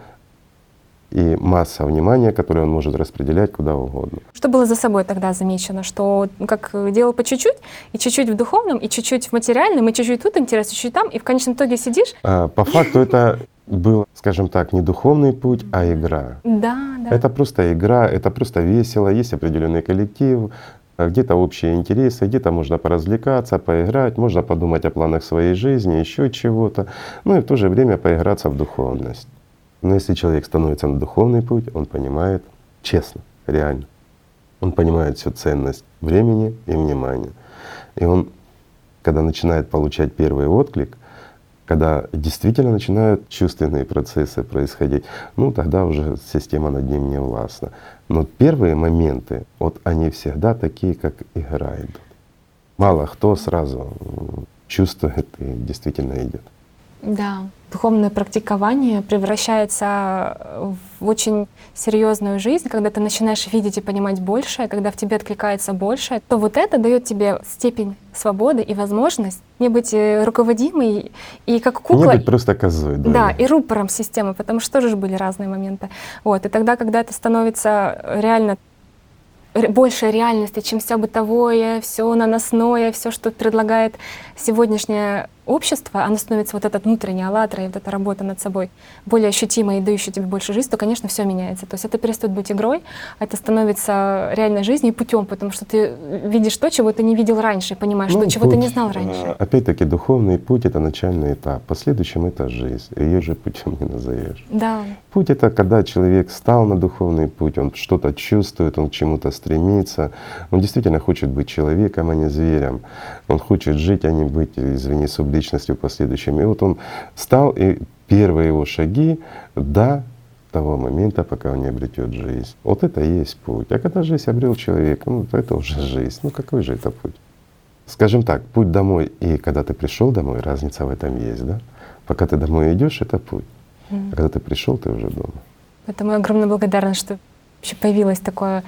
и масса внимания, которое он может распределять куда угодно. Что было за собой тогда замечено? Что ну, как делал по чуть-чуть, и чуть-чуть в духовном, и чуть-чуть в материальном, и чуть-чуть тут интерес, чуть-чуть там, и в конечном итоге сидишь? А, по факту это был, скажем так, не духовный путь, а игра. Да, да. Это просто игра, это просто весело, есть определенный коллектив, где-то общие интересы, где-то можно поразвлекаться, поиграть, можно подумать о планах своей жизни, еще чего-то, ну и в то же время поиграться в духовность. Но если человек становится на духовный путь, он понимает честно, реально, он понимает всю ценность времени и внимания. И он, когда начинает получать первый отклик, когда действительно начинают чувственные процессы происходить, ну тогда уже система над ним не властна. Но первые моменты, вот они всегда такие, как игра идут. Мало кто сразу чувствует и действительно идет. Да, духовное практикование превращается в очень серьезную жизнь, когда ты начинаешь видеть и понимать большее, когда в тебе откликается большее, то вот это дает тебе степень свободы и возможность не быть э, руководимой и как кукла. Не быть просто козой, да. Да, и рупором системы, потому что тоже же были разные моменты. Вот, и тогда, когда это становится реально больше реальности, чем все бытовое, все наносное, все, что предлагает сегодняшнее общество, оно становится вот этот внутренний аллатра и вот эта работа над собой более ощутимой и дающей тебе больше жизни, то, конечно, все меняется. То есть это перестает быть игрой, это становится реальной жизнью и путем, потому что ты видишь то, чего ты не видел раньше, понимаешь, ну, что чего ты не знал раньше. А, опять-таки, духовный путь — это начальный этап. Последующим — это жизнь. Ее же путем не назовешь. Да. Путь — это когда человек стал на духовный путь, он что-то чувствует, он к чему-то стремится, он действительно хочет быть человеком, а не зверем. Он хочет жить, а не быть, извини, сублимацией личностью последующим. И вот он стал, и первые его шаги до того момента, пока он не обретет жизнь. Вот это и есть путь. А когда жизнь обрел человек, ну это уже жизнь. Ну какой же это путь? Скажем так, путь домой и когда ты пришел домой, разница в этом есть, да? Пока ты домой идешь, это путь. А когда ты пришел, ты уже дома. Поэтому я огромно благодарна, что вообще появилось такое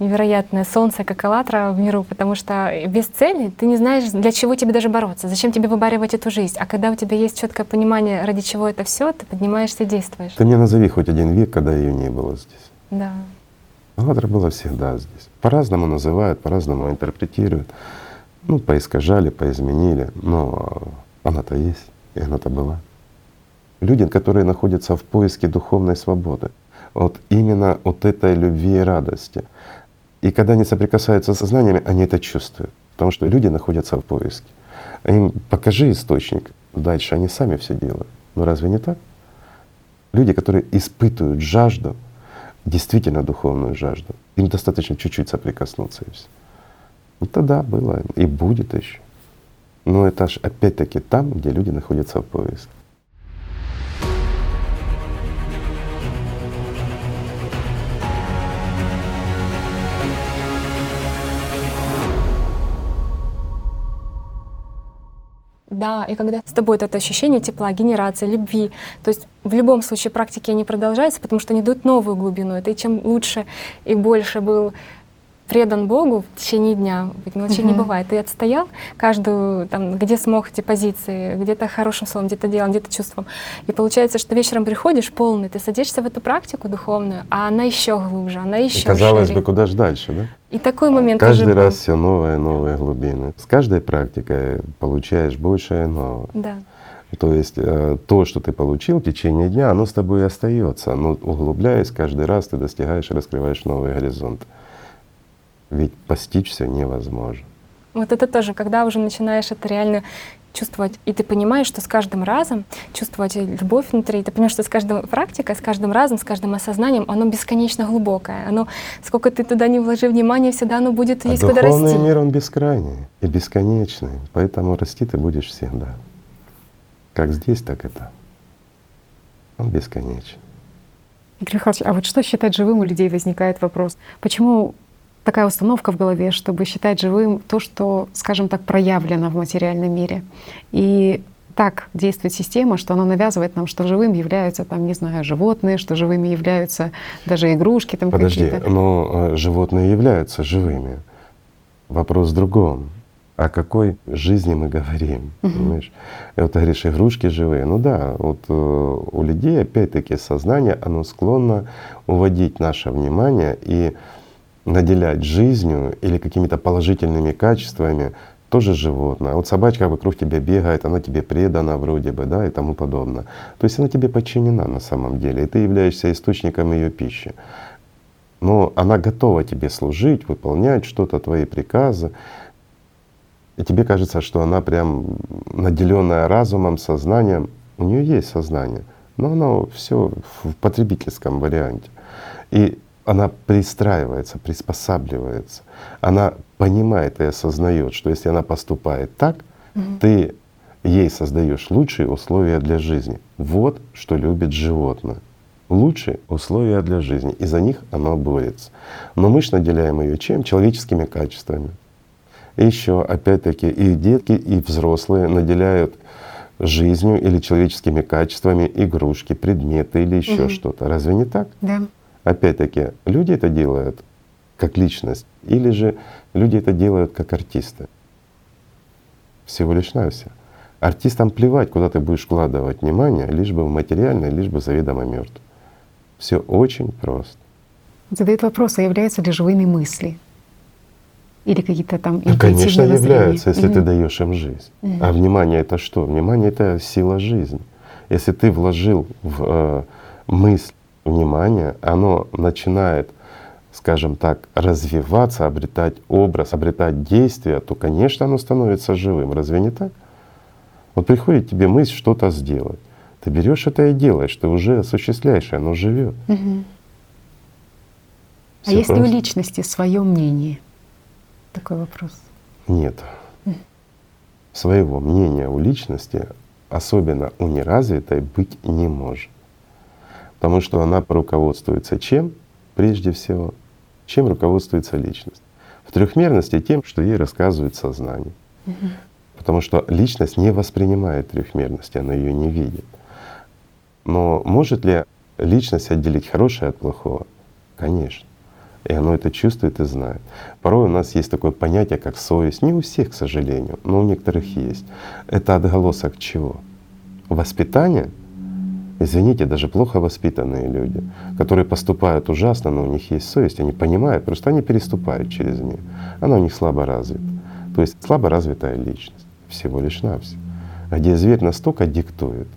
невероятное солнце, как Аллатра в миру, потому что без цели ты не знаешь, для чего тебе даже бороться, зачем тебе выбаривать эту жизнь. А когда у тебя есть четкое понимание, ради чего это все, ты поднимаешься и действуешь. Ты мне назови хоть один век, когда ее не было здесь. Да. Аллатра была всегда здесь. По-разному называют, по-разному интерпретируют. Ну, поискажали, поизменили, но она-то есть, и она-то была. Люди, которые находятся в поиске духовной свободы, вот именно от этой любви и радости — и когда они соприкасаются с знаниями, они это чувствуют, потому что люди находятся в поиске. Им покажи источник, дальше они сами все делают. Но разве не так? Люди, которые испытывают жажду, действительно духовную жажду, им достаточно чуть-чуть соприкоснуться и все. Это да, было и будет еще. Но это ж опять-таки там, где люди находятся в поиске. Да, и когда с тобой это ощущение тепла, генерации, любви, то есть в любом случае практики они продолжаются, потому что они дают новую глубину. Это и чем лучше и больше был предан Богу в течение дня, мелочей угу. не бывает. Ты отстоял каждую, там, где смог эти позиции, где-то хорошим словом, где-то делом, где-то чувством. И получается, что вечером приходишь полный, ты садишься в эту практику духовную, а она еще глубже, она еще и Казалось шире. бы, куда же дальше, да? И такой момент Каждый раз был. все новые, новые глубины. С каждой практикой получаешь больше и нового. Да. То есть э, то, что ты получил в течение дня, оно с тобой и остается. Но углубляясь, каждый раз ты достигаешь и раскрываешь новые горизонты. Ведь постичь все невозможно. Вот это тоже, когда уже начинаешь это реально чувствовать, и ты понимаешь, что с каждым разом чувствовать любовь внутри, ты понимаешь, что с каждой практикой, с каждым разом, с каждым осознанием, оно бесконечно глубокое. Оно, сколько ты туда не вложи внимания, всегда оно будет а есть куда духовный расти. мир, он бескрайний и бесконечный, поэтому расти ты будешь всегда. Как здесь, так это. Он бесконечен. Игорь Михайлович, а вот что считать живым у людей возникает вопрос? Почему такая установка в голове, чтобы считать живым то, что, скажем так, проявлено в материальном мире? И так действует система, что она навязывает нам, что живым являются, там, не знаю, животные, что живыми являются даже игрушки там Подожди, какие-то. но э, животные являются живыми. Вопрос в другом. О какой жизни мы говорим, понимаешь? И вот ты говоришь, игрушки живые. Ну да, вот э, у людей опять-таки сознание, оно склонно уводить наше внимание и наделять жизнью или какими-то положительными качествами тоже животное. А вот собачка вокруг тебя бегает, она тебе предана вроде бы, да, и тому подобное. То есть она тебе подчинена на самом деле, и ты являешься источником ее пищи. Но она готова тебе служить, выполнять что-то, твои приказы. И тебе кажется, что она прям наделенная разумом, сознанием. У нее есть сознание, но оно все в потребительском варианте. И она пристраивается, приспосабливается. Она понимает и осознает, что если она поступает так, ты ей создаешь лучшие условия для жизни. Вот что любит животное. Лучшие условия для жизни. И за них оно борется. Но мы же наделяем ее чем? Человеческими качествами. И еще, опять-таки, и детки, и взрослые наделяют жизнью или человеческими качествами игрушки, предметы или еще Мгм. что-то. Разве не так? Да. Опять-таки, люди это делают как личность, или же люди это делают как артисты. Всего лишь навсего. Артистам плевать, куда ты будешь вкладывать внимание, лишь бы в материальное, лишь бы заведомо мертв. Все очень просто. Задают вопрос, а являются ли живыми мысли? Или какие-то там Ну, конечно, являются, если ты Мгм. даешь им жизнь. Мгм. А внимание это что? Внимание это сила жизни. Если ты вложил в э, мысль внимание, оно начинает, скажем так, развиваться, обретать образ, обретать действие, то, конечно, оно становится живым. Разве не так? Вот приходит тебе мысль что-то сделать. Ты берешь это и делаешь, ты уже осуществляешь, и оно живет. Мгм. А есть ли у личности свое мнение? Такой вопрос. Нет. Своего мнения у личности, особенно у неразвитой, быть не может. Потому что она руководствуется чем? Прежде всего, чем руководствуется личность? В трехмерности тем, что ей рассказывает сознание. Потому что личность не воспринимает трехмерности, она ее не видит. Но может ли личность отделить хорошее от плохого? Конечно. И оно это чувствует и знает. Порой у нас есть такое понятие, как совесть. Не у всех, к сожалению, но у некоторых есть. Это отголосок чего? Воспитание? Извините, даже плохо воспитанные люди, которые поступают ужасно, но у них есть совесть, они понимают, просто они переступают через нее. Она у них слабо развита. То есть слабо развитая личность, всего лишь навсего. Где зверь настолько диктует,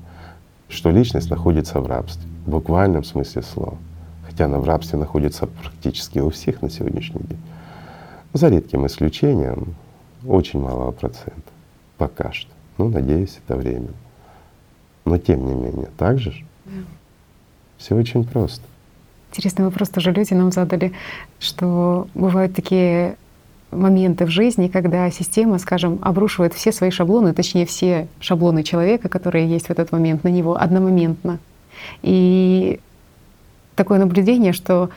что личность находится в рабстве, в буквальном смысле слова. Хотя она в рабстве находится практически у всех на сегодняшний день. За редким исключением очень малого процента. Пока что. Ну, надеюсь, это время. Но тем не менее, так же ж? все очень просто. Интересный вопрос тоже люди нам задали, что бывают такие моменты в жизни, когда система, скажем, обрушивает все свои шаблоны, точнее все шаблоны человека, которые есть в этот момент, на него одномоментно. И такое наблюдение, что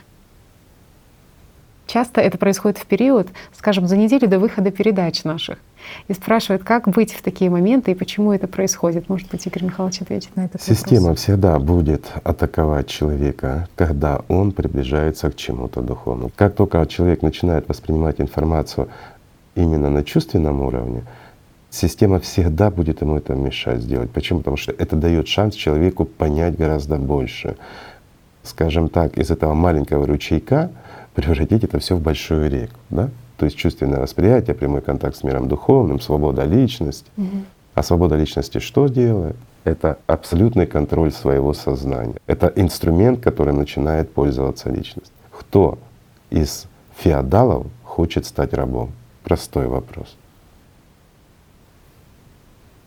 часто это происходит в период, скажем, за неделю до выхода передач наших. И спрашивают, как быть в такие моменты и почему это происходит. Может быть, Игорь Михайлович ответит на этот Система вопрос. всегда будет атаковать человека, когда он приближается к чему-то духовному. Как только человек начинает воспринимать информацию именно на чувственном уровне, система всегда будет ему это мешать сделать. Почему? Потому что это дает шанс человеку понять гораздо больше. Скажем так, из этого маленького ручейка превратить это все в большую реку. Да? То есть чувственное восприятие, прямой контакт с миром духовным, свобода личности. А свобода личности что делает? Это абсолютный контроль своего сознания. Это инструмент, который начинает пользоваться личность. Кто из феодалов хочет стать рабом? Простой вопрос.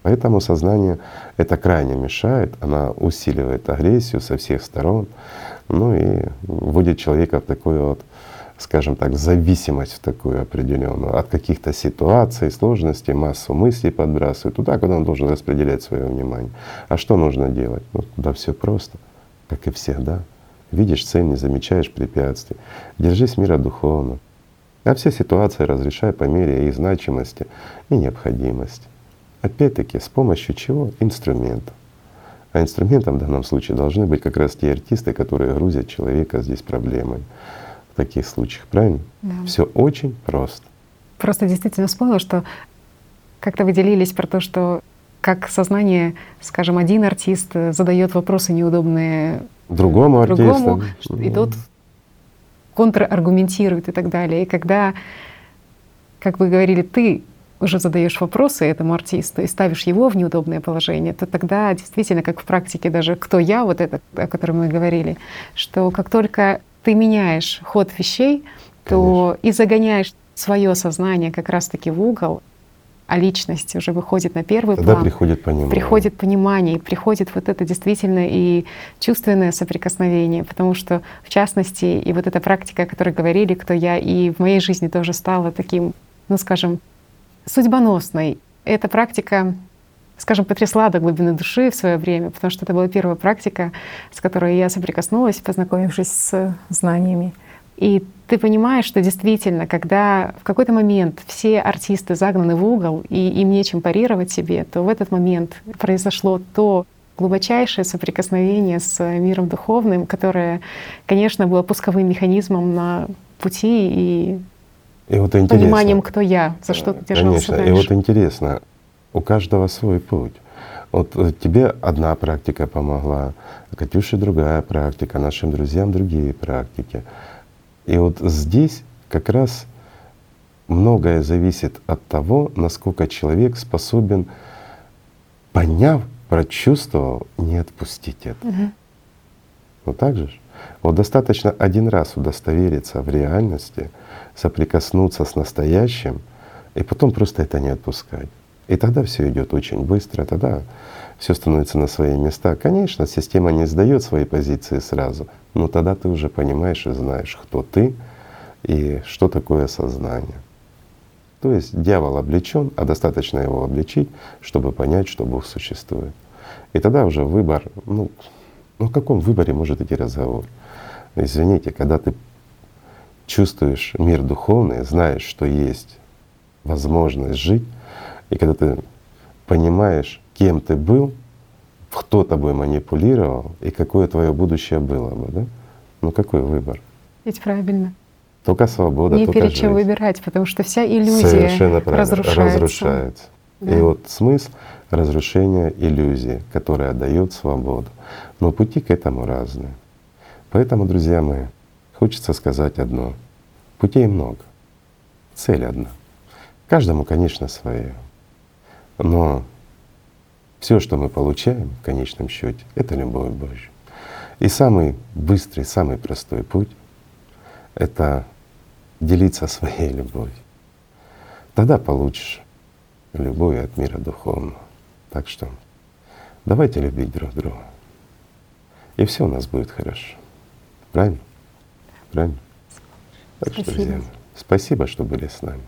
Поэтому сознание это крайне мешает, она усиливает агрессию со всех сторон, ну и вводит человека в такую вот, скажем так, зависимость в такую определенную от каких-то ситуаций, сложностей, массу мыслей подбрасывает туда, куда он должен распределять свое внимание. А что нужно делать? Ну, да все просто, как и всегда. Видишь цель, не замечаешь препятствий. Держись мира духовно. А все ситуации разрешай по мере их значимости и необходимости. Опять-таки, с помощью чего? Инструментов. А инструментом в данном случае должны быть как раз те артисты, которые грузят человека здесь проблемой таких случаях, правильно? Да. Все очень просто. Просто действительно вспомнила, что как-то вы делились про то, что как сознание, скажем, один артист задает вопросы неудобные другому артисту, другому, и тот контраргументирует и так далее. И когда, как вы говорили, ты уже задаешь вопросы этому артисту и ставишь его в неудобное положение, то тогда действительно, как в практике даже «кто я», вот это, о котором мы говорили, что как только ты меняешь ход вещей, то Конечно. и загоняешь свое сознание как раз-таки в угол, а личность уже выходит на первый Тогда план. приходит понимание. Приходит понимание, и приходит вот это действительно и чувственное соприкосновение, потому что, в частности, и вот эта практика, о которой говорили, кто я, и в моей жизни тоже стала таким, ну скажем, судьбоносной. Эта практика, скажем, потрясла до глубины души в свое время, потому что это была первая практика, с которой я соприкоснулась, познакомившись с знаниями. И ты понимаешь, что действительно, когда в какой-то момент все артисты загнаны в угол, и им нечем парировать себе, то в этот момент произошло то глубочайшее соприкосновение с миром духовным, которое, конечно, было пусковым механизмом на пути и и вот интересно, пониманием, кто я, за что ты держался Конечно. Дальше. И вот интересно, у каждого свой путь. Вот э, тебе одна практика помогла, Катюше другая практика, нашим друзьям другие практики. И вот здесь как раз многое зависит от того, насколько человек способен, поняв, прочувствовал, не отпустить это. Угу. Ну так же? Вот достаточно один раз удостовериться в реальности, соприкоснуться с настоящим, и потом просто это не отпускать. И тогда все идет очень быстро, тогда все становится на свои места. Конечно, система не сдает свои позиции сразу, но тогда ты уже понимаешь и знаешь, кто ты и что такое сознание. То есть дьявол облечен, а достаточно его обличить, чтобы понять, что Бог существует. И тогда уже выбор, ну, ну о каком выборе может идти разговор? Извините, когда ты чувствуешь мир духовный, знаешь, что есть возможность жить, и когда ты понимаешь, кем ты был, кто тобой манипулировал и какое твое будущее было бы, да? Ну какой выбор? Ведь правильно. Только свобода, Не только перед жизнь. чем выбирать, потому что вся иллюзия Совершенно правильно. разрушается. разрушается. Да. И вот смысл разрушения иллюзии, которая дает свободу. Но пути к этому разные. Поэтому, друзья мои, хочется сказать одно. Путей много, цель одна. Каждому, конечно, свое. Но все, что мы получаем в конечном счете, это любовь Божья. И самый быстрый, самый простой путь — это делиться своей любовью. Тогда получишь любовь от мира духовного. Так что давайте любить друг друга. И все у нас будет хорошо. Правильно? Правильно? Так Спасибо. что, друзья, спасибо, что были с нами.